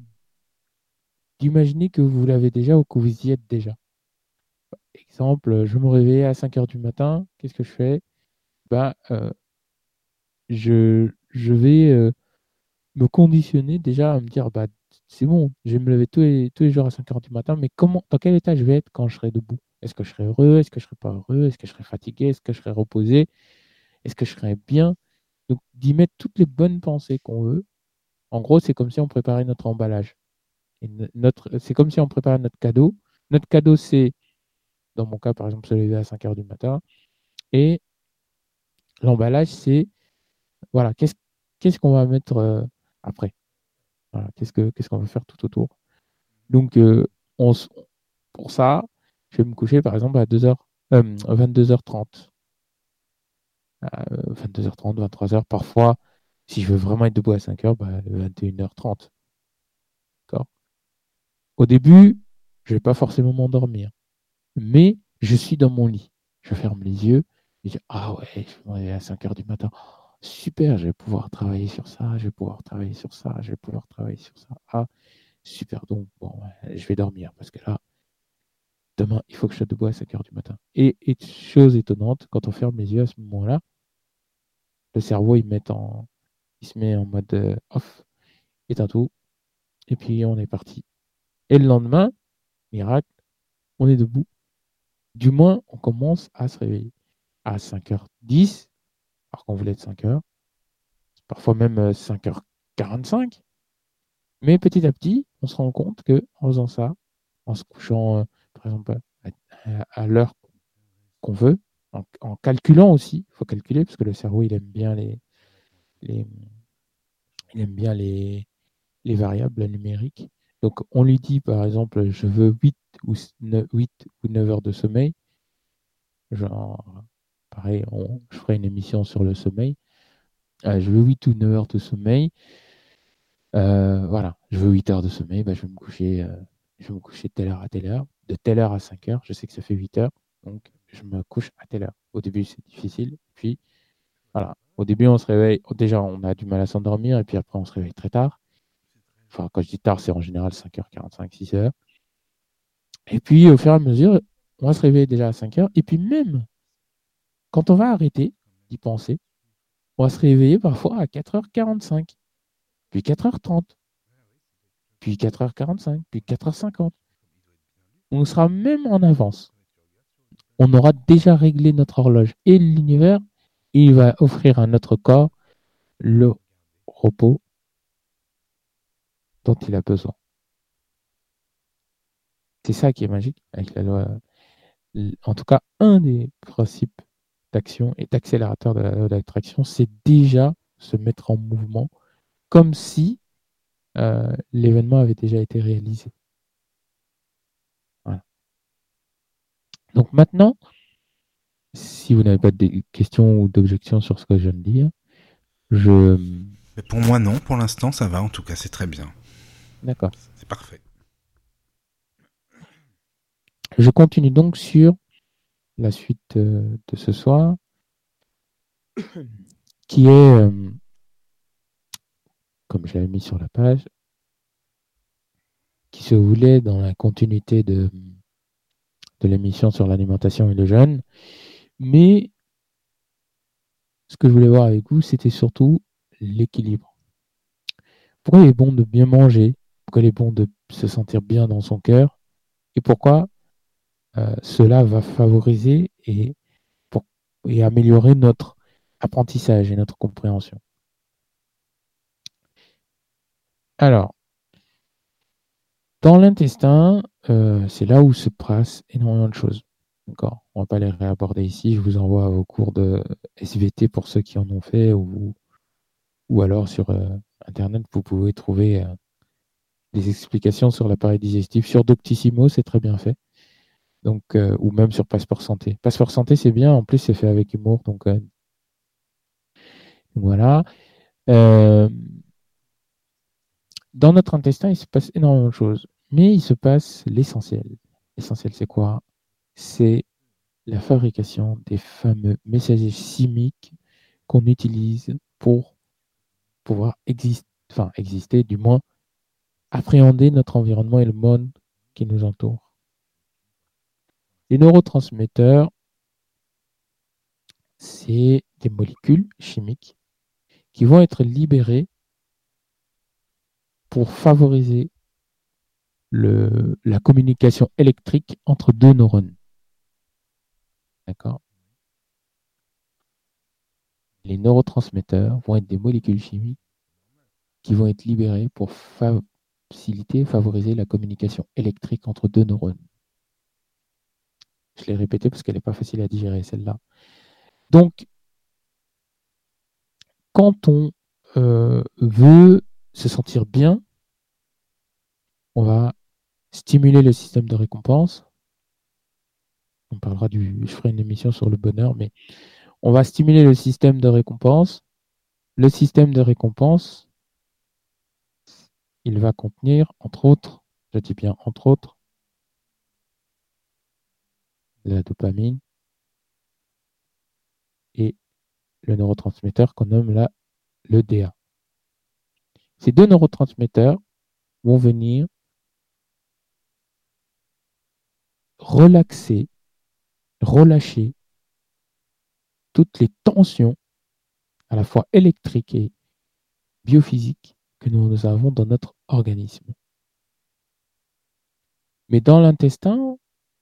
Speaker 3: d'imaginer que vous l'avez déjà ou que vous y êtes déjà. Exemple, je me réveille à 5 heures du matin, qu'est-ce que je fais? Euh, je, je, vais me conditionner déjà à me dire bah, c'est bon, je vais me lever tous les, jours à 5 heures du matin, mais comment, dans quel état je vais être quand je serai debout? Est-ce que je serai heureux? Est-ce que je serai pas heureux? Est-ce que je serai fatigué? Est-ce que je serai reposé? Est-ce que je serai bien? Donc, d'y mettre toutes les bonnes pensées qu'on veut. En gros, c'est comme si on préparait notre emballage. c'est comme si on préparait notre cadeau. Notre cadeau, c'est, dans mon cas, par exemple, se lever à 5 heures du matin. Et l'emballage, c'est, voilà, qu'est-ce, qu'est-ce qu'on va mettre euh, après? Qu'est-ce, que, qu'est-ce qu'on va faire tout autour Donc, euh, pour ça, je vais me coucher, par exemple, à 2h, 22h30. 22h30, 23h. Parfois, si je veux vraiment être debout à 5h, bah, 21h30. D'accord? Au début, je ne vais pas forcément m'endormir. Mais je suis dans mon lit. Je ferme les yeux et je dis Ah ouais, je vais me réveiller à 5h du matin. Super, je vais pouvoir travailler sur ça, je vais pouvoir travailler sur ça, je vais pouvoir travailler sur ça. Ah, super, donc bon, je vais dormir parce que là, demain, il faut que je sois debout à 5 heures du matin. Et, chose étonnante, quand on ferme les yeux à ce moment-là, le cerveau, il, met en, il se met en mode euh, off, éteint tout, et puis on est parti. Et le lendemain, miracle, on est debout. Du moins, on commence à se réveiller à 5h10, alors qu'on voulait être 5h, parfois même 5h45. Euh, Mais petit à petit, on se rend compte que en faisant ça, en se couchant euh, par exemple, à, l'heure qu'on veut, en, calculant aussi. Il faut calculer parce que le cerveau, il aime bien les, bien les, les variables numériques. Donc, on lui dit, par exemple, je veux 8 ou 9, 8 ou 9 heures de sommeil. Genre, pareil, je ferai une émission sur le sommeil. Euh, je veux 8 ou 9 heures de sommeil. Euh, voilà, je veux 8 heures de sommeil, bah, je vais me coucher, euh, je me de telle heure à telle heure de telle heure à 5 heures. Je sais que ça fait 8 heures, donc je me couche à telle heure. Au début, c'est difficile. Puis, voilà. Au début, on se réveille. Déjà, on a du mal à s'endormir, et puis après, on se réveille très tard. Enfin, quand je dis tard, c'est en général 5h45, 6h. Et puis, au fur et à mesure, on va se réveiller déjà à 5 heures. Et puis, même quand on va arrêter d'y penser, on va se réveiller parfois à 4h45, puis 4h30, puis 4h45, puis 4h50 on sera même en avance. On aura déjà réglé notre horloge et l'univers, il va offrir à notre corps le repos dont il a besoin. C'est ça qui est magique avec la loi. En tout cas, un des principes d'action et d'accélérateur de la loi d'attraction, c'est déjà se mettre en mouvement comme si euh, l'événement avait déjà été réalisé. Donc maintenant, si vous n'avez pas de questions ou d'objections sur ce que je viens de dire, je...
Speaker 2: Mais pour moi non, pour l'instant ça va, en tout cas c'est très bien.
Speaker 3: D'accord.
Speaker 2: C'est parfait.
Speaker 3: Je continue donc sur la suite euh, de ce soir, qui est, euh, comme je l'avais mis sur la page, qui se voulait dans la continuité de de l'émission sur l'alimentation et le jeûne. Mais ce que je voulais voir avec vous, c'était surtout l'équilibre. Pourquoi il est bon de bien manger? Pourquoi il est bon de se sentir bien dans son cœur? Et pourquoi euh, cela va favoriser et, améliorer notre apprentissage et notre compréhension. Alors, dans l'intestin, euh, c'est là où se passe énormément de choses. D'accord? On ne va pas les réaborder ici. Je vous envoie au cours de SVT pour ceux qui en ont fait ou, alors sur euh, Internet, vous pouvez trouver des explications sur l'appareil digestif. Sur Doctissimo, c'est très bien fait. Donc, ou même sur Passeport Santé. Passeport Santé, c'est bien. En plus, c'est fait avec humour. Donc, voilà. dans notre intestin, il se passe énormément de choses. Mais il se passe l'essentiel. L'essentiel, c'est quoi? C'est la fabrication des fameux messagers chimiques qu'on utilise pour pouvoir exister, du moins appréhender notre environnement et le monde qui nous entoure. Les neurotransmetteurs, c'est des molécules chimiques qui vont être libérées pour favoriser la communication électrique entre deux neurones. D'accord? Les neurotransmetteurs vont être des molécules chimiques qui vont être libérées pour faciliter, favoriser la communication électrique entre deux neurones. Je l'ai répété parce qu'elle n'est pas facile à digérer, celle-là. Donc, quand on euh, veut se sentir bien, on va stimuler le système de récompense. On parlera du. Je ferai une émission sur le bonheur, mais on va stimuler le système de récompense. Le système de récompense, il va contenir, entre autres, je dis bien entre autres, la dopamine et le neurotransmetteur qu'on nomme là le. Ces deux neurotransmetteurs vont venir relaxer, relâcher toutes les tensions, à la fois électriques et biophysiques, que nous avons dans notre organisme. Mais dans l'intestin,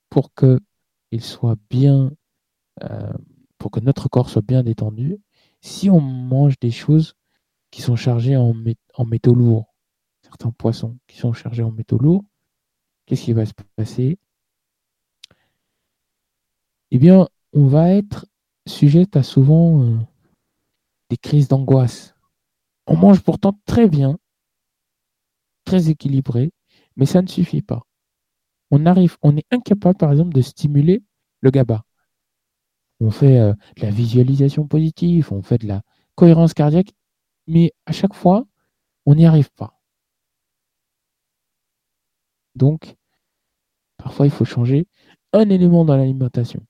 Speaker 3: pour que soit bien, euh, pour que notre corps soit bien détendu, si on mange des choses qui sont chargées en, en métaux lourds, certains poissons qui sont chargés en métaux lourds, qu'est-ce qui va se passer? Eh bien, on va être sujet à souvent euh, des crises d'angoisse. On mange pourtant très bien, très équilibré, mais ça ne suffit pas. On arrive, on est incapable, par exemple, de stimuler le GABA. On fait euh, de la visualisation positive, on fait de la cohérence cardiaque, mais à chaque fois, on n'y arrive pas. Donc, parfois, il faut changer un élément dans l'alimentation.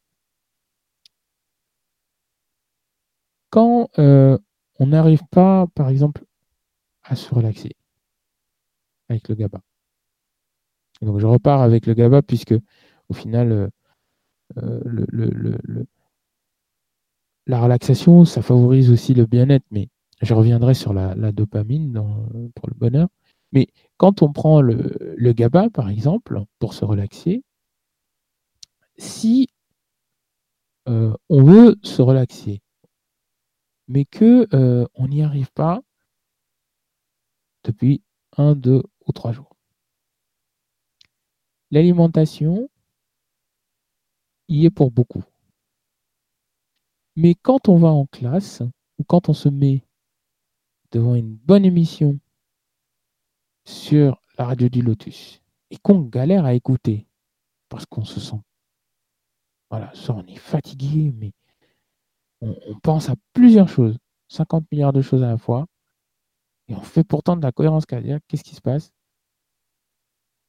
Speaker 3: quand euh, on n'arrive pas, par exemple, à se relaxer avec le GABA. Donc je repars avec le GABA puisque au final, euh, euh, la relaxation, ça favorise aussi le bien-être, mais je reviendrai sur la, dopamine pour le bonheur. Mais quand on prend le, GABA, par exemple, pour se relaxer, si on veut se relaxer, mais que euh, on n'y arrive pas depuis un, deux ou trois jours. L'alimentation y est pour beaucoup. Mais quand on va en classe ou quand on se met devant une bonne émission sur la radio du Lotus et qu'on galère à écouter parce qu'on se sent voilà, soit on est fatigué, mais on, pense à plusieurs choses, 50 milliards de choses à la fois, et on fait pourtant de la cohérence cardiaque. Qu'est-ce qui se passe?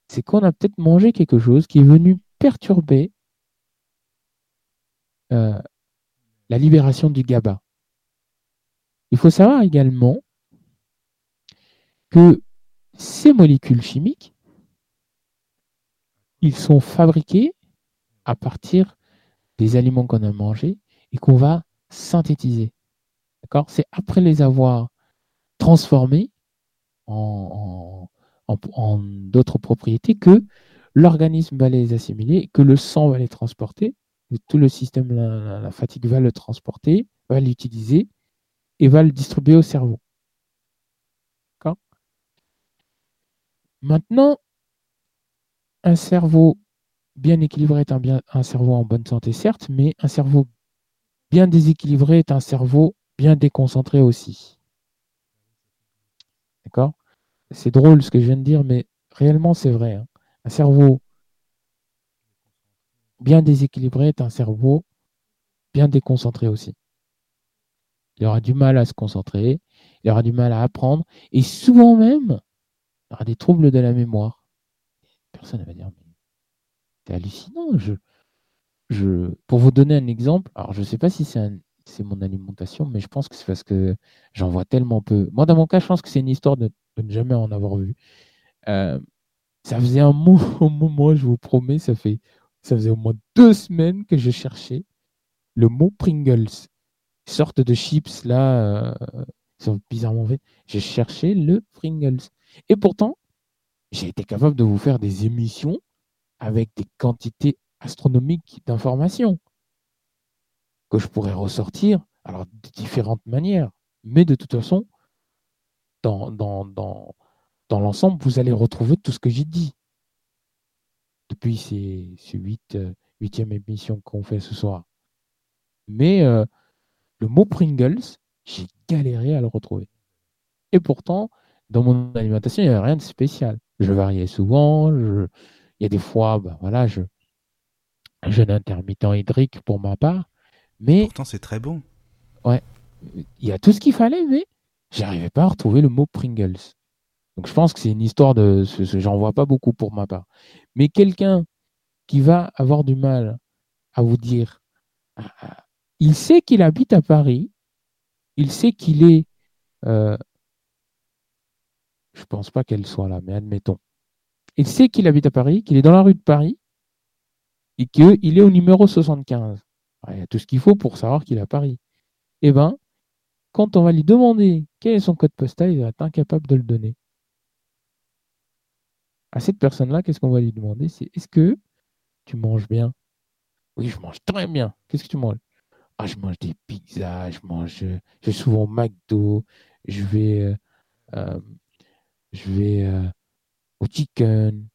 Speaker 3: C'est qu'on a peut-être mangé quelque chose qui est venu perturber euh, la libération du GABA. Il faut savoir également que ces molécules chimiques, ils sont fabriqués à partir des aliments qu'on a mangés et qu'on va synthétisés. D'accord? C'est après les avoir transformés en, d'autres propriétés que l'organisme va les assimiler, que le sang va les transporter, tout le système, la, fatigue va le transporter, va l'utiliser et va le distribuer au cerveau. Maintenant, un cerveau bien équilibré est un, un cerveau en bonne santé, certes, mais un cerveau bien déséquilibré est un cerveau bien déconcentré aussi. D'accord? C'est drôle ce que je viens de dire, mais réellement c'est vrai. Hein. Un cerveau bien déséquilibré est un cerveau bien déconcentré aussi. Il aura du mal à se concentrer, il aura du mal à apprendre, et souvent même, il aura des troubles de la mémoire. Personne ne va dire, mais c'est hallucinant. Pour vous donner un exemple, alors je ne sais pas si c'est mon alimentation, mais je pense que c'est parce que j'en vois tellement peu. Moi, dans mon cas, je pense que c'est une histoire de, ne jamais en avoir vu. Euh, ça faisait un moment, je vous promets, ça fait ça faisait au moins deux semaines que je cherchais le mot Pringles. sorte de chips là, euh, sont bizarrement faits. J'ai cherché le Pringles. Et pourtant, j'ai été capable de vous faire des émissions avec des quantités astronomiques d'informations que je pourrais ressortir alors de différentes manières. Mais de toute façon, dans, dans, dans, dans l'ensemble, vous allez retrouver tout ce que j'ai dit depuis ces, ces 8, euh, huitième émission qu'on fait ce soir. Mais euh, le mot Pringles, j'ai galéré à le retrouver. Et pourtant, dans mon alimentation, il n'y avait rien de spécial. Je variais souvent. Il y a des fois, ben voilà, je jeûne intermittent hydrique pour ma part. Mais
Speaker 2: pourtant, c'est très bon.
Speaker 3: Ouais, il y a tout ce qu'il fallait, mais j'arrivais pas à retrouver le mot Pringles. Donc je pense que c'est une histoire de. J'en vois pas beaucoup pour ma part. Mais quelqu'un qui va avoir du mal à vous dire. Ah, ah, il sait qu'il habite à Paris. Il sait qu'il est. Euh, je pense pas qu'elle soit là, mais admettons. Il sait qu'il habite à Paris, qu'il est dans la rue de Paris et qu'il est au numéro 75. Il y a tout ce qu'il faut pour savoir qu'il est à Paris. Eh bien, quand on va lui demander quel est son code postal, il va être incapable de le donner à cette personne-là, qu'est-ce qu'on va lui demander? C'est est-ce que tu manges bien? Oui, je mange très bien. Qu'est-ce que tu manges? Ah, je mange des pizzas, je mange, je vais souvent McDo, je vais, euh, euh, je vais euh, au chicken.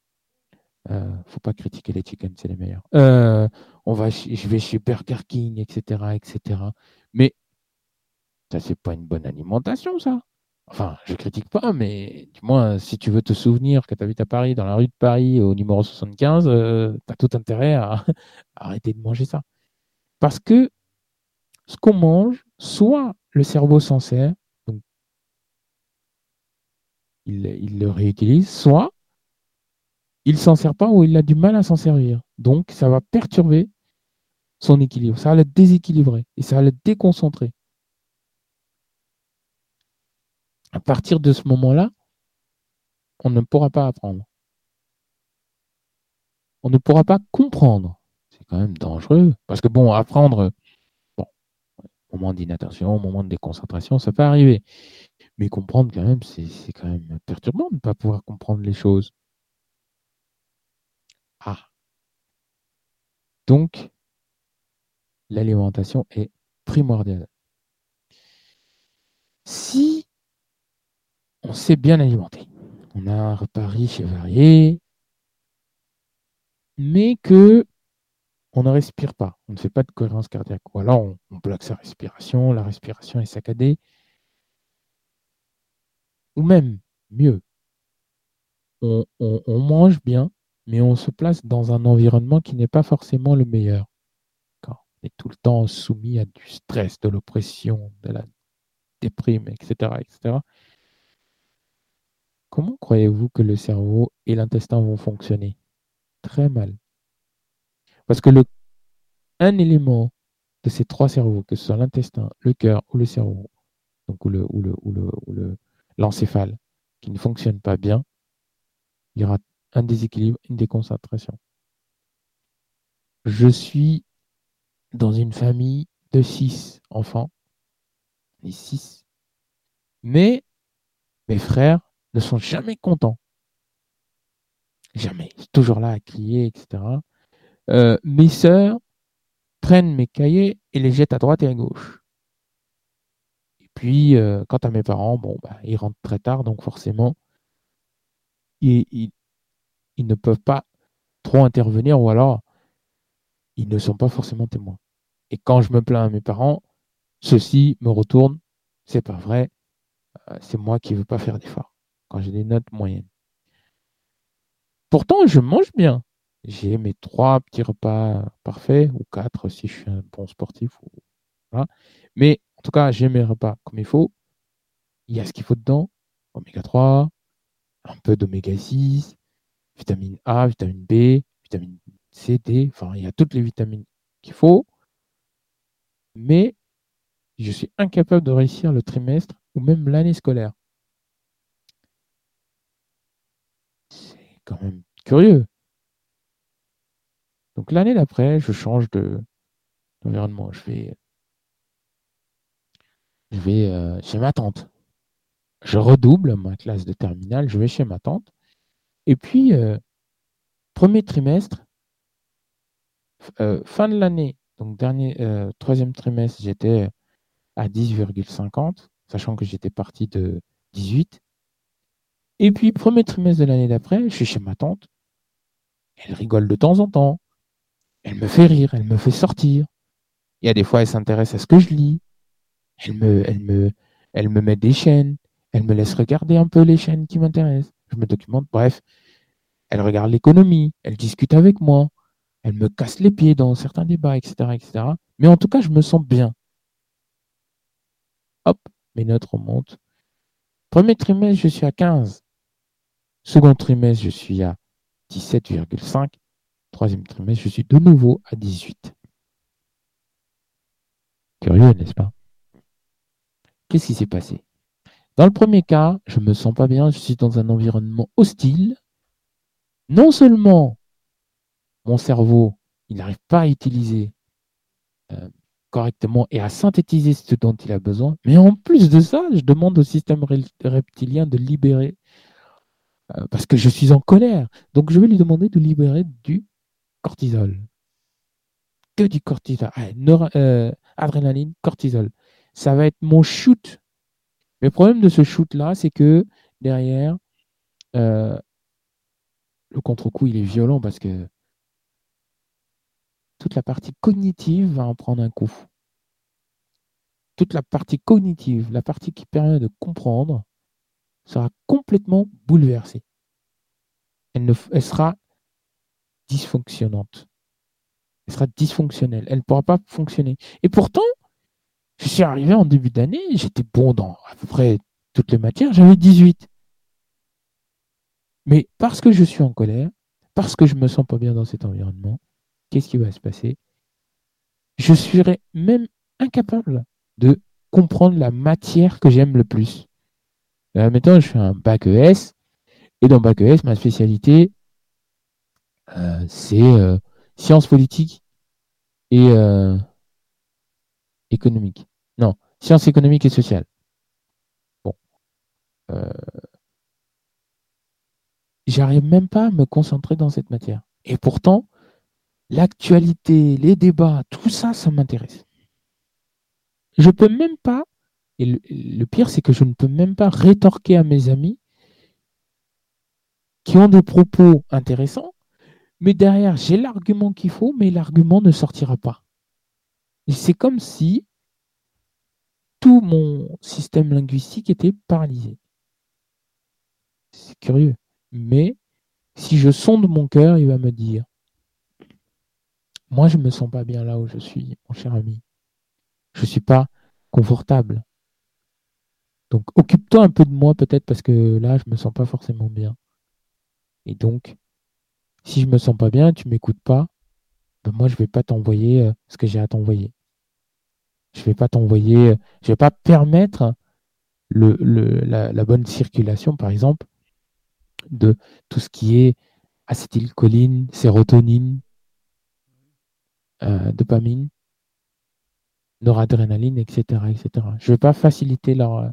Speaker 3: faut pas critiquer les chicken, c'est les meilleurs. on va, je vais chez Burger King, etc., etc. Mais ça, c'est pas une bonne alimentation, ça. Enfin, je critique pas, mais du moins, si tu veux te souvenir que tu habites à Paris, dans la rue de Paris, au numéro 75, tu as tout intérêt à, arrêter de manger ça. Parce que ce qu'on mange, soit le cerveau s'en sert, donc il, il le réutilise, soit il s'en sert pas ou il a du mal à s'en servir. Donc, ça va perturber son équilibre, ça va le déséquilibrer et ça va le déconcentrer. À partir de ce moment-là, on ne pourra pas apprendre. On ne pourra pas comprendre. C'est quand même dangereux. Parce que bon, apprendre, bon, moment d'inattention, moment de déconcentration, ça peut arriver. Mais comprendre quand même, c'est quand même perturbant de ne pas pouvoir comprendre les choses. Ah. Donc, l'alimentation est primordiale. Si on s'est bien alimenté. On a un repas riche et varié, mais que on ne respire pas, on ne fait pas de cohérence cardiaque. Ou alors on, bloque sa respiration, la respiration est saccadée. Ou même, mieux, on, mange bien, mais on se place dans un environnement qui n'est pas forcément le meilleur. On est tout le temps soumis à du stress, de l'oppression, de la déprime, etc. etc. Comment croyez-vous que le cerveau et l'intestin vont fonctionner? Très mal. Parce que le, un élément de ces trois cerveaux, que ce soit l'intestin, le cœur ou le cerveau, ou le ou le ou le l'encéphale, qui ne fonctionne pas bien, il y aura un déséquilibre, une déconcentration. Je suis dans une famille de six enfants, mais mes frères ne sont jamais contents. Jamais. Toujours là à crier, etc. Euh, mes sœurs prennent mes cahiers et les jettent à droite et à gauche. Et puis, euh, quant à mes parents, bon, bah, ils rentrent très tard, donc forcément, ils, ils ne peuvent pas trop intervenir ou alors ils ne sont pas forcément témoins. Et quand je me plains à mes parents, ceux-ci me retournent, c'est pas vrai, euh, c'est moi qui ne veux pas faire d'efforts quand j'ai des notes moyennes. Pourtant, je mange bien. J'ai mes trois petits repas parfaits, ou quatre si je suis un bon sportif. Mais en tout cas, j'ai mes repas comme il faut. Il y a ce qu'il faut dedans. Oméga 3, un peu d'oméga 6, vitamine A, vitamine B, vitamine C, D. Enfin, il y a toutes les vitamines qu'il faut. Mais je suis incapable de réussir le trimestre ou même l'année scolaire. C'est curieux. Donc l'année d'après, je change d'environnement. Je vais, je vais euh, chez ma tante. Je redouble ma classe de terminale, je vais chez ma tante. Et puis, euh, premier trimestre, euh, fin de l'année, donc dernier, troisième trimestre, j'étais à 10,50, sachant que j'étais parti de 18. Et puis, premier trimestre de l'année d'après, je suis chez ma tante. Elle rigole de temps en temps. Elle me fait rire, elle me fait sortir. Il y a des fois, elle s'intéresse à ce que je lis. Elle me, elle me, elle me met des chaînes. Elle me laisse regarder un peu les chaînes qui m'intéressent. Je me documente. Bref, elle regarde l'économie. Elle discute avec moi. Elle me casse les pieds dans certains débats, etc., etc. Mais en tout cas, je me sens bien. Hop, mes notes remontent. Premier trimestre, je suis à 15. Second trimestre, je suis à 17,5. Troisième trimestre, je suis de nouveau à 18. Curieux, n'est-ce pas? Qu'est-ce qui s'est passé? Dans le premier cas, je ne me sens pas bien, je suis dans un environnement hostile. Non seulement mon cerveau, il n'arrive pas à utiliser euh, correctement et à synthétiser ce dont il a besoin, mais en plus de ça, je demande au système reptilien de libérer, euh, parce que je suis en colère. Donc je vais lui demander de libérer du cortisol. Que du cortisol. Ah, euh, adrénaline, cortisol. Ça va être mon shoot. Le problème de ce shoot-là, c'est que derrière, euh, le contre-coup, il est violent parce que toute la partie cognitive va en prendre un coup. Toute la partie cognitive, la partie qui permet de comprendre, sera complètement bouleversée. Elle, ne, elle sera dysfonctionnante. Elle sera dysfonctionnelle. Elle ne pourra pas fonctionner. Et pourtant, je suis arrivé en début d'année, j'étais bon dans à peu près toutes les matières, j'avais 18. Mais parce que je suis en colère, parce que je me sens pas bien dans cet environnement, qu'est-ce qui va se passer? Je serai même incapable de comprendre la matière que j'aime le plus. Euh, maintenant, je fais un bac ES, et dans bac ES, ma spécialité, euh, c'est euh, sciences politiques et euh, économiques. Non, sciences économiques et sociales. Bon. J'arrive même pas à me concentrer dans cette matière. Et pourtant, l'actualité, les débats, tout ça, ça m'intéresse. Je peux même pas, et le pire, c'est que je ne peux même pas rétorquer à mes amis qui ont des propos intéressants mais derrière, j'ai l'argument qu'il faut, mais l'argument ne sortira pas. C'est comme si tout mon système linguistique était paralysé. C'est curieux. Mais si je sonde mon cœur, il va me dire Moi, je ne me sens pas bien là où je suis, mon cher ami. Je ne suis pas confortable. Donc, occupe-toi un peu de moi, peut-être, parce que là, je ne me sens pas forcément bien. Et donc, si je me sens pas bien, tu m'écoutes pas, ben moi je vais pas t'envoyer euh, ce que j'ai à t'envoyer. Je vais pas t'envoyer, euh, je vais pas permettre la, bonne circulation, par exemple, de tout ce qui est acétylcholine, sérotonine, euh, dopamine, noradrénaline, etc., etc. Je ne vais pas faciliter leur,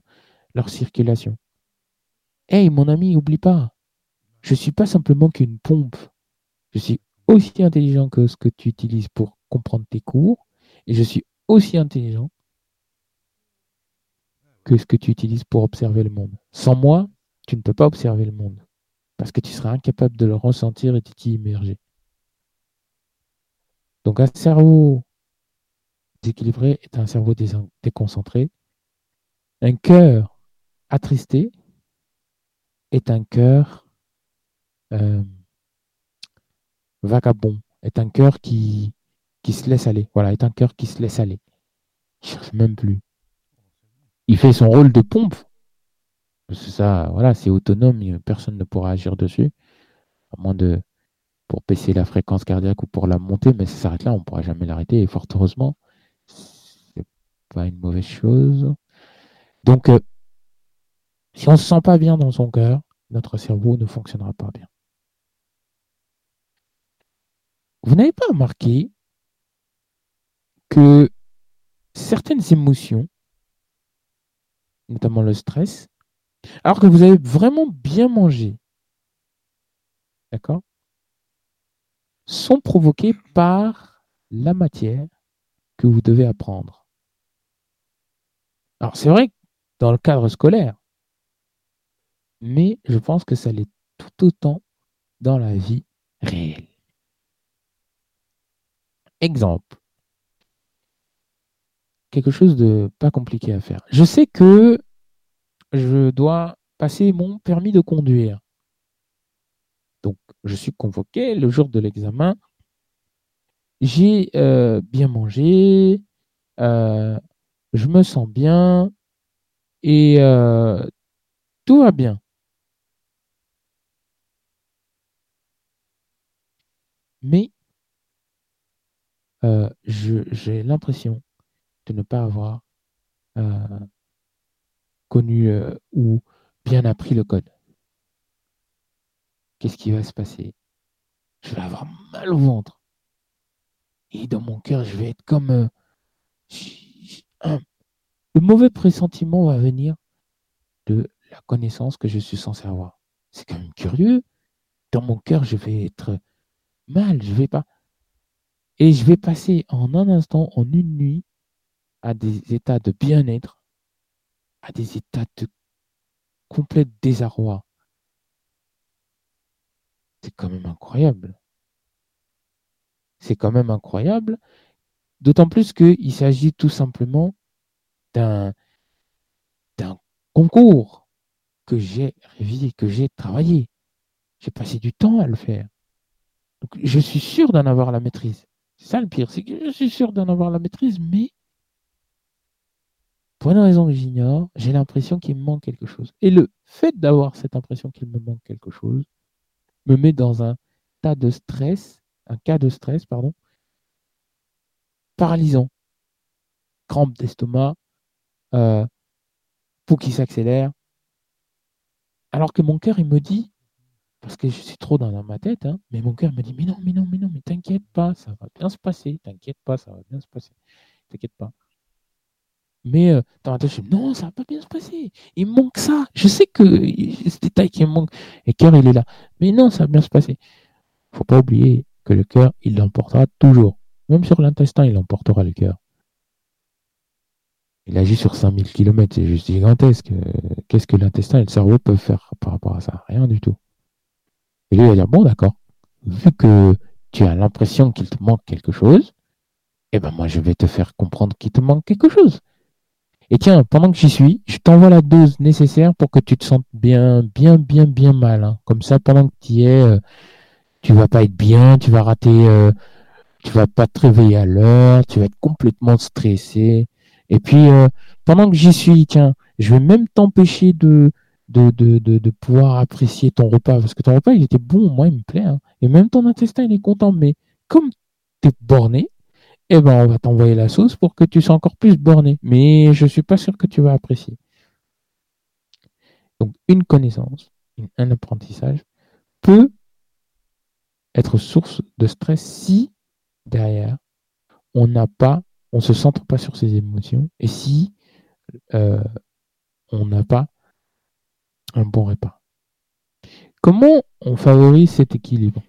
Speaker 3: leur circulation. Hey, mon ami, oublie pas, je ne suis pas simplement qu'une pompe. Je suis aussi intelligent que ce que tu utilises pour comprendre tes cours et je suis aussi intelligent que ce que tu utilises pour observer le monde. Sans moi, tu ne peux pas observer le monde parce que tu seras incapable de le ressentir et de t'y immerger. Donc un cerveau déséquilibré est un cerveau déconcentré. Un cœur attristé est un cœur euh, vagabond, est un cœur qui, qui se laisse aller. Voilà, est un cœur qui se laisse aller. Il cherche même plus. Il fait son rôle de pompe. Ça, voilà, c'est autonome, personne ne pourra agir dessus, à moins de pour baisser la fréquence cardiaque ou pour la monter, mais ça s'arrête là, on ne pourra jamais l'arrêter, et fort heureusement, c'est pas une mauvaise chose. Donc, euh, si on ne se sent pas bien dans son cœur, notre cerveau ne fonctionnera pas bien. Vous n'avez pas remarqué que certaines émotions, notamment le stress, alors que vous avez vraiment bien mangé, d'accord, sont provoquées par la matière que vous devez apprendre. Alors c'est vrai que dans le cadre scolaire, mais je pense que ça l'est tout autant dans la vie réelle. Exemple. Quelque chose de pas compliqué à faire. Je sais que je dois passer mon permis de conduire. Donc, je suis convoqué le jour de l'examen. J'ai euh, bien mangé, euh, je me sens bien et euh, tout va bien. Mais euh, j'ai l'impression de ne pas avoir euh, connu euh, ou bien appris le code. Qu'est-ce qui va se passer? Je vais avoir mal au ventre. Et dans mon cœur, je vais être comme... le mauvais pressentiment va venir de la connaissance que je suis censé avoir. C'est quand même curieux. Dans mon cœur, je vais être mal. Je vais pas. Et je vais passer en un instant, en une nuit, à des états de bien-être, à des états de complet désarroi. C'est quand même incroyable. C'est quand même incroyable, d'autant plus qu'il s'agit tout simplement d'un concours que j'ai révisé, que j'ai travaillé. J'ai passé du temps à le faire. Je suis sûr d'en avoir la maîtrise. C'est ça le pire, c'est que je suis sûr d'en avoir la maîtrise, mais pour une raison que j'ignore, j'ai l'impression qu'il me manque quelque chose. Et le fait d'avoir cette impression qu'il me manque quelque chose me met dans un tas de stress, un cas de stress, pardon, paralysant. Crampe d'estomac, euh, qui s'accélère. Alors que mon cœur, il me dit, parce que je suis trop dans ma tête, hein. mais mon cœur me dit, mais non, mais non, mais non, mais t'inquiète pas, ça va bien se passer, t'inquiète pas, ça va bien se passer, t'inquiète pas. Mais euh, dans ma tête, je dis, non, ça va pas bien se passer, il manque ça, je sais que ce détail qui me manque, et cœur, il est là, mais non, ça va bien se passer. faut pas oublier que le cœur, il l'emportera toujours, même sur l'intestin, il emportera le cœur. Il agit sur 5000 km, c'est juste gigantesque. Qu'est-ce que l'intestin et le cerveau peuvent faire par rapport à ça? Rien du tout. Et lui, va dire, bon, d'accord, vu que tu as l'impression qu'il te manque quelque chose, eh ben moi, je vais te faire comprendre qu'il te manque quelque chose. Et tiens, pendant que j'y suis, je t'envoie la dose nécessaire pour que tu te sentes bien, bien, bien, bien mal. Hein. Comme ça, pendant que tu y es, euh, tu vas pas être bien, tu vas rater, euh, tu vas pas te réveiller à l'heure, tu vas être complètement stressé. Et puis, euh, pendant que j'y suis, tiens, je vais même t'empêcher de, de, pouvoir apprécier ton repas. Parce que ton repas, il était bon, moi, il me plaît. Hein. Et même ton intestin, il est content. Mais comme tu es borné, eh ben, on va t'envoyer la sauce pour que tu sois encore plus borné. Mais je ne suis pas sûr que tu vas apprécier. Donc, une connaissance, un apprentissage peut être source de stress si derrière, on n'a pas, on se centre pas sur ses émotions et si euh, on n'a pas un bon repas. comment on favorise cet équilibre?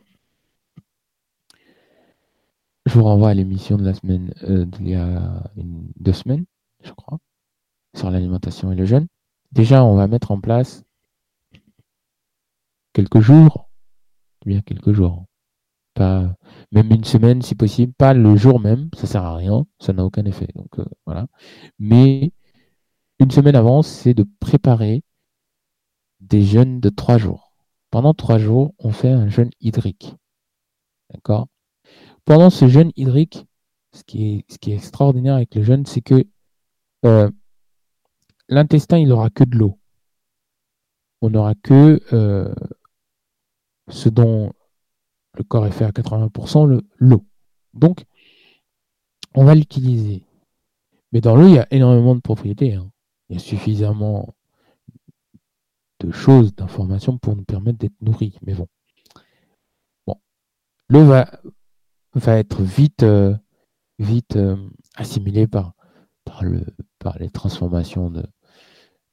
Speaker 3: Je vous renvoie à l'émission de la semaine euh, y a deux semaines, je crois, sur l'alimentation et le jeûne. Déjà, on va mettre en place quelques jours, bien quelques jours, pas même une semaine si possible, pas le jour même, ça sert à rien, ça n'a aucun effet. Donc euh, voilà. Mais une semaine avant, c'est de préparer des de trois jours. Pendant trois jours, on fait un jeûne hydrique. D'accord? Pendant ce jeûne hydrique, ce qui est, ce qui est extraordinaire avec le jeûne, c'est que euh, l'intestin, il n'aura que de l'eau. On n'aura que euh, ce dont le corps est fait à 80%, l'eau. Donc, on va l'utiliser. Mais dans l'eau, il y a énormément de propriétés. Hein. Il y a suffisamment de choses, d'informations pour nous permettre d'être nourris. Mais bon. Bon. L'eau va, va être vite, euh, vite euh, assimilée par, par, le, par les transformations de,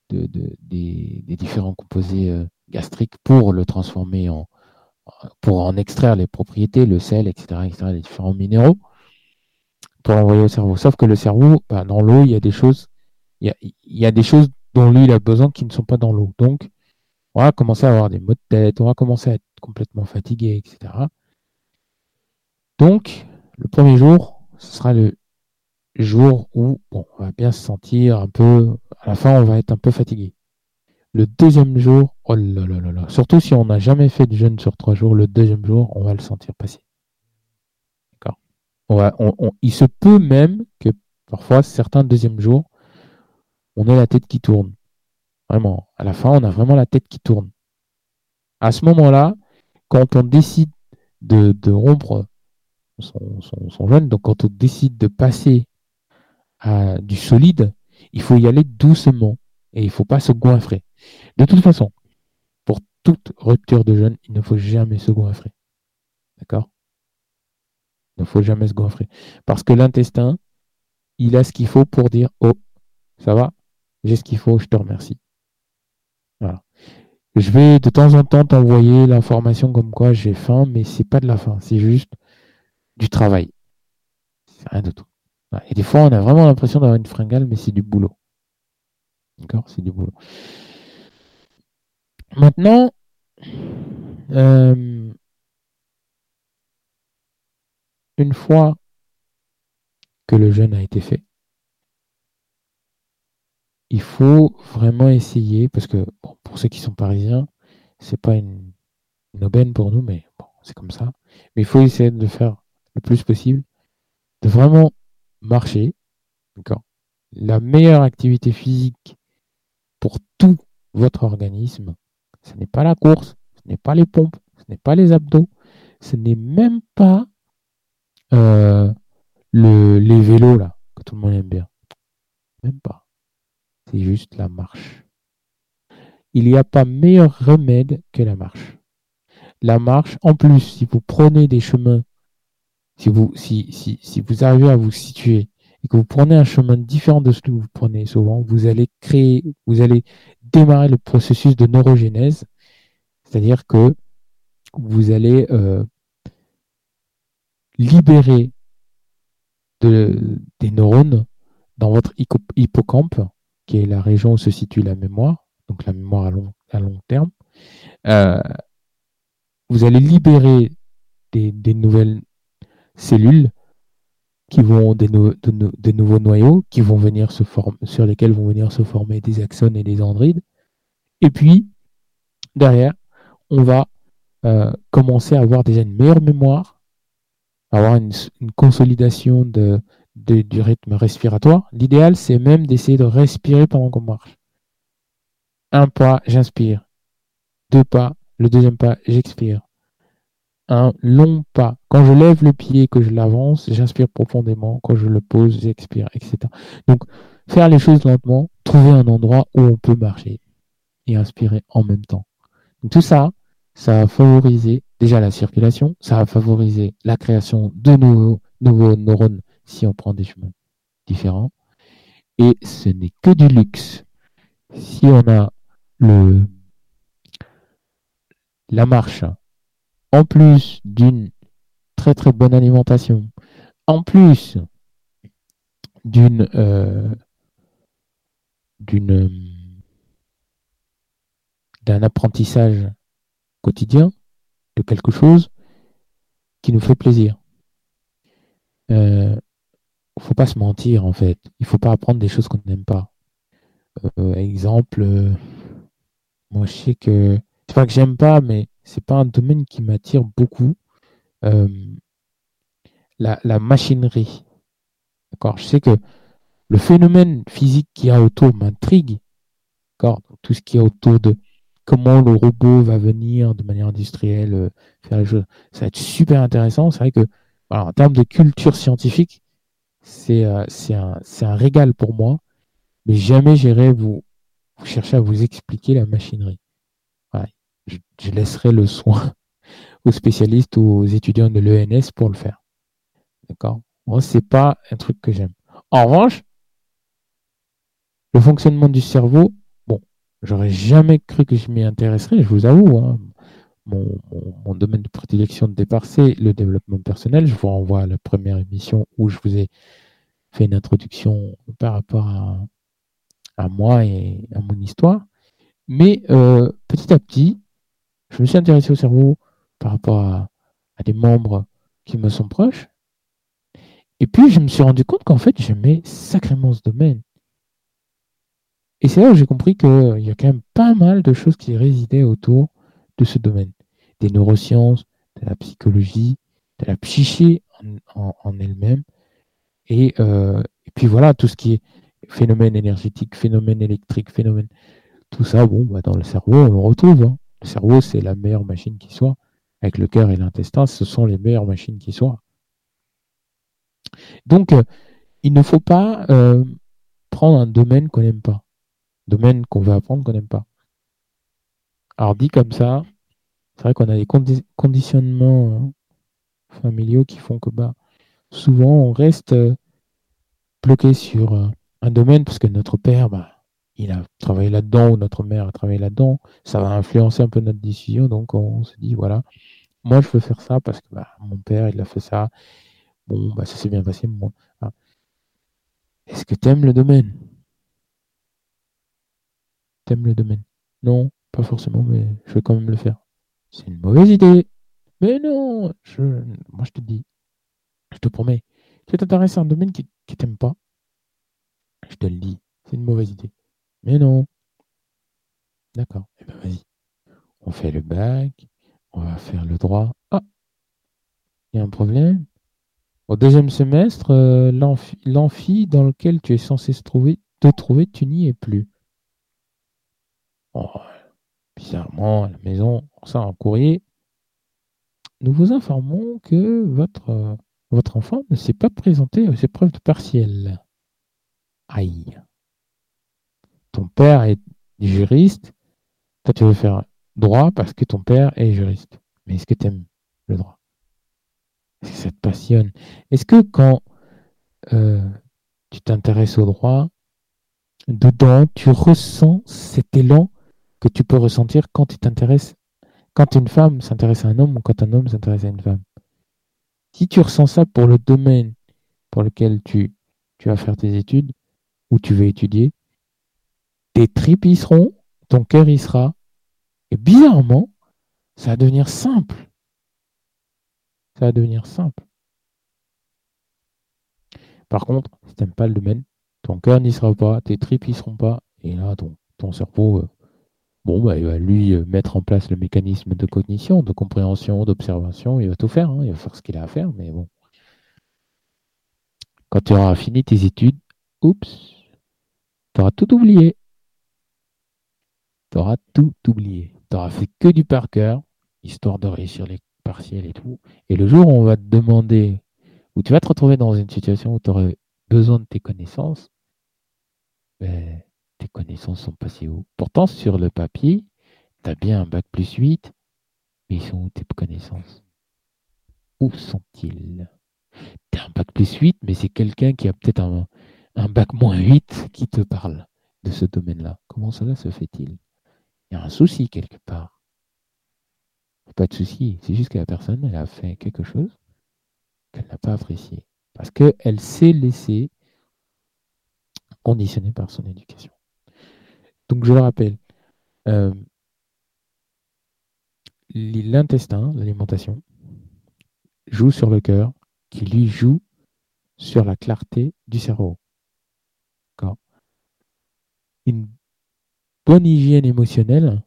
Speaker 3: de, des, différents composés euh, gastriques pour le transformer en, pour en extraire les propriétés, le sel, etc., etc., les différents minéraux, pour l'envoyer au cerveau. Sauf que le cerveau, bah, dans l'eau, il y a des choses, il y a, il y a des choses dont lui il a besoin qui ne sont pas dans l'eau. Donc, on va commencer à avoir des maux de tête, on va commencer à être complètement fatigué, etc. Donc, le premier jour, ce sera le jour où bon, on va bien se sentir un peu, à la fin, on va être un peu fatigué. Le deuxième jour, oh là là là là, surtout si on n'a jamais fait de jeûne sur trois jours, le deuxième jour, on va le sentir passer. D'accord? Il se peut même que parfois, certains deuxièmes jours, on ait la tête qui tourne. Vraiment. À la fin, on a vraiment la tête qui tourne. À ce moment-là, quand on décide de, rompre son, jeûne, donc quand on décide de passer à du solide, il faut y aller doucement et il ne faut pas se goinfrer. De toute façon, pour toute rupture de jeûne, il ne faut jamais se goinfrer. D'accord? Il ne faut jamais se goinfrer. Parce que l'intestin, il a ce qu'il faut pour dire Oh, ça va, j'ai ce qu'il faut, je te remercie. Voilà. Je vais de temps en temps t'envoyer l'information comme quoi j'ai faim, mais c'est pas de la faim, c'est juste du travail. C'est rien tout. Et des fois, on a vraiment l'impression d'avoir une fringale, mais c'est du boulot. D'accord C'est du boulot. Maintenant, euh, une fois que le jeûne a été fait, il faut vraiment essayer, parce que pour ceux qui sont parisiens, c'est pas une, aubaine pour nous, mais bon, c'est comme ça. Mais il faut essayer de faire le plus possible, de vraiment marcher. D'accord? La meilleure activité physique pour tout votre organisme, ce n'est pas la course, ce n'est pas les pompes, ce n'est pas les abdos, ce n'est même pas euh, le, les vélos là, que tout le monde aime bien. Même pas. C'est juste la marche. Il n'y a pas meilleur remède que la marche. La marche, en plus, si vous prenez des chemins, si vous, arrivez à vous situer et que vous prenez un chemin différent de ce que vous prenez souvent, vous allez créer, vous allez démarrer le processus de neurogénèse, c'est-à-dire que vous allez euh, libérer des neurones dans votre hippocampe, qui est la région où se situe la mémoire, donc la mémoire à long, terme. Euh, vous allez libérer des, nouvelles cellules qui vont des, de, nouveaux noyaux qui vont venir se former, sur lesquels vont venir se former des axones et des dendrites. Et puis, derrière, on va euh, commencer à avoir déjà une meilleure mémoire, avoir une, consolidation de, du rythme respiratoire. L'idéal, c'est même d'essayer de respirer pendant qu'on marche. Un pas, j'inspire. Deux pas, le deuxième pas, j'expire un long pas. Quand je lève le pied, que je l'avance, j'inspire profondément. Quand je le pose, j'expire, etc. Donc, faire les choses lentement, trouver un endroit où on peut marcher et inspirer en même temps. Tout ça, ça va favoriser déjà la circulation, ça va favoriser la création de nouveaux, nouveaux neurones si on prend des chemins différents. Et ce n'est que du luxe. Si on a le, la marche, en plus d'une très très bonne alimentation, en plus d'une euh, d'un apprentissage quotidien de quelque chose qui nous fait plaisir. Euh, faut pas se mentir en fait. Il faut pas apprendre des choses qu'on n'aime pas. Euh, exemple, moi je sais que c'est pas que j'aime pas, mais c'est pas un domaine qui m'attire beaucoup. la, la machinerie. D'accord? Je sais que le phénomène physique qui y a autour m'intrigue. Tout ce qui est autour de comment le robot va venir de manière industrielle euh, faire les choses, ça va être super intéressant. C'est vrai que, en termes de culture scientifique, c'est euh, un, un, régal pour moi, mais jamais j'irai vous, chercher à vous expliquer la machinerie. Je, je, laisserai le soin aux spécialistes ou aux étudiants de l'ENS pour le faire. D'accord? Moi, c'est pas un truc que j'aime. En revanche, le fonctionnement du cerveau, bon, j'aurais jamais cru que je m'y intéresserais, je vous avoue. Hein. Mon, domaine de prédilection de départ, c'est le développement personnel. Je vous renvoie à la première émission où je vous ai fait une introduction par rapport à, moi et à mon histoire. Mais euh, petit à petit, je me suis intéressé au cerveau par rapport à, à des membres qui me sont proches. Et puis, je me suis rendu compte qu'en fait, j'aimais sacrément ce domaine. Et c'est là où j'ai compris qu'il y a quand même pas mal de choses qui résidaient autour de ce domaine. Des neurosciences, de la psychologie, de la psyché en, elle-même. Euh, et, puis voilà, tout ce qui est phénomène énergétique, phénomène électrique, phénomène. Tout ça, bon, bah, dans le cerveau, on le retrouve. Hein. Le cerveau, c'est la meilleure machine qui soit. Avec le cœur et l'intestin, ce sont les meilleures machines qui soient. Donc, euh, il ne faut pas euh, prendre un domaine qu'on n'aime pas domaine qu'on veut apprendre qu'on n'aime pas. Alors dit comme ça, c'est vrai qu'on a des conditionnements hein, familiaux qui font que bah, souvent on reste euh, bloqué sur euh, un domaine parce que notre père, bah, il a travaillé là-dedans ou notre mère a travaillé là-dedans. Ça va influencer un peu notre décision. Donc on se dit, voilà, moi je veux faire ça parce que bah, mon père, il a fait ça. Bon, bah, ça s'est bien passé. Moi. Est-ce que tu aimes le domaine? T'aimes le domaine? Non, pas forcément, mais je vais quand même le faire. C'est une mauvaise idée. Mais non, je, moi je te dis, je te promets, tu t'intéresses à un domaine qui, qui t'aime pas, je te le dis, c'est une mauvaise idée. Mais non. D'accord, eh ben vas-y. On fait le bac, on va faire le droit. Ah, il y a un problème. Au deuxième semestre, euh, l'amphi dans lequel tu es censé se trouver, te trouver, tu n'y es plus bizarrement, à la maison, sort un courrier. Nous vous informons que votre, votre enfant ne s'est pas présenté aux épreuves de partiel. Aïe. Ton père est juriste. Toi, tu veux faire droit parce que ton père est juriste. Mais est-ce que tu aimes le droit? Est-ce que ça te passionne? Est-ce que quand euh, tu t'intéresses au droit, dedans, tu ressens cet élan que tu peux ressentir quand tu t'intéresses, quand une femme s'intéresse à un homme ou quand un homme s'intéresse à une femme. Si tu ressens ça pour le domaine pour lequel tu, tu vas faire tes études ou tu veux étudier, tes tripes y seront, ton cœur y sera, et bizarrement, ça va devenir simple. Ça va devenir simple. Par contre, si tu n'aimes pas le domaine, ton cœur n'y sera pas, tes tripes seront pas, et là, ton, ton cerveau euh, Bon, bah, il va lui euh, mettre en place le mécanisme de cognition, de compréhension, d'observation. Il va tout faire. Hein. Il va faire ce qu'il a à faire, mais bon. Quand tu auras fini tes études, oups, tu auras tout oublié. Tu auras tout oublié. Tu auras fait que du par cœur, histoire de réussir les partiels et tout. Et le jour où on va te demander, où tu vas te retrouver dans une situation où tu aurais besoin de tes connaissances, ben, tes connaissances sont passées où? Pourtant, sur le papier, tu as bien un bac plus 8, mais ils sont où tes connaissances? Où sont-ils? Tu as un bac plus 8, mais c'est quelqu'un qui a peut-être un, bac moins 8 qui te parle de ce domaine-là. Comment cela se fait-il? Il y a un souci quelque part. Pas de souci. C'est juste que la personne, elle a fait quelque chose qu'elle n'a pas apprécié. Parce qu'elle s'est laissée conditionner par son éducation. Donc je le rappelle, euh, l'intestin, l'alimentation, joue sur le cœur, qui lui joue sur la clarté du cerveau. Une bonne hygiène émotionnelle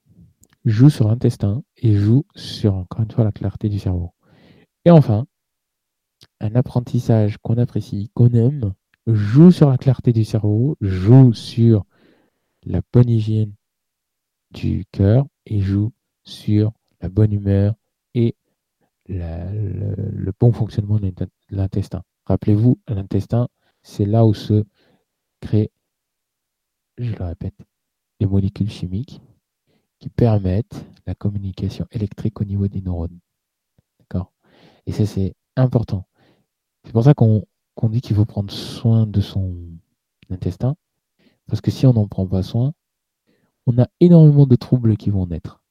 Speaker 3: joue sur l'intestin et joue sur, encore une fois, la clarté du cerveau. Et enfin, un apprentissage qu'on apprécie, qu'on aime, joue sur la clarté du cerveau, joue sur la bonne hygiène du cœur et joue sur la bonne humeur et le, bon fonctionnement de l'intestin. Rappelez-vous, l'intestin, c'est là où se créent, je le répète, les molécules chimiques qui permettent la communication électrique au niveau des neurones. D'accord? Et ça, c'est important. C'est pour ça qu'on dit qu'il faut prendre soin de son intestin. Parce que si on n'en prend pas soin, on a énormément de troubles qui vont naître.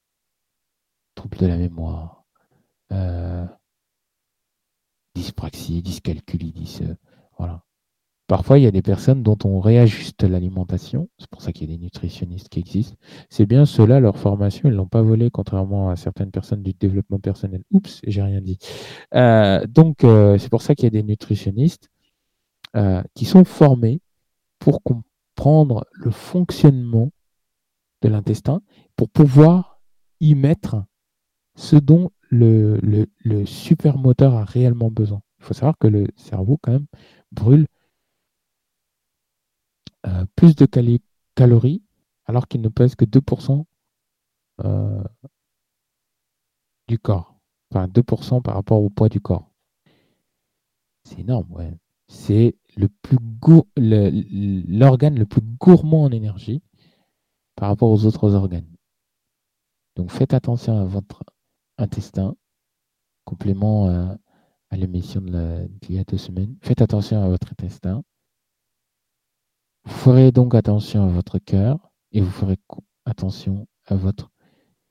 Speaker 3: Troubles de la mémoire, euh, dyspraxie, dyscalculie, euh, voilà. Parfois, il y a des personnes dont on réajuste l'alimentation. C'est pour ça qu'il y a des nutritionnistes qui existent. C'est bien cela, leur formation, ils ne l'ont pas volé, contrairement à certaines personnes du développement personnel. Oups, j'ai rien dit. Euh, donc, c'est pour ça qu'il y a des nutritionnistes qui sont formés pour le fonctionnement de l'intestin, pour pouvoir y mettre ce dont le, le, le supermoteur a réellement besoin. Il faut savoir que le cerveau, quand même, brûle euh, plus de calories alors qu'il ne pèse que 2% euh, du corps. Enfin, 2% par rapport au poids du corps. C'est énorme, ouais. C'est le plus l'organe le, plus gourmand en énergie par rapport aux autres organes. Donc faites attention à votre intestin, complément à, à l'émission d'il y a deux semaines. Faites attention à votre intestin. Vous ferez donc attention à votre cœur et vous ferez attention à votre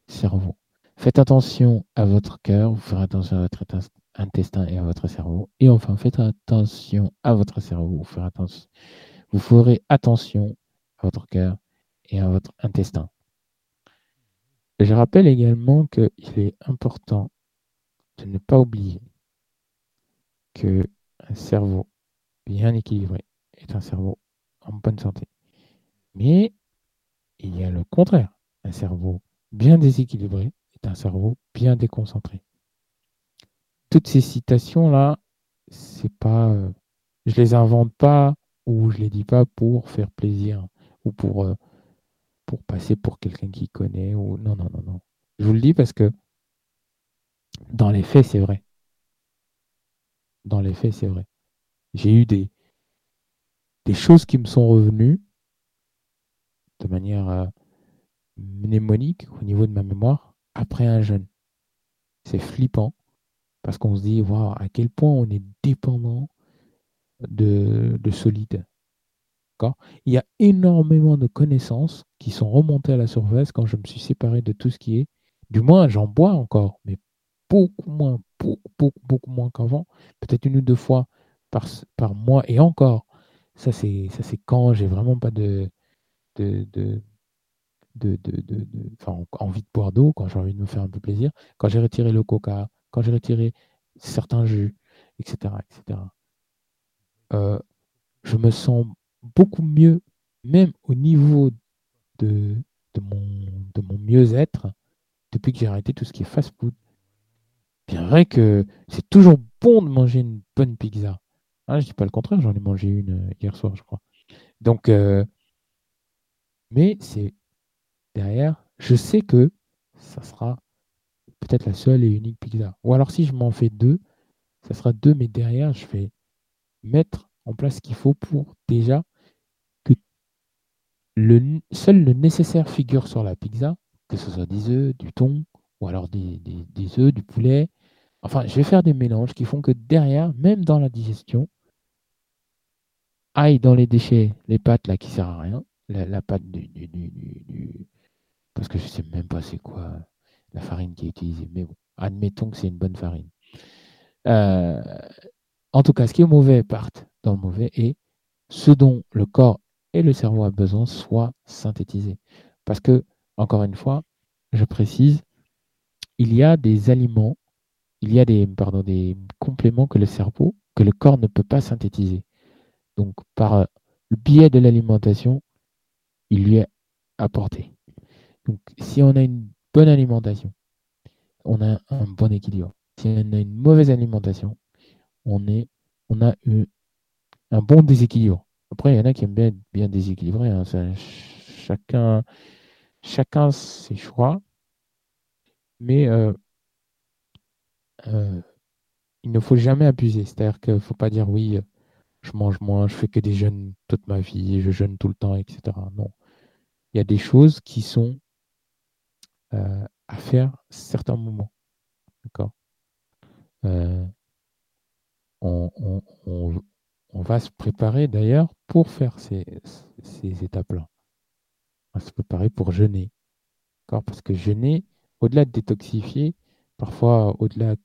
Speaker 3: cerveau. Faites attention à votre cœur, vous ferez attention à votre intestin et à votre cerveau. Et enfin, faites attention à votre cerveau, vous ferez attention, à votre cœur et à votre intestin. je rappelle également qu'il est important de ne pas oublier que un cerveau bien équilibré est un cerveau en bonne santé. Mais il y a le contraire. Un cerveau bien déséquilibré est un cerveau bien déconcentré. Toutes ces citations-là, c'est pas. Euh, je les invente pas ou je les dis pas pour faire plaisir ou pour, euh, pour passer pour quelqu'un qui connaît. Ou... Non, non, non, non. Je vous le dis parce que dans les faits, c'est vrai. Dans les faits, c'est vrai. J'ai eu des, des choses qui me sont revenues de manière euh, mnémonique au niveau de ma mémoire après un jeûne. C'est flippant parce qu'on se dit wow, à quel point on est dépendant de, de solide. Il y a énormément de connaissances qui sont remontées à la surface quand je me suis séparé de tout ce qui est. Du moins, j'en bois encore, mais beaucoup moins, beaucoup, beaucoup, beaucoup moins qu'avant. Peut-être une ou deux fois par, par mois et encore. Ça, c'est, quand j'ai vraiment pas de, de, de, de, envie de boire d'eau, quand j'ai envie de me faire un peu plaisir, quand j'ai retiré le coca, j'ai retiré certains jus, etc. etc. Euh, je me sens beaucoup mieux, même au niveau de, de mon, de mon mieux-être, depuis que j'ai arrêté tout ce qui est fast-food. Bien vrai que c'est toujours bon de manger une bonne pizza. Ah, je dis pas le contraire, j'en ai mangé une euh, hier soir, je crois. Donc, euh, mais c'est derrière, je sais que ça sera peut-être la seule et unique pizza. Ou alors si je m'en fais deux, ça sera deux, mais derrière, je vais mettre en place ce qu'il faut pour déjà que le, seul le nécessaire figure sur la pizza, que ce soit des œufs, du thon, ou alors des, des, des œufs, du poulet. Enfin, je vais faire des mélanges qui font que derrière, même dans la digestion, aille dans les déchets les pâtes là qui servent à rien, la, pâte du, Parce que je sais même pas c'est quoi la farine qui est utilisée, mais bon. Admettons que c'est une bonne farine. Euh, en tout cas, ce qui est mauvais parte dans le mauvais et ce dont le corps et le cerveau a besoin soit synthétisé. Parce que, encore une fois, je précise, il y a des aliments, il y a des, des compléments que le cerveau, que le corps ne peut pas synthétiser. Donc, par le biais de l'alimentation, il lui est apporté. Donc, si on a une bonne alimentation, on a un bon équilibre. Si on a une mauvaise alimentation, on, est, on a eu un bon déséquilibre. Après, il y en a qui aiment bien bien déséquilibré. Hein. chacun, chacun ses choix. Mais euh, euh, il ne faut jamais abuser. C'est-à-dire qu'il ne faut pas dire oui, je mange moins, je fais que des jeûnes toute ma vie, je jeûne tout le temps, etc. Non. Il y a des choses qui sont euh, à faire certains moments. D'accord? On, on, va se préparer d'ailleurs pour faire ces, étapes-là. On va se préparer pour jeûner. Parce que jeûner, au-delà de détoxifier, parfois au-delà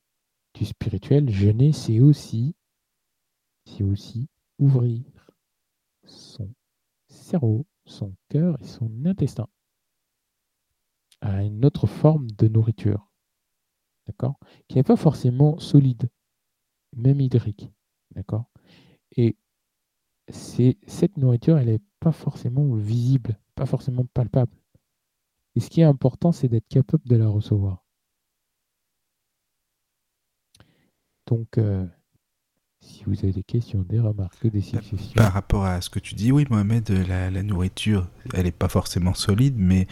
Speaker 3: du spirituel, jeûner, c'est aussi, c'est aussi ouvrir son cerveau, son cœur et son intestin à une autre forme de nourriture. D'accord Qui n'est pas forcément solide, même hydrique. D'accord Et cette nourriture, elle n'est pas forcément visible, pas forcément palpable. Et ce qui est important, c'est d'être capable de la recevoir. Donc, euh, si vous avez des questions, des remarques, des suggestions.
Speaker 2: Par rapport à ce que tu dis, oui, Mohamed, la, la nourriture, elle n'est pas forcément solide, mais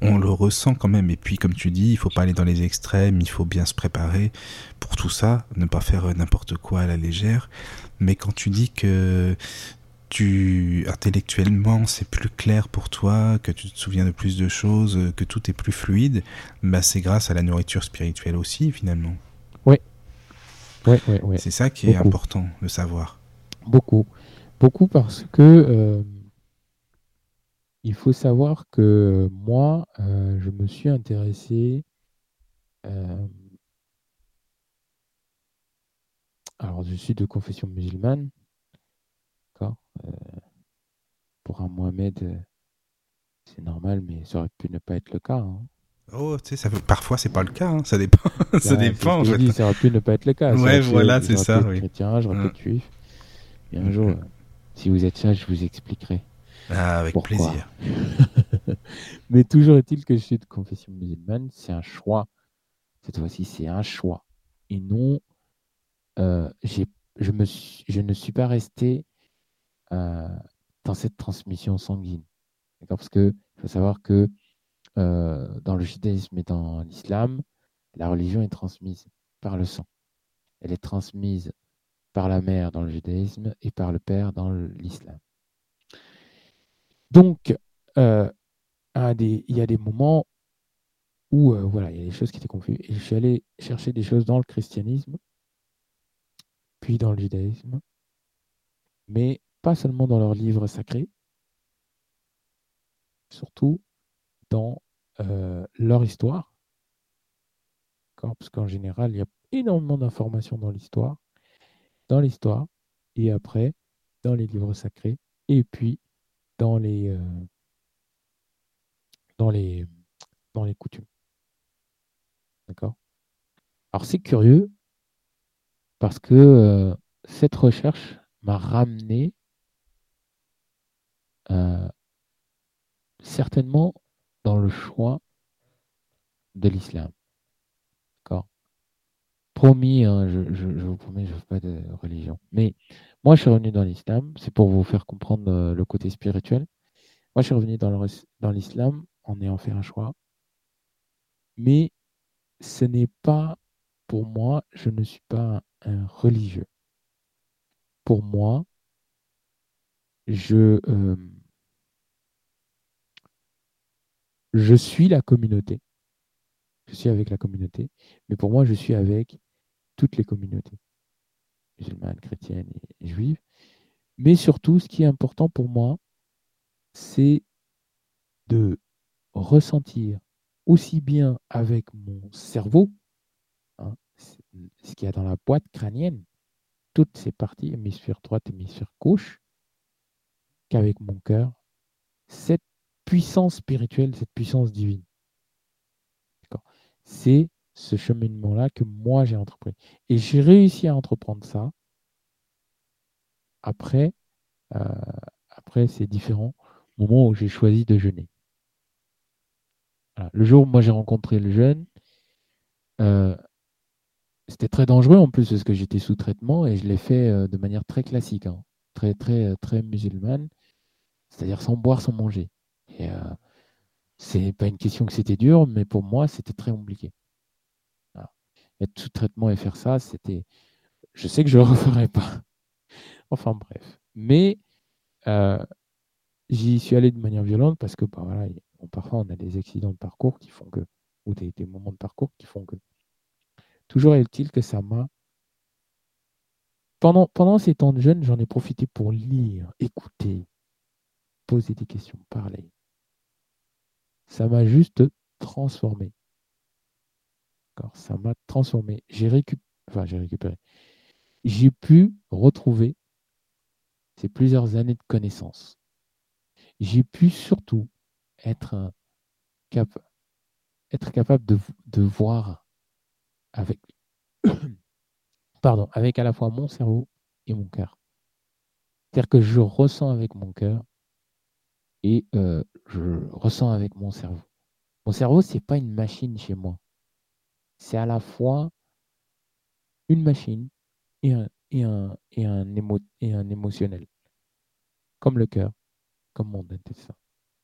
Speaker 2: on le ressent quand même. Et puis, comme tu dis, il faut pas aller dans les extrêmes, il faut bien se préparer pour tout ça, ne pas faire n'importe quoi à la légère. Mais quand tu dis que tu intellectuellement c'est plus clair pour toi, que tu te souviens de plus de choses, que tout est plus fluide, bah c'est grâce à la nourriture spirituelle aussi finalement.
Speaker 3: Oui. Ouais, ouais, ouais.
Speaker 2: C'est ça qui est important de savoir.
Speaker 3: Beaucoup. Beaucoup parce que euh, il faut savoir que moi, euh, je me suis intéressé euh, alors je suis de confession musulmane, d'accord. Pour un Mohamed, c'est normal, mais ça aurait pu ne pas être le cas. Hein.
Speaker 2: Oh, tu sais, ça veut... parfois c'est pas le cas, hein. ça dépend. ça
Speaker 3: bah,
Speaker 2: dépend.
Speaker 3: En fait. dit, ça aurait pu ne pas être le cas.
Speaker 2: Ouais, voilà, c'est ça.
Speaker 3: Oui. Chrétien, j'aurais pu être juif. Et un jour, si vous êtes ça, je vous expliquerai.
Speaker 2: Ah, avec plaisir.
Speaker 3: Mais toujours est-il que je suis de confession musulmane, c'est un choix. Cette fois-ci, c'est un choix. Et non, euh, je, me je ne suis pas resté euh, dans cette transmission sanguine. Parce que faut savoir que dans le judaïsme et dans l'islam, la religion est transmise par le sang. Elle est transmise par la mère dans le judaïsme et par le père dans l'islam. Donc, euh, il y a des moments où euh, voilà, il y a des choses qui étaient confuses. Et je suis allé chercher des choses dans le christianisme, puis dans le judaïsme, mais pas seulement dans leurs livres sacrés, surtout dans euh, leur histoire. Parce qu'en général, il y a énormément d'informations dans l'histoire, dans l'histoire, et après, dans les livres sacrés, et puis dans les, euh, dans les, dans les coutumes. D'accord? Alors c'est curieux parce que euh, cette recherche m'a ramené certainement dans le choix de l'islam. D'accord? Promis, hein, je, vous promets, je ne veux pas de religion. Mais moi, je suis revenu dans l'islam, c'est pour vous faire comprendre euh, le côté spirituel. Moi, je suis revenu dans l'islam en ayant fait un choix. Mais ce n'est pas, pour moi, je ne suis pas un, religieux. Pour moi, je, euh, je suis la communauté. Je suis avec la communauté, mais pour moi, je suis avec toutes les communautés musulmane, chrétienne et juive. Mais surtout, ce qui est important pour moi, c'est de ressentir aussi bien avec mon cerveau ce qu'il y a dans la boîte crânienne, toutes ces parties, hémisphère droite, hémisphère gauche, qu'avec mon cœur, cette puissance spirituelle, cette puissance divine. C'est ce cheminement-là que moi j'ai entrepris. Et j'ai réussi à entreprendre ça. Après, euh, après c'est différent. Au moment où j'ai choisi de jeûner. Le jour où moi j'ai rencontré le jeûne, euh, c'était très dangereux en plus parce que j'étais sous traitement et je l'ai fait euh, de manière très classique, hein. très très très musulmane, c'est-à-dire sans boire, sans manger. Et euh, c'est pas une question que c'était dur, mais pour moi c'était très compliqué. Être sous traitement et faire ça, c'était, je sais que je le referai pas. enfin bref, mais j'y suis allé de manière violente parce que bah, voilà, parfois on a des accidents de parcours qui font que, ou des, moments de parcours qui font que. Toujours est-il que ça m'a. Pendant, pendant ces temps de jeûne, j'en ai profité pour lire, écouter, poser des questions, parler. Ça m'a juste transformé. Ça m'a transformé. J'ai. Enfin, récupéré. J'ai pu retrouver ces plusieurs années de connaissances. J'ai pu surtout être, être capable de, de voir avec, pardon, avec à la fois mon cerveau et mon cœur. C'est-à-dire que je ressens avec mon cœur et euh, je ressens avec mon cerveau. Mon cerveau, c'est pas une machine chez moi. C'est à la fois une machine et un, et un, et un, et un émotionnel. Comme le cœur, comme mon intestin.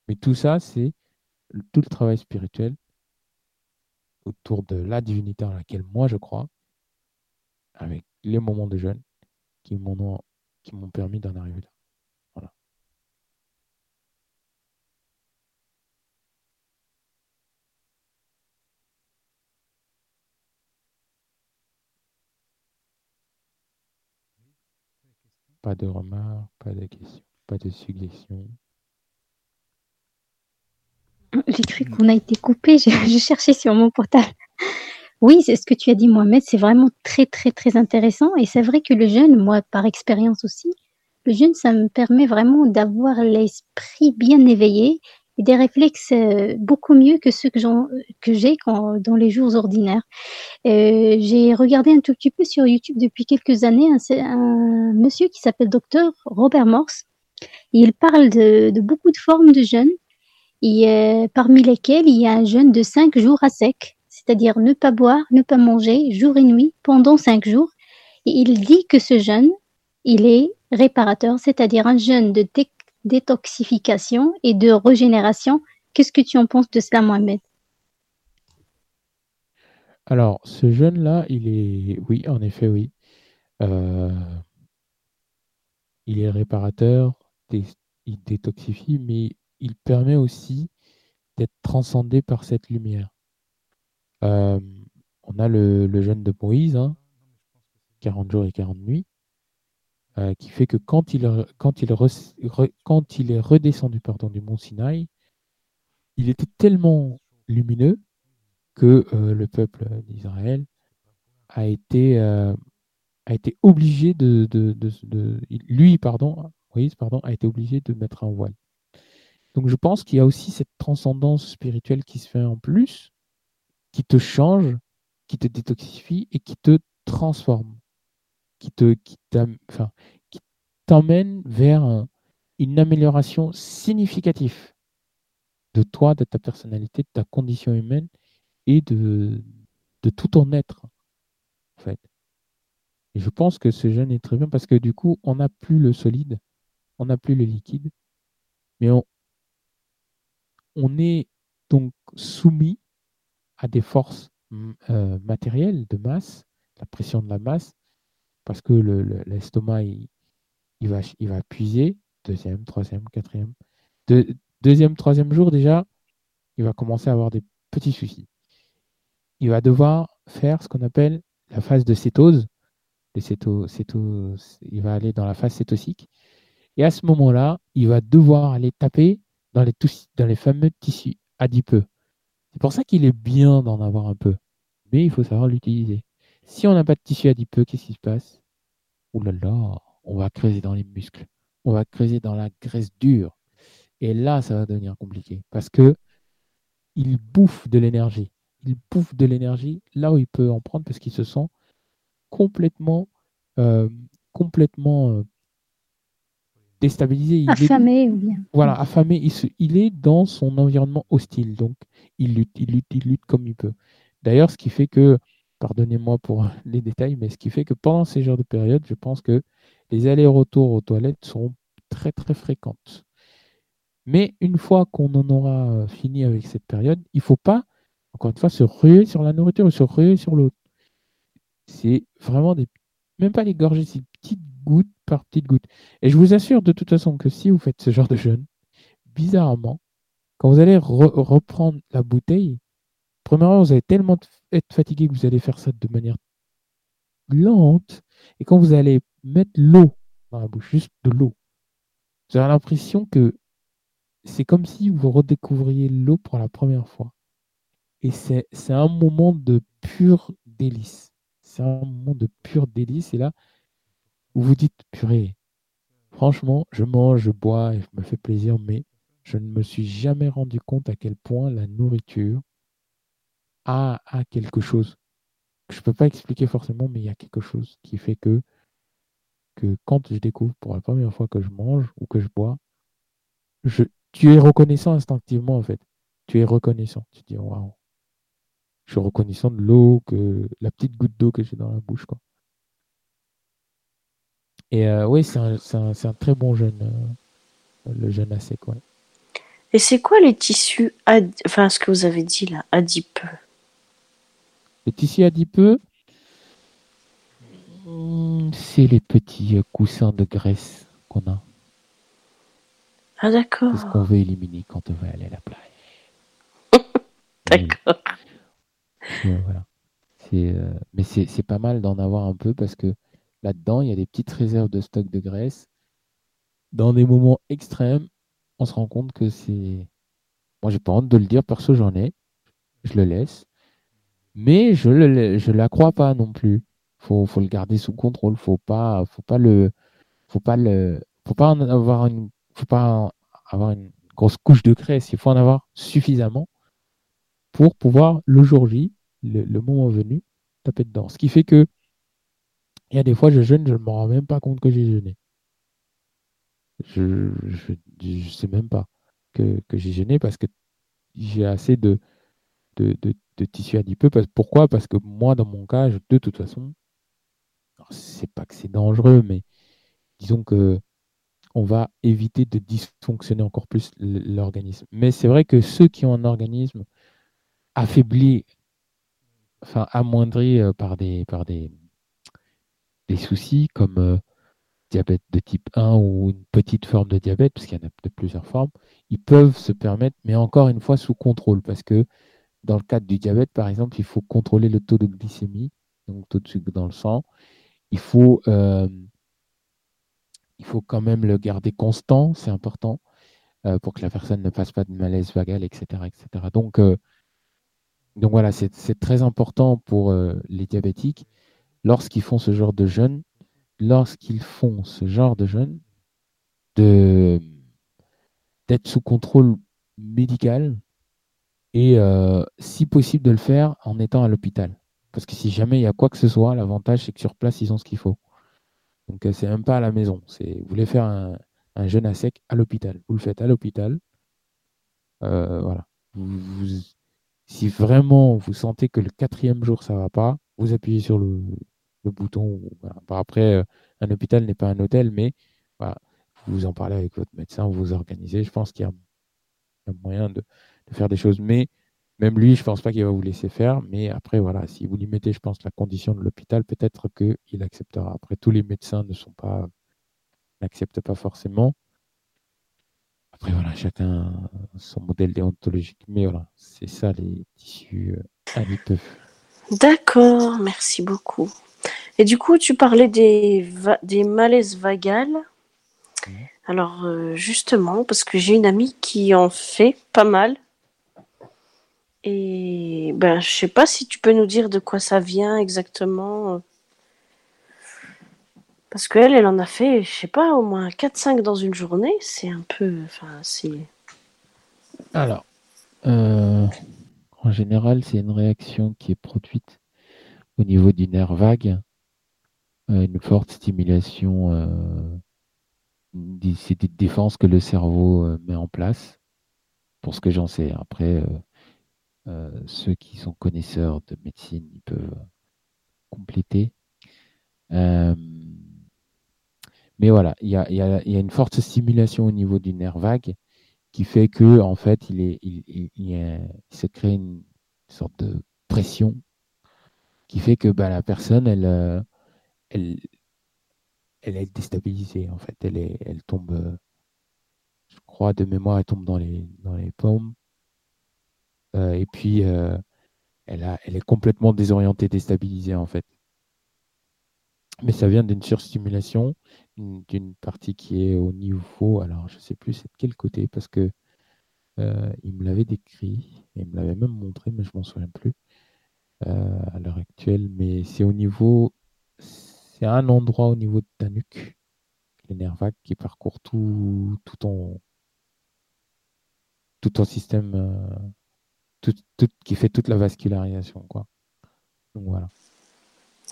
Speaker 3: Mais tout ça, c'est tout le travail spirituel autour de la divinité en laquelle moi je crois, avec les moments de jeûne qui m'ont permis d'en arriver là. Voilà. Pas de remarques, pas de questions, pas de suggestions.
Speaker 5: J'ai cru qu'on a été coupé, je, cherchais sur mon portable. Oui, c'est ce que tu as dit, Mohamed, c'est vraiment très, très, très intéressant. Et c'est vrai que le jeûne, moi, par expérience aussi, le jeûne, ça me permet vraiment d'avoir l'esprit bien éveillé des réflexes euh, beaucoup mieux que ceux que, j'ai dans les jours ordinaires. Euh, j'ai regardé un tout petit peu sur YouTube depuis quelques années un, monsieur qui s'appelle docteur Robert Morse. Il parle de, beaucoup de formes de jeûne parmi lesquels il y a un jeûne de cinq jours à sec, c'est-à-dire ne pas boire, ne pas manger jour et nuit pendant cinq jours. Et il dit que ce jeûne, il est réparateur, c'est-à-dire un jeûne de détoxification et de régénération. Qu'est-ce que tu en penses de cela, Mohamed?
Speaker 3: Alors, ce jeûne-là, il est, oui, en effet, oui. Euh, il est réparateur, il détoxifie, mais il permet aussi d'être transcendé par cette lumière. Euh, on a le, jeûne de Moïse, 40 hein, jours et 40 nuits, euh, qui fait que quand il, quand il, quand il est redescendu pardon, du mont Sinaï, il était tellement lumineux que euh, le peuple d'Israël a été, a été obligé de, lui pardon, a été obligé de mettre un voile. Donc je pense qu'il y a aussi cette transcendance spirituelle qui se fait en plus, qui te change, qui te détoxifie et qui te transforme, qui te, qui t'emmène vers une amélioration significative de toi, de ta personnalité, de ta condition humaine et de, de tout ton être, en fait. Et je pense que ce jeûne est très bien parce que du coup, on n'a plus le solide, on n'a plus le liquide, mais on, on est donc soumis à des forces euh, matérielles de masse, la pression de la masse, parce que l'estomac, il, va, il va puiser, deuxième, troisième, quatrième. deuxième, troisième jour déjà, il va commencer à avoir des petits soucis. Il va devoir faire ce qu'on appelle la phase de cétose. il va aller dans la phase cétosique. Et à ce moment-là, il va devoir aller taper dans les, dans les fameux tissus adipeux. C'est pour ça qu'il est bien d'en avoir un peu, mais il faut savoir l'utiliser. Si on n'a pas de tissu adipeux, qu'est-ce qui se passe? Ouh là là, on va creuser dans les muscles, on va creuser dans la graisse dure. Et là, ça va devenir compliqué parce que il bouffe de l'énergie. Il bouffe de l'énergie là où il peut en prendre parce qu'il se sent complètement, euh, complètement euh, déstabilisé.
Speaker 5: affamé ou bien.
Speaker 3: Voilà, affamé. Il, il est dans son environnement hostile, donc il lutte, il lutte, il lutte comme il peut. D'ailleurs, ce qui fait que, pardonnez-moi pour les détails, mais ce qui fait que pendant ces genres de périodes, je pense que les allers-retours aux toilettes seront très très fréquentes. Mais une fois qu'on en aura euh, fini avec cette période, il ne faut pas, encore une fois, se ruer sur la nourriture ou se ruer sur l'autre. C'est vraiment des. Même pas les gorgées, c'est petites gouttes par petites gouttes. Et je vous assure de toute façon que si vous faites ce genre de jeûne, bizarrement, quand vous allez reprendre la bouteille, premièrement, vous allez tellement être fatigué que vous allez faire ça de manière lente. Et quand vous allez mettre l'eau dans la bouche, juste de l'eau, vous avez l'impression que c'est comme si vous redécouvriez l'eau pour la première fois. Et c'est un moment de pur délice. C'est un moment de pur délice. Et là, vous vous dites, purée, franchement, je mange, je bois et je me fais plaisir, mais je ne me suis jamais rendu compte à quel point la nourriture a quelque chose. Je ne peux pas expliquer forcément, mais il y a quelque chose qui fait que, que quand je découvre pour la première fois que je mange ou que je bois, je, tu es reconnaissant instinctivement en fait. Tu es reconnaissant. Tu dis waouh. Je suis reconnaissant de l'eau, que la petite goutte d'eau que j'ai dans la bouche. Quoi. Et euh, oui, c'est un, un, un, très bon jeûne, euh, le jeûne à sec.
Speaker 4: Et c'est quoi les tissus, enfin ce que vous avez dit là, adipeux?
Speaker 3: Les tissus adipeux, hmm, c'est les petits coussins de graisse qu'on a.
Speaker 4: Ah d'accord.
Speaker 3: C'est ce qu'on veut éliminer quand on veut aller à la
Speaker 4: plage. d'accord.
Speaker 3: voilà. Euh, mais c'est pas mal d'en avoir un peu parce que là-dedans, il y a des petites réserves de stock de graisse. Dans des moments extrêmes, on se rend compte que c'est. Moi, j'ai pas honte de le dire, perso, j'en ai. Je le laisse. Mais je ne je la crois pas non plus. Faut, faut le garder sous contrôle. Faut pas, faut pas le, faut pas le, faut pas en avoir une, faut pas avoir une grosse couche de graisse. Il faut en avoir suffisamment pour pouvoir le jour J, le, moment venu, taper dedans. Ce qui fait que il y a des fois, je jeûne, je ne me rends même pas compte que j'ai jeûné. Je ne sais même pas que, j'ai jeûné parce que j'ai assez de, de, tissu adipeux. Pourquoi? Parce que moi, dans mon cas, de toute façon, c'est pas que c'est dangereux, mais disons que on va éviter de dysfonctionner encore plus l'organisme. Mais c'est vrai que ceux qui ont un organisme affaibli, enfin amoindri euh, par des, par des, des soucis comme euh, diabète de type 1 ou une petite forme de diabète, parce qu'il y en a de plusieurs formes, ils peuvent se permettre, mais encore une fois sous contrôle, parce que dans le cadre du diabète, par exemple, il faut contrôler le taux de glycémie, donc taux de sucre dans le sang. Il faut, euh, il faut quand même le garder constant, c'est important, euh, pour que la personne ne fasse pas de malaise vagal, etc. etc. Donc, donc voilà, c'est très important pour les diabétiques lorsqu'ils font ce genre de jeûne, lorsqu'ils font ce genre de jeûne, de d'être sous contrôle médical et euh, si possible de le faire en étant à l'hôpital. Parce que si jamais il y a quoi que ce soit, l'avantage c'est que sur place ils ont ce qu'il faut. Donc euh, c'est même pas à la maison. Vous voulez faire un, jeûne à sec à l'hôpital. Vous le faites à l'hôpital. Euh, voilà. si vraiment vous sentez que le quatrième jour ça va pas, vous appuyez sur le, le bouton. après, euh, un hôpital n'est pas un hôtel, mais vous en parlez avec votre médecin, vous vous organisez. Je pense qu'il y a un moyen de, faire des choses. Mais même lui, je ne pense pas qu'il va vous laisser faire. Mais après, voilà, si vous lui mettez, je pense, la condition de l'hôpital, peut-être qu'il acceptera. Après, tous les médecins ne sont pas n'acceptent pas forcément. Après, voilà, chacun son modèle déontologique. Mais voilà, c'est ça les tissus euh,
Speaker 4: D'accord, merci beaucoup. Et du coup, tu parlais des, des malaises vagales. Alors, euh, justement, parce que j'ai une amie qui en fait pas mal. Et ben, je sais pas si tu peux nous dire de quoi ça vient exactement. Parce qu'elle, elle en a fait, je sais pas, au moins 4-5 dans une journée. C'est un peu.
Speaker 3: Alors, euh, en général, c'est une réaction qui est produite au niveau du nerf vague, euh, une forte stimulation, euh, des défenses que le cerveau euh, met en place, pour ce que j'en sais. Après, ceux qui sont connaisseurs de médecine, peuvent compléter. mais voilà, il y a, une forte stimulation au niveau du nerf vague qui fait que en fait, il, est, il, se crée une sorte de pression qui fait que bah, la personne, elle, euh, est déstabilisée, en fait. Elle, tombe, euh, je crois, de mémoire, elle tombe dans les, dans les pommes. Euh, et puis, elle, a, elle est complètement désorientée, déstabilisée, en fait. Mais ça vient d'une surstimulation, d'une partie qui est au niveau, alors je ne sais plus c'est de quel côté, parce que il me l'avait décrit, il me l'avait même montré, mais je m'en souviens plus. Euh, à l'heure actuelle, mais c'est au niveau, c'est un endroit au niveau de ta nuque, le nerf vague qui parcourt tout, tout ton, tout ton système, euh, tout, tout, qui fait toute la vascularisation, quoi. Donc voilà.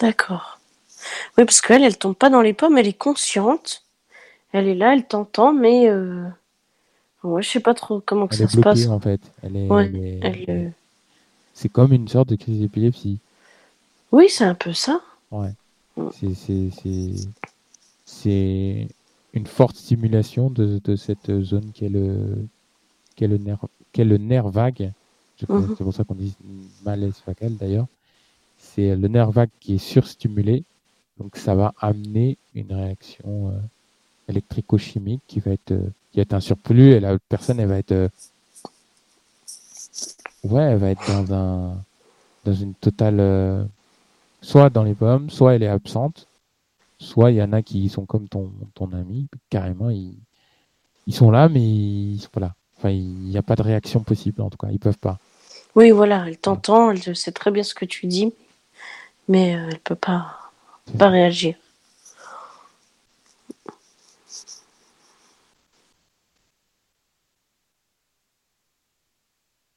Speaker 4: D'accord. Oui, parce qu'elle, elle tombe pas dans les pommes, elle est consciente. Elle est là, elle t'entend, mais euh... ouais, je sais pas trop comment que ça se passe.
Speaker 3: En fait, elle est, elle est... C'est comme une sorte de crise d'épilepsie.
Speaker 4: Oui, c'est un peu ça.
Speaker 3: Ouais. Mm. C'est une forte stimulation de, de, cette zone qui est le, qui est le, nerf, qui est le nerf vague. Mm-hmm. C'est pour ça qu'on dit malaise vagal d'ailleurs. C'est le nerf vague qui est surstimulé. Donc ça va amener une réaction euh, électrico-chimique qui va être, euh, qui va être un surplus et la personne elle va être euh, Ouais, elle va être dans un dans une totale euh, soit dans les pommes, soit elle est absente, soit il y en a qui sont comme ton ton ami, carrément ils ils sont là mais ils sont pas là. Enfin, il n'y a pas de réaction possible en tout cas, ils peuvent pas.
Speaker 4: Oui, voilà, elle t'entend, elle sait très bien ce que tu dis, mais euh, elle peut pas pas réagir.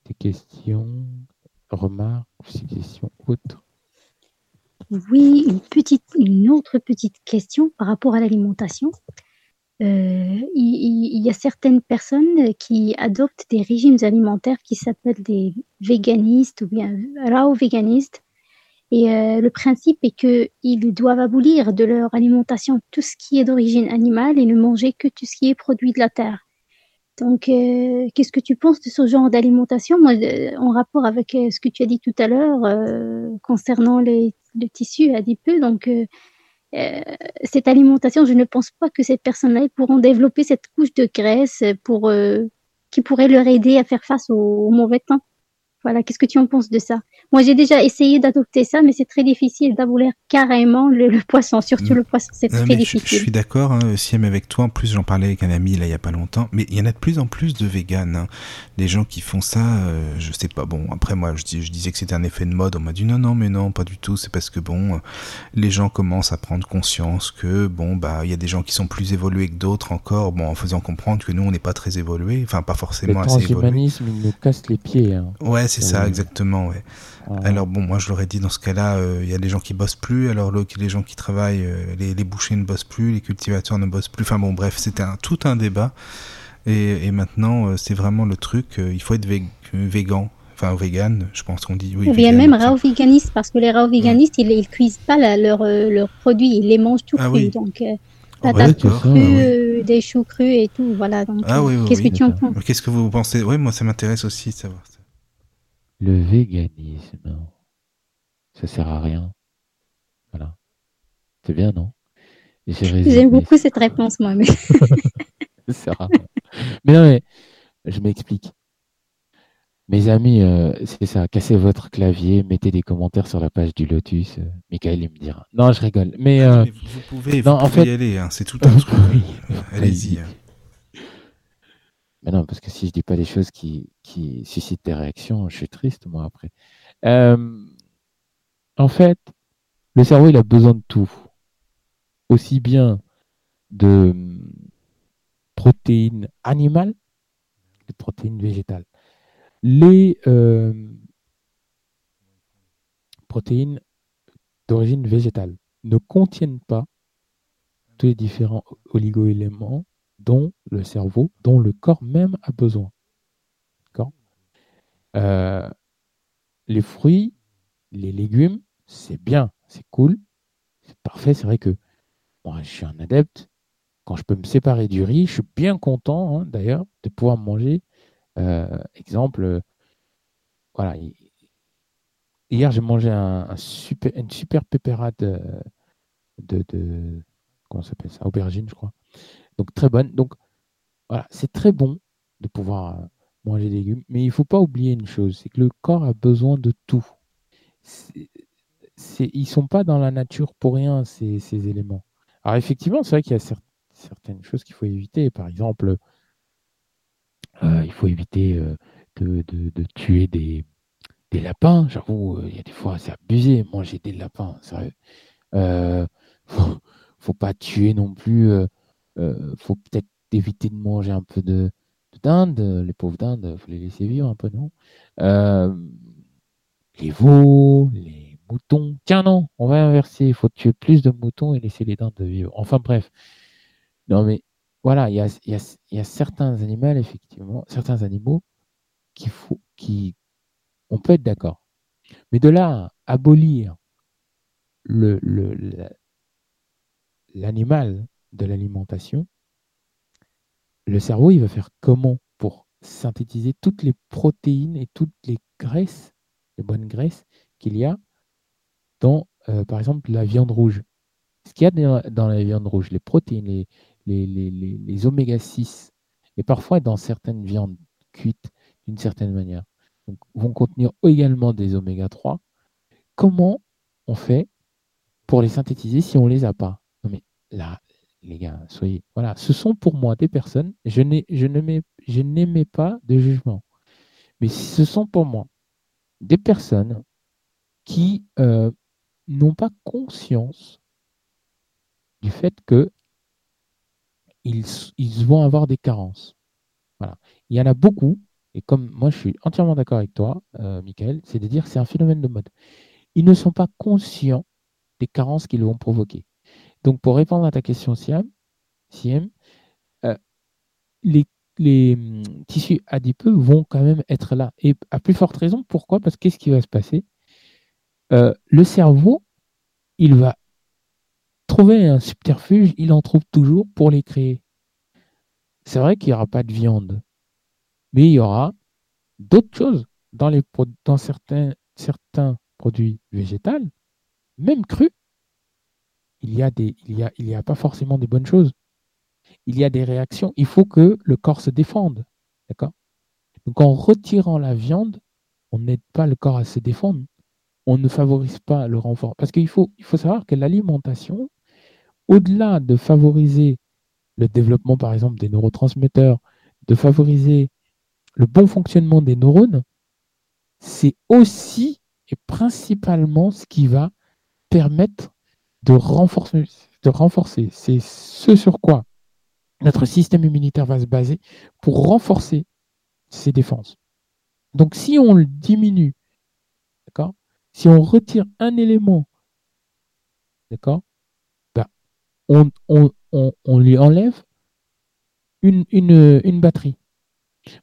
Speaker 3: Des questions, remarques, suggestions autres?
Speaker 5: Oui, une, petite, une autre petite question par rapport à l'alimentation. Euh, il, y a certaines personnes qui adoptent des régimes alimentaires qui s'appellent des véganistes ou bien raw véganistes. Et euh, le principe est qu'ils doivent abolir de leur alimentation tout ce qui est d'origine animale et ne manger que tout ce qui est produit de la terre. Donc, euh, qu'est-ce que tu penses de ce genre d'alimentation? Moi, en rapport avec euh, ce que tu as dit tout à l'heure euh, concernant les, le tissu adipeux, donc cette alimentation, je ne pense pas que ces personnes-là pourront développer cette couche de graisse pour qui pourrait leur aider à faire face au mauvais temps. Voilà, qu'est-ce que tu en penses de ça? Moi, j'ai déjà essayé d'adopter ça, mais c'est très difficile d'abolir carrément le, poisson, surtout mm. le poisson, c'est très difficile.
Speaker 2: Je, suis d'accord, hein, mais avec toi. En plus, j'en parlais avec un ami là il y a pas longtemps, mais il y en a de plus en plus de véganes. Hein. Des gens qui font ça, euh, je sais pas. Bon, après moi, je, je disais que c'était un effet de mode. On m'a dit non, non, mais non, pas du tout. C'est parce que bon, les gens commencent à prendre conscience que bon, bah, il y a des gens qui sont plus évolués que d'autres encore. Bon, en faisant comprendre que nous, on n'est pas très évolués, enfin pas forcément
Speaker 3: le
Speaker 2: assez évolués.
Speaker 3: Le il nous casse les pieds. Hein.
Speaker 2: Ouais, c'est ça, exactement, ouais. Alors bon, moi je l'aurais dit dans ce cas-là, euh, il y a des gens qui bossent plus, alors les gens qui travaillent, euh, les, les, bouchers ne bossent plus, les cultivateurs ne bossent plus. Enfin bon, bref, c'était un, tout un débat. Et, et maintenant, euh, c'est vraiment le truc, il faut être végan. Enfin, vegan, je pense qu'on dit. Oui,
Speaker 5: il y a même raw véganistes, parce que les raw véganistes, ils, ils cuisent pas leurs leur produits, ils les mangent tout ah, cru. Donc, patates tout crues, des choux crus et tout. Voilà. Donc,
Speaker 2: ah, oui,
Speaker 5: qu'est-ce que tu en penses?
Speaker 2: Qu'est-ce que vous pensez? Oui, moi, ça m'intéresse aussi de savoir.
Speaker 3: Le véganisme, ça sert à rien. Voilà. C'est bien, non?
Speaker 5: J'aime beaucoup cette réponse, moi. Mais...
Speaker 3: ça sert à rien. Mais non, mais je m'explique. Mes amis, euh, c'est ça, cassez votre clavier, mettez des commentaires sur la page du Lotus. Euh, Michael, il me dira. Non, je rigole. Mais,
Speaker 2: euh, vous pouvez, vous en fait... y aller, hein, c'est tout un truc. Allez-y.
Speaker 3: Mais non, parce que si je dis pas des choses qui, qui suscitent des réactions, je suis triste, moi, après. Euh, en fait, le cerveau, il a besoin de tout. Aussi bien de hum, protéines animales que de protéines végétales. Les euh, protéines d'origine végétale ne contiennent pas tous les différents oligoéléments dont le cerveau, dont le corps même a besoin. Euh, les fruits, les légumes, c'est bien, c'est cool, c'est parfait. C'est vrai que moi, je suis un adepte. Quand je peux me séparer du riz, je suis bien content, hein, d'ailleurs, de pouvoir manger. Euh, exemple, voilà. Hier, j'ai mangé un, super, une super pépérade euh, de, de comment s'appelle ça? Aubergine, je crois. Donc très bonne. Donc voilà, c'est très bon de pouvoir euh, manger des légumes, mais il ne faut pas oublier une chose, c'est que le corps a besoin de tout. Ils ne sont pas dans la nature pour rien, ces, ces éléments. Alors effectivement, c'est vrai qu'il y a certaines choses qu'il faut éviter. Par exemple, euh, il faut éviter euh, de, tuer des, lapins. J'avoue, il y a des fois, c'est abusé, manger des lapins, sérieux. Faut, faut pas tuer non plus. Faut peut-être éviter de manger un peu de, dinde, les pauvres dindes, faut les laisser vivre un peu, non? Euh, Les veaux, les moutons. Tiens, non, on va inverser. Il faut tuer plus de moutons et laisser les dindes vivre. Enfin, bref. Non, mais voilà, il y a, certains animaux, effectivement, certains animaux qu'il faut, qui, peut être d'accord. Mais de là abolir l'animal de l'alimentation, le cerveau, il va faire comment pour synthétiser toutes les protéines et toutes les graisses, les bonnes graisses qu'il y a dans, euh, par exemple, la viande rouge. Ce qu'il y a dans, la viande rouge, les protéines, les, les, oméga 6, et parfois dans certaines viandes cuites d'une certaine manière, vont contenir également des oméga 3. Comment on fait pour les synthétiser si on ne les a pas? Non mais là, les gars, soyez. Voilà, ce sont pour moi des personnes, je n'aimais pas de jugement, mais ce sont pour moi des personnes qui euh, n'ont pas conscience du fait que ils, vont avoir des carences. Voilà. Il y en a beaucoup, et comme moi je suis entièrement d'accord avec toi, euh, Michael, c'est de dire que c'est un phénomène de mode. Ils ne sont pas conscients des carences qu'ils vont provoquer. Donc, pour répondre à ta question, Siam, euh, les, hum, tissus adipeux vont quand même être là. Et à plus forte raison, pourquoi? Parce qu'est-ce qui va se passer? Euh, Le cerveau, il va trouver un subterfuge, il en trouve toujours pour les créer. C'est vrai qu'il n'y aura pas de viande, mais il y aura d'autres choses dans certains, certains produits végétaux, même crus, il y a des, il y a, il y a pas forcément des bonnes choses. Il y a des réactions. Il faut que le corps se défende. D'accord? Donc en retirant la viande, on n'aide pas le corps à se défendre. On ne favorise pas le renfort. Parce qu'il faut, il faut savoir que l'alimentation, au-delà de favoriser le développement, par exemple, des neurotransmetteurs, de favoriser le bon fonctionnement des neurones, c'est aussi et principalement ce qui va permettre de renforcer. De renforcer. C'est ce sur quoi notre système immunitaire va se baser pour renforcer ses défenses. Donc si on le diminue, d'accord Si on retire un élément, d'accord ben, on, on, lui enlève une, une, une batterie.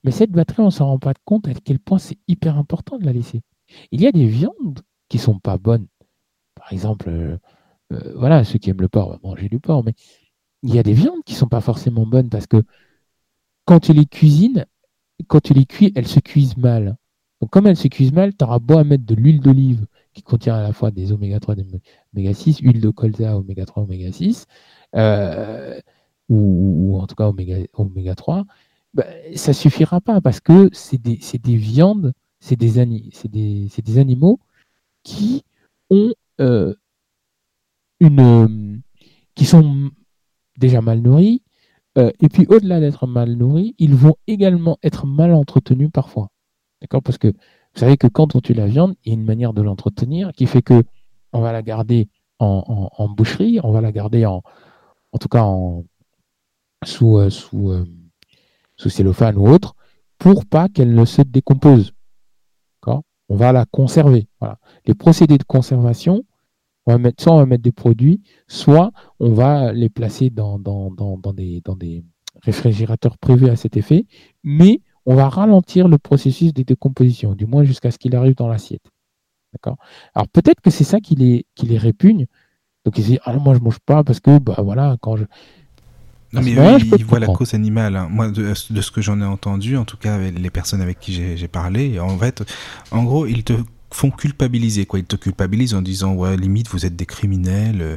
Speaker 3: Mais cette batterie, on ne s'en rend pas compte à quel point c'est hyper important de la laisser. Il y a des viandes qui ne sont pas bonnes. Par exemple, euh, voilà, ceux qui aiment le porc vont manger du porc, mais il y a des viandes qui ne sont pas forcément bonnes parce que quand tu les cuisines, quand tu les cuis, elles se cuisent mal. Donc, comme elles se cuisent mal, tu auras beau à mettre de l'huile d'olive qui contient à la fois des oméga 3 et des oméga 6, huile de colza oméga 3, oméga 6, euh, ou, en tout cas oméga, oméga 3, bah, ça suffira pas parce que c'est des, des, viandes, c'est des, animaux qui ont euh, une, qui sont déjà mal nourris, Euh, et puis, au-delà d'être mal nourris, ils vont également être mal entretenus parfois. D'accord? Parce que vous savez que quand on tue la viande, il y a une manière de l'entretenir qui fait que on va la garder en, boucherie, on va la garder en, en tout cas en, sous, euh, sous, euh, sous cellophane ou autre, pour pas qu'elle ne se décompose. On va la conserver. Voilà. Les procédés de conservation, on va mettre, soit on va mettre des produits, soit on va les placer dans, dans, dans, dans, des, dans des réfrigérateurs prévus à cet effet, mais on va ralentir le processus de décomposition, du moins jusqu'à ce qu'il arrive dans l'assiette. D'accord? Alors peut-être que c'est ça qui les, qui les répugne. Donc ils disent Ah moi je mange pas parce que bah voilà, quand je.
Speaker 2: Non, mais eux, ils voient la cause animale. Hein. Moi, de, ce que j'en ai entendu, en tout cas, les personnes avec qui j'ai parlé, en fait, en gros, ils te font culpabiliser, quoi. Ils te culpabilisent en disant, ouais, limite, vous êtes des criminels, euh,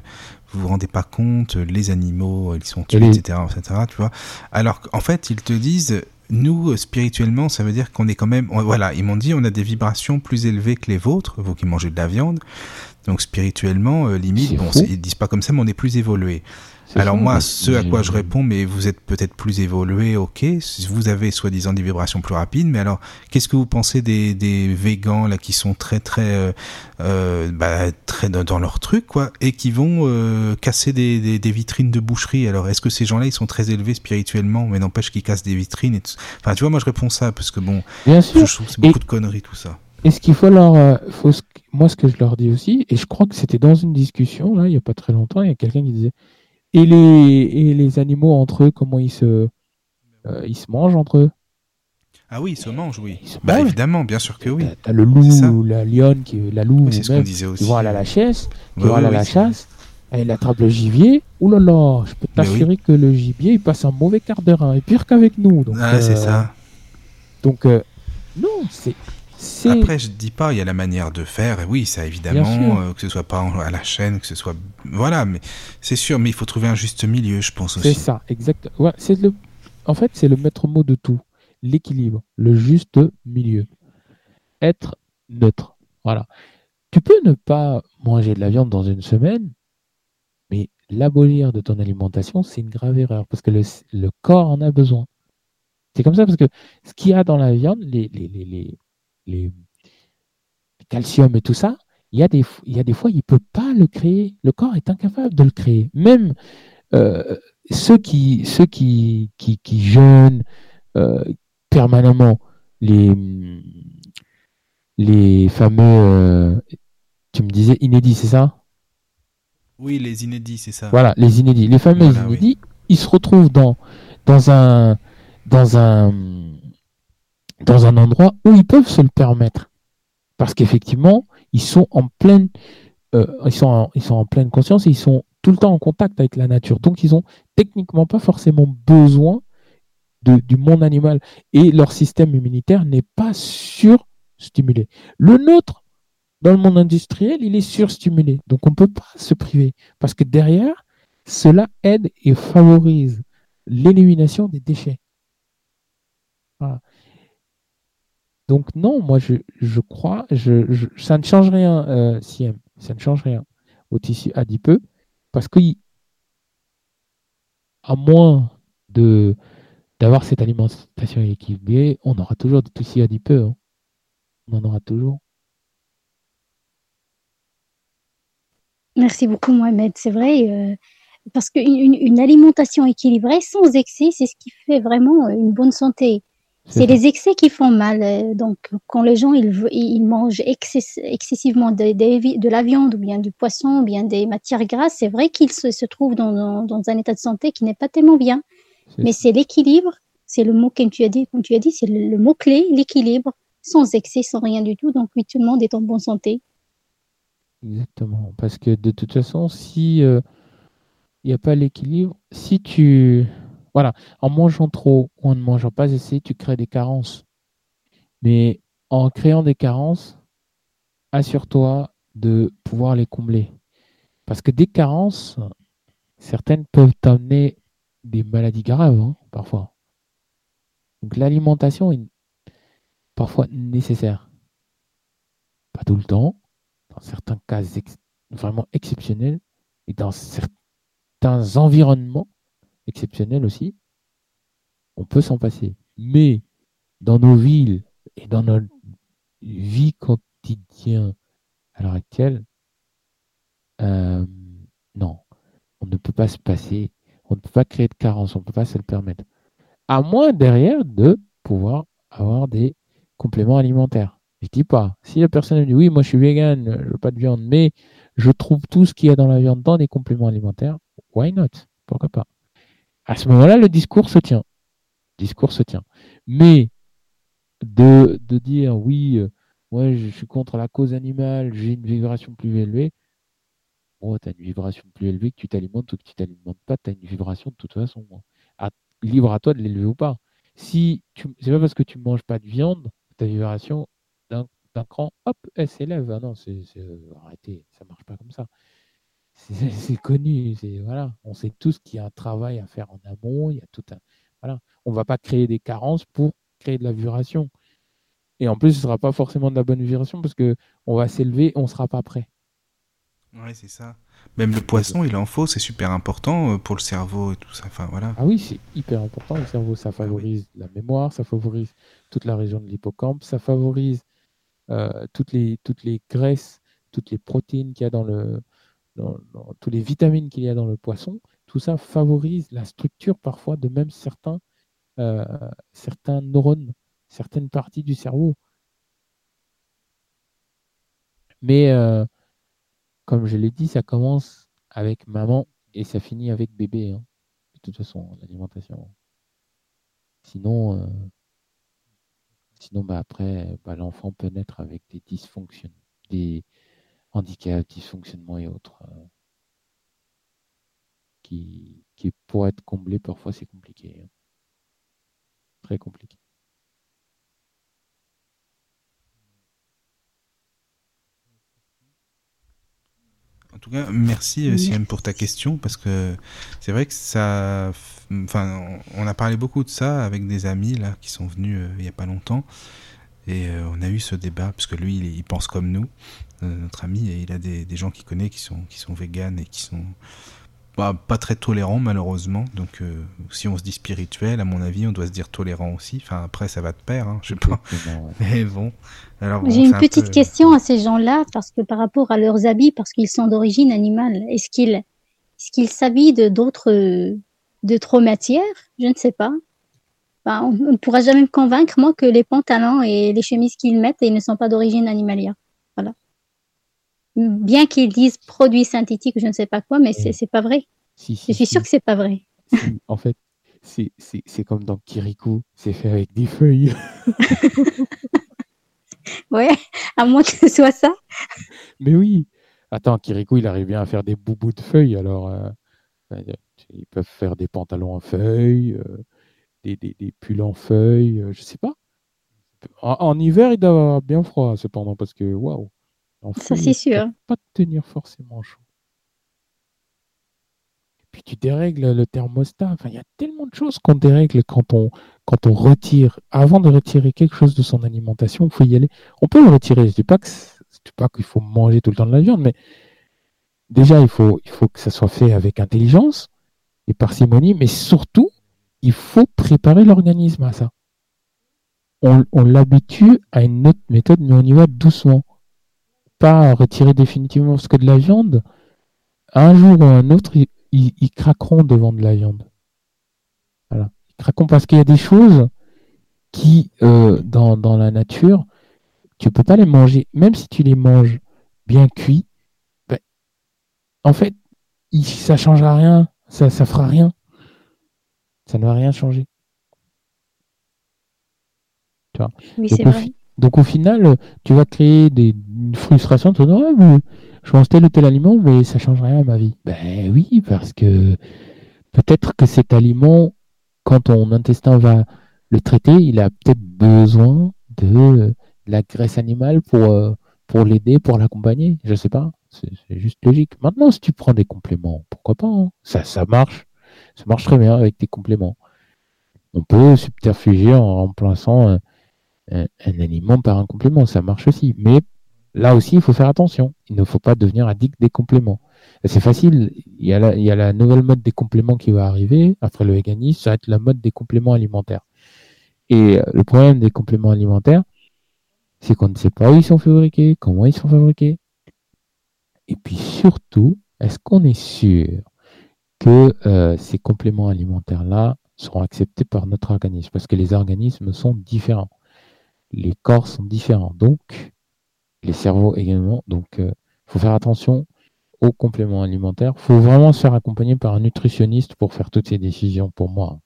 Speaker 2: vous vous rendez pas compte, les animaux, ils sont tués, etc., etc., tu vois. Alors qu'en fait, ils te disent, nous, spirituellement, ça veut dire qu'on est quand même, voilà, ils m'ont dit, on a des vibrations plus élevées que les vôtres, vous qui mangez de la viande. Donc spirituellement, euh, limite, bon, ils disent pas comme ça, mais on est plus évolué. Alors moi, ce à quoi je réponds, mais vous êtes peut-être plus évolué, ok. Vous avez soi-disant des vibrations plus rapides, mais alors qu'est-ce que vous pensez des, des végans là qui sont très très euh, euh bah, très dans leur truc quoi, et qui vont euh, casser des, des, vitrines de boucherie? Alors est-ce que ces gens-là ils sont très élevés spirituellement, mais n'empêche qu'ils cassent des vitrines et Enfin tu vois, moi je réponds ça parce que bon,
Speaker 3: Bien sûr.
Speaker 2: je trouve c'est beaucoup de conneries tout ça.
Speaker 3: Et ce qu'il faut leur, euh, faut moi ce que je leur dis aussi, et je crois que c'était dans une discussion là il y a pas très longtemps, il y a quelqu'un qui disait et les, et les animaux entre eux, comment ils se, euh, ils se mangent entre eux?
Speaker 2: Ah oui, ils se mangent, oui. bah évidemment, bien sûr que oui.
Speaker 3: T'as le loup, la lionne, qui, la loup,
Speaker 2: c'est ce qu'on disait aussi.
Speaker 3: Qui vont à la chasse, qui vont à la chasse, elle attrape le gibier. Ouh là là, je peux t'assurer que le gibier, il passe un mauvais quart d'heure, hein, et pire qu'avec nous. Donc,
Speaker 2: ah, c'est euh, ça.
Speaker 3: Donc, euh, non, c'est
Speaker 2: après, je dis pas, il y a la manière de faire, et oui, ça évidemment, euh, que ce soit pas à la chaîne, que ce soit. Voilà, mais c'est sûr, mais il faut trouver un juste milieu, je pense aussi.
Speaker 3: C'est ça, exact. Ouais, c'est le... En fait, c'est le maître mot de tout l'équilibre, le juste milieu. Être neutre. Voilà. Tu peux ne pas manger de la viande dans une semaine, mais l'abolir de ton alimentation, c'est une grave erreur parce que le, le corps en a besoin. C'est comme ça parce que ce qu'il y a dans la viande, les, les, les, les calcium et tout ça, il y a des, il y a des fois, il ne peut pas le créer. Le corps est incapable de le créer. Même euh, ceux qui, ceux qui, qui, qui jeûnent euh, permanemment, les, les fameux, euh, tu me disais inédits, c'est ça?
Speaker 2: Oui, les inédits, c'est ça.
Speaker 3: Voilà, les inédits. Les fameux inédits, ils se retrouvent dans, dans un, dans un, dans un endroit où ils peuvent se le permettre. Parce qu'effectivement, ils sont en pleine, euh, ils, sont ils sont en pleine conscience et ils sont tout le temps en contact avec la nature. Donc, ils ont techniquement pas forcément besoin du monde animal et leur système immunitaire n'est pas surstimulé. Le nôtre, dans le monde industriel, il est surstimulé. Donc, on ne peut pas se priver parce que derrière, cela aide et favorise l'élimination des déchets. Voilà. Donc non, moi je, je crois, je, ça ne change rien, euh, ça ne change rien au tissu adipeux, parce que à moins de d'avoir cette alimentation équilibrée, on aura toujours des tissus adipeux. Hein. On en aura toujours.
Speaker 5: Merci beaucoup Mohamed. C'est vrai, euh, parce qu'une une alimentation équilibrée sans excès, c'est ce qui fait vraiment une bonne santé. C'est les excès qui font mal. Euh, donc, quand les gens ils, ils mangent excessivement de, de, la viande ou bien du poisson ou bien des matières grasses, c'est vrai qu'ils se, se, trouvent dans, dans, un état de santé qui n'est pas tellement bien. Mais c'est l'équilibre, c'est le mot que tu as dit, comme tu as dit, c'est le, mot clé, l'équilibre, sans excès, sans rien du tout. Donc, oui, tout le monde est en bonne santé.
Speaker 3: Exactement. Parce que de toute façon, si euh, il n'y a pas l'équilibre, si tu voilà, en mangeant trop ou en ne mangeant pas assez, tu crées des carences. Mais en créant des carences, assure-toi de pouvoir les combler. Parce que des carences, certaines peuvent t'amener des maladies graves, hein, parfois. Donc l'alimentation est parfois nécessaire. Pas tout le temps, dans certains cas vraiment exceptionnels et dans certains environnements exceptionnel aussi, on peut s'en passer. Mais dans nos villes et dans notre vie quotidienne à l'heure actuelle, euh, non, on ne peut pas se passer, on ne peut pas créer de carence, on ne peut pas se le permettre. À moins derrière de pouvoir avoir des compléments alimentaires. Je dis pas. Si la personne dit oui, moi je suis vegan, je veux pas de viande, mais je trouve tout ce qu'il y a dans la viande dans des compléments alimentaires, why not? Pourquoi pas? À ce moment-là, le discours se tient. Discours se tient. Mais de, dire oui, euh, moi je suis contre la cause animale, j'ai une vibration plus élevée. Tu as une vibration plus élevée que tu t'alimentes ou que tu t'alimentes pas, tu as une vibration de toute façon. Libre à toi de l'élever ou pas. Si tu, c'est pas parce que tu manges pas de viande, ta vibration d'un cran, hop, elle s'élève. Ah non, c'est, euh, arrêtez, ça marche pas comme ça. C'est, connu, c'est voilà, on sait tous qu'il y a un travail à faire en amont, il y a tout un voilà, on va pas créer des carences pour créer de la vibration. Et en plus, ce sera pas forcément de la bonne vibration parce que on va s'élever, on sera pas prêt.
Speaker 2: Ouais, c'est ça. Même le poisson, il en faut, c'est super important euh, pour le cerveau et tout ça. Enfin, voilà.
Speaker 3: Ah oui, c'est hyper important le cerveau. Ça favorise la mémoire, ça favorise toute la région de l'hippocampe, ça favorise euh, toutes, les, toutes les graisses, toutes les protéines qu'il y a dans le, dans, toutes les vitamines qu'il y a dans le poisson. Tout ça favorise la structure parfois de même certains, euh, certains neurones, certaines parties du cerveau. Mais comme je l'ai dit, ça commence avec maman et ça finit avec bébé. Hein. De toute façon, l'alimentation. Sinon, euh, sinon bah, après, bah, l'enfant peut naître avec des dysfonctions, des handicaps, dysfonctionnements et autres. Euh, qui, qui, pour être comblés, parfois c'est compliqué. Hein. Très compliqué.
Speaker 2: En tout cas, merci euh, Siam pour ta question parce que c'est vrai que ça, enfin, on a parlé beaucoup de ça avec des amis là qui sont venus euh, il n'y a pas longtemps et euh, on a eu ce débat parce que lui il, pense comme nous, notre ami et il a des, des gens qu'il connaît qui sont qui sont véganes et qui sont bah, pas très tolérant malheureusement. Donc euh, si on se dit spirituel, à mon avis, on doit se dire tolérant aussi. Enfin après ça va de pair, hein, je sais pas. Mais bon.
Speaker 5: Alors J'ai une petite question à ces gens-là parce que par rapport à leurs habits, parce qu'ils sont d'origine animale, est-ce qu'ils est-ce qu'ils s'habillent de d'autres de trop matières? Je ne sais pas. On ne pourra jamais me convaincre moi que les pantalons et les chemises qu'ils mettent ils ne sont pas d'origine animalière. Voilà bien qu'ils disent produits synthétiques, je ne sais pas quoi, mais c'est n'est pas vrai. je suis sûr que c'est pas vrai.
Speaker 3: en fait, c'est comme dans Kirikou, c'est fait avec des feuilles.
Speaker 5: ouais, à moins que ce soit ça.
Speaker 3: Mais oui. Attends, Kirikou, il arrive bien à faire des boubous de feuilles, alors euh, ils peuvent faire des pantalons en feuilles, euh, des, des, des, pulls en feuilles, euh, je sais pas. En, en, hiver, il doit avoir bien froid, cependant, parce que waouh.
Speaker 5: Ça, c'est sûr.
Speaker 3: Pas tenir forcément chaud. Puis tu dérègles le thermostat. Enfin, il y a tellement de choses qu'on dérègle quand on, quand on retire. Avant de retirer quelque chose de son alimentation, il faut y aller. On peut le retirer. Je ne dis pas que dis pas qu'il faut manger tout le temps de la viande, mais déjà, il faut, il faut que ça soit fait avec intelligence et parcimonie, mais surtout, il faut préparer l'organisme à ça. On, l'habitue à une autre méthode, mais on y va doucement pas retirer définitivement parce que de la viande, un jour ou un autre, ils, craqueront devant de la viande. Voilà. Ils craqueront parce qu'il y a des choses qui, euh, dans, la nature, tu peux pas les manger. Même si tu les manges bien cuits, ben, en fait, ça changera rien. Ça, ça fera rien. Ça ne va rien changer.
Speaker 5: Tu vois. Oui, c'est vrai.
Speaker 3: Donc au final, tu vas créer des, une frustration, tu vas dire, je mange tel ou tel aliment, mais ça change rien à ma vie. Ben oui, parce que peut-être que cet aliment, quand ton intestin va le traiter, il a peut-être besoin de, la graisse animale pour, euh, pour l'aider, pour l'accompagner. Je sais pas. C'est juste logique. Maintenant, si tu prends des compléments, pourquoi pas hein. ça, ça marche. Ça marche très bien avec tes compléments. On peut subterfuger en remplaçant un, aliment par un complément, ça marche aussi. Mais là aussi, il faut faire attention. Il ne faut pas devenir addict des compléments. C'est facile. Il y, a la, il y a la nouvelle mode des compléments qui va arriver après le véganisme. Ça va être la mode des compléments alimentaires. Et euh, le problème des compléments alimentaires, c'est qu'on ne sait pas où ils sont fabriqués, comment ils sont fabriqués. Et puis surtout, est-ce qu'on est sûr que euh, ces compléments alimentaires-là seront acceptés par notre organisme Parce que les organismes sont différents. Les corps sont différents. Donc, les cerveaux également. Donc, euh, faut faire attention aux compléments alimentaires. Faut vraiment se faire accompagner par un nutritionniste pour faire toutes ces décisions pour moi.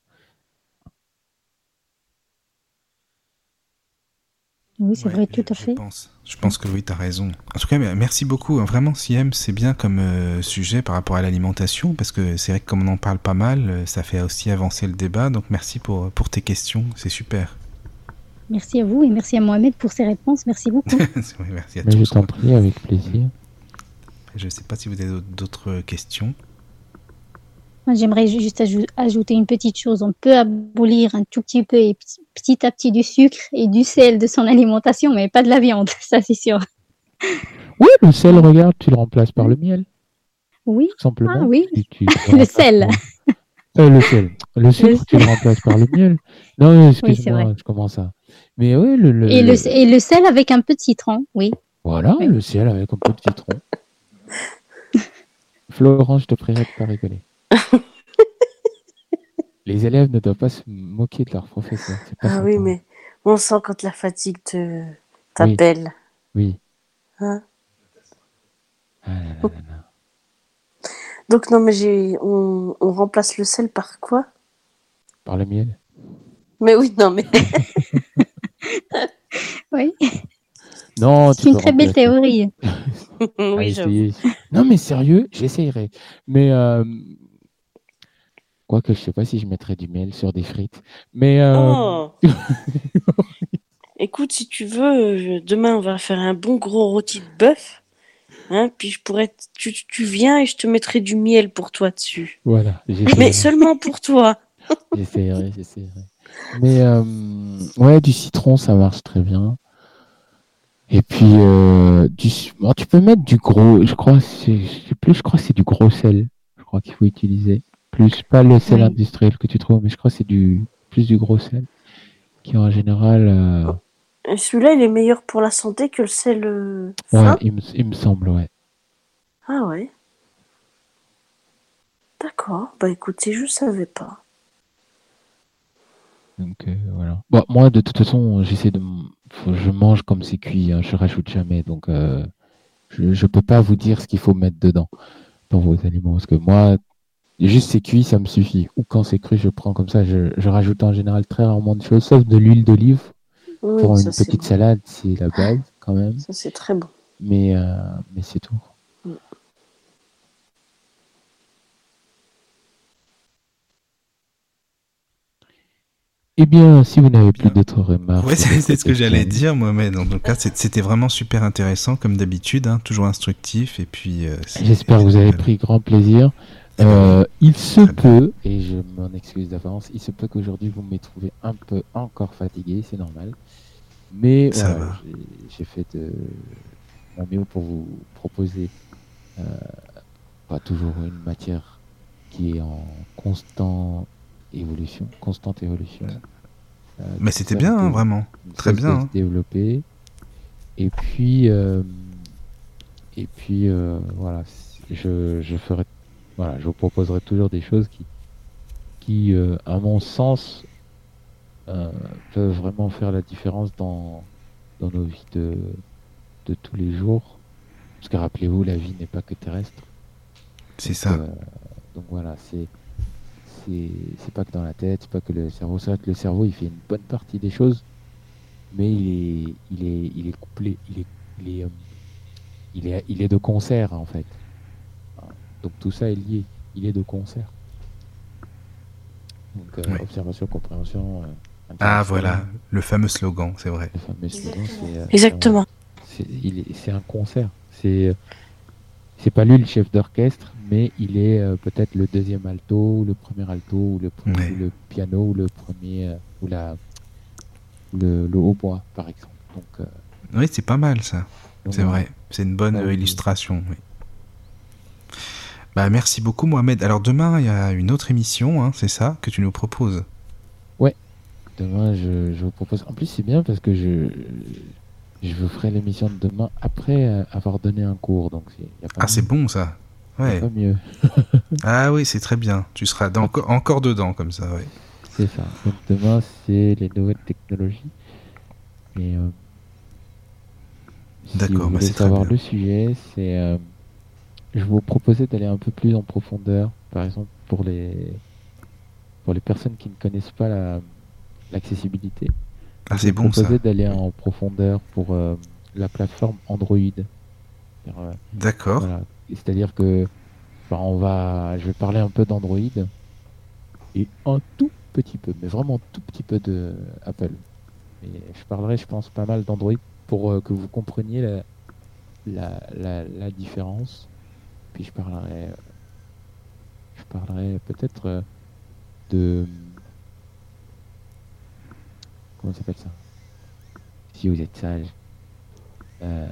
Speaker 5: Oui, c'est vrai, tout à
Speaker 2: je
Speaker 5: fait.
Speaker 2: Pense, je pense que oui, tu as raison. En tout cas, merci beaucoup. Vraiment, Siem, c'est bien comme euh, sujet par rapport à l'alimentation, parce que c'est vrai que comme on en parle pas mal, euh, ça fait aussi avancer le débat. Donc merci pour, pour tes questions, c'est super.
Speaker 5: Merci à vous et merci à Mohamed pour ses réponses. Merci beaucoup.
Speaker 2: oui, merci à
Speaker 3: Mais
Speaker 2: tous.
Speaker 3: je t'en prie, avec plaisir.
Speaker 2: Je ne sais pas si vous avez d'autres questions.
Speaker 5: J'aimerais juste ajou- ajouter une petite chose. On peut abolir un tout petit peu et petit, à petit du sucre et du sel de son alimentation, mais pas de la viande, ça c'est sûr.
Speaker 3: Oui, le sel, regarde, tu le remplaces par le miel,
Speaker 5: Oui,
Speaker 3: tout simplement.
Speaker 5: ah oui,
Speaker 3: Tu- tu- tu
Speaker 5: le sel.
Speaker 3: par- Euh, le sel. Le sucre, tu le remplaces par le miel. Non,
Speaker 5: c'est
Speaker 3: excuse-moi, je commence à. Mais oui, le, le-
Speaker 5: Et le,
Speaker 3: le-
Speaker 5: et le sel avec un peu de citron, oui.
Speaker 3: Voilà,
Speaker 5: Oui.
Speaker 3: le ciel avec un peu de citron. Florent, je te prierai de pas rigoler. Les élèves ne doivent pas se moquer de leur professeur.
Speaker 4: Ah
Speaker 3: sympa.
Speaker 4: oui, mais on sent quand la fatigue te t'appelle.
Speaker 3: Oui.
Speaker 4: Hein
Speaker 3: Ah là là là là.
Speaker 4: Donc non, mais j'ai on, on remplace le sel par quoi?
Speaker 3: Par le miel.
Speaker 4: Mais oui, non, mais
Speaker 5: Oui,
Speaker 3: Non,
Speaker 5: c'est une très belle théorie.
Speaker 3: à
Speaker 4: oui, j'avoue.
Speaker 3: essayer. Non, mais sérieux, j'essayerai. Mais euh... quoique je sais pas si je mettrais du miel sur des frites. Mais euh...
Speaker 4: Oh Écoute, si tu veux, je- demain on va faire un bon gros rôti de bœuf. Hein, puis je pourrais, tu, tu viens et je te mettrai du miel pour toi dessus.
Speaker 3: voilà,
Speaker 4: Mais seulement pour toi.
Speaker 3: J'essayerai, j'essayerai. Mais euh, ouais, du citron, ça marche très bien. Et puis euh, du, bon, tu peux mettre du gros, je crois, je sais plus, je crois que c'est du gros sel. Je crois qu'il faut utiliser plus pas le sel
Speaker 5: Oui.
Speaker 3: industriel que tu trouves, mais je crois que c'est du plus du gros sel qui en général, euh,
Speaker 4: celui-là, il est meilleur pour la santé que le sel euh,
Speaker 3: ouais, il me, il me semble, ouais.
Speaker 4: Ah ouais. D'accord. Bah écoutez, je savais pas.
Speaker 3: Donc euh, voilà. Bon, moi, de toute façon, j'essaie de, faut- je mange comme c'est cuit, hein, je rajoute jamais, donc je, je peux pas vous dire ce qu'il faut mettre dedans dans vos aliments, parce que moi, juste c'est cuit, ça me suffit. Ou quand c'est cru, je prends comme ça. Je, je rajoute en général très rarement de choses, sauf de l'huile d'olive
Speaker 4: Oui,
Speaker 3: pour une petite
Speaker 4: bon.
Speaker 3: salade, c'est la base quand même.
Speaker 4: Ça c'est très bon.
Speaker 3: Mais euh, mais c'est tout.
Speaker 4: Mm.
Speaker 3: Eh bien, si vous n'avez plus
Speaker 2: Bien.
Speaker 3: d'autres remarques,
Speaker 2: Ouais, c'est c'est ce que j'allais dire, Mohamed. En tout cas, c'était vraiment super intéressant, comme d'habitude, hein, toujours instructif. Et puis, euh,
Speaker 3: J'espère que vous avez pris grand plaisir.
Speaker 2: Eh ben,
Speaker 3: Euh, il se peut, et je m'en excuse d'avance, il se peut qu'aujourd'hui vous me trouvé un peu encore fatigué, c'est normal. Mais
Speaker 2: Ça
Speaker 3: voilà,
Speaker 2: va.
Speaker 3: j'ai- j'ai fait de mon mieux pour vous proposer euh, pas toujours une matière qui est en constant évolution, constante évolution. Euh,
Speaker 2: Mais c'était bien, hein, vraiment. Très bien, hein.
Speaker 3: développer. Et puis, euh, et puis euh, voilà, je, je ferai, voilà, je vous proposerai toujours des choses qui, qui, euh, à mon sens, euh, peuvent vraiment faire la différence dans, dans nos vies de, de tous les jours. Parce que rappelez-vous, la vie n'est pas que terrestre.
Speaker 2: C'est ça.
Speaker 3: euh, donc voilà, c'est c'est pas que dans la tête, c'est pas que le cerveau. C'est vrai que le cerveau, il fait une bonne partie des choses, mais il est il est il est couplé, il est il est il est il est de concert en fait. Donc tout ça est lié, il est de concert. Donc euh,
Speaker 2: Ouais.
Speaker 3: observation, compréhension. euh,
Speaker 2: Ah, voilà, le fameux slogan, c'est vrai.
Speaker 3: Le fameux slogan, c'est euh,
Speaker 4: Exactement.
Speaker 3: c'est il est- c'est un concert. C'est c'est pas lui le chef d'orchestre, mais il est euh, peut-être le deuxième alto, ou le premier alto, ou le, pre-
Speaker 2: Ouais.
Speaker 3: ou le piano, ou le premier, ou la le, le hautbois, par exemple. Donc, euh,
Speaker 2: Oui, c'est pas mal, ça.
Speaker 3: donc
Speaker 2: C'est vrai. C'est une bonne
Speaker 3: oui.
Speaker 2: illustration. oui. Bah, merci beaucoup, Mohamed. Alors, demain, il y a une autre émission, hein, c'est ça, que tu nous proposes?
Speaker 3: Demain, je, je vous propose. En plus, c'est bien parce que je, je vous ferai l'émission de demain après euh, avoir donné un cours. Donc, c'est- y a pas
Speaker 2: Ah, c'est bon, ça. Ouais.
Speaker 3: pas mieux.
Speaker 2: Ah oui, c'est très bien. Tu seras dans- encore dedans, comme ça, ouais.
Speaker 3: C'est ça. Donc, demain, c'est les nouvelles technologies. Et. euh, si
Speaker 2: D'accord,
Speaker 3: vous
Speaker 2: bah, c'est très
Speaker 3: savoir le sujet, c'est. euh, je vous proposais d'aller un peu plus en profondeur. Par exemple, pour les. Pour les personnes qui ne connaissent pas la- l'accessibilité.
Speaker 2: Ah,
Speaker 3: Je
Speaker 2: c'est
Speaker 3: vous
Speaker 2: bon, ça.
Speaker 3: proposais d'aller en profondeur pour euh, la plateforme Android. Euh,
Speaker 2: D'accord.
Speaker 3: voilà. C'est-à-dire que on va, je vais parler un peu d'Android et un tout petit peu, mais vraiment un tout petit peu de Apple. Et je parlerai, je pense, pas mal d'Android pour euh, que vous compreniez la, la, la, la différence. Puis je parlerai, je parlerai peut-être euh, de comment ça s'appelle ça? Si vous êtes sage, euh,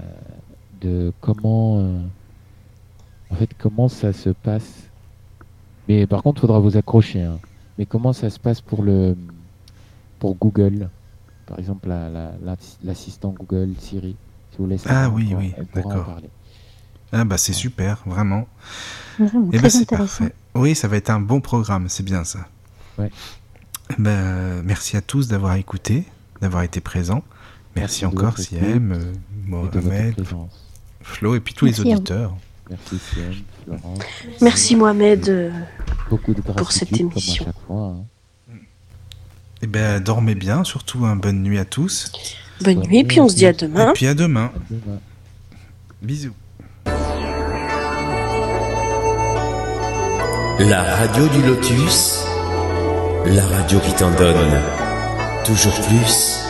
Speaker 3: de comment euh, en fait, comment ça se passe? Mais par contre, faudra vous accrocher. hein. Mais comment ça se passe pour le pour Google? Par exemple, la- la- la- l'assistant Google Siri. Si vous voulez
Speaker 2: Ah oui, oui, d'accord. Ah, bah, c'est super, vraiment.
Speaker 5: Vraiment
Speaker 2: Eh
Speaker 5: très
Speaker 2: c'est
Speaker 5: intéressant.
Speaker 2: parfait. Oui, ça va être un bon programme, c'est bien ça.
Speaker 3: Ouais.
Speaker 2: Ben, merci à tous d'avoir écouté, d'avoir été présents. Merci, encore, Siem, euh,
Speaker 3: Et
Speaker 2: Mohamed. Flo et puis tous
Speaker 5: Merci
Speaker 2: les auditeurs.
Speaker 3: Merci Siem, Florence.
Speaker 4: Merci Mohamed. euh,
Speaker 3: Beaucoup de
Speaker 4: pour cette émission.
Speaker 3: fois. hein.
Speaker 2: Eh ben, dormez bien, surtout un bonne nuit à tous.
Speaker 4: Bonne nuit, puis on se dit à
Speaker 2: Et
Speaker 4: demain.
Speaker 2: puis à demain.
Speaker 3: À demain.
Speaker 2: Bisous.
Speaker 1: La radio du lotus, la radio qui t'en donne toujours plus.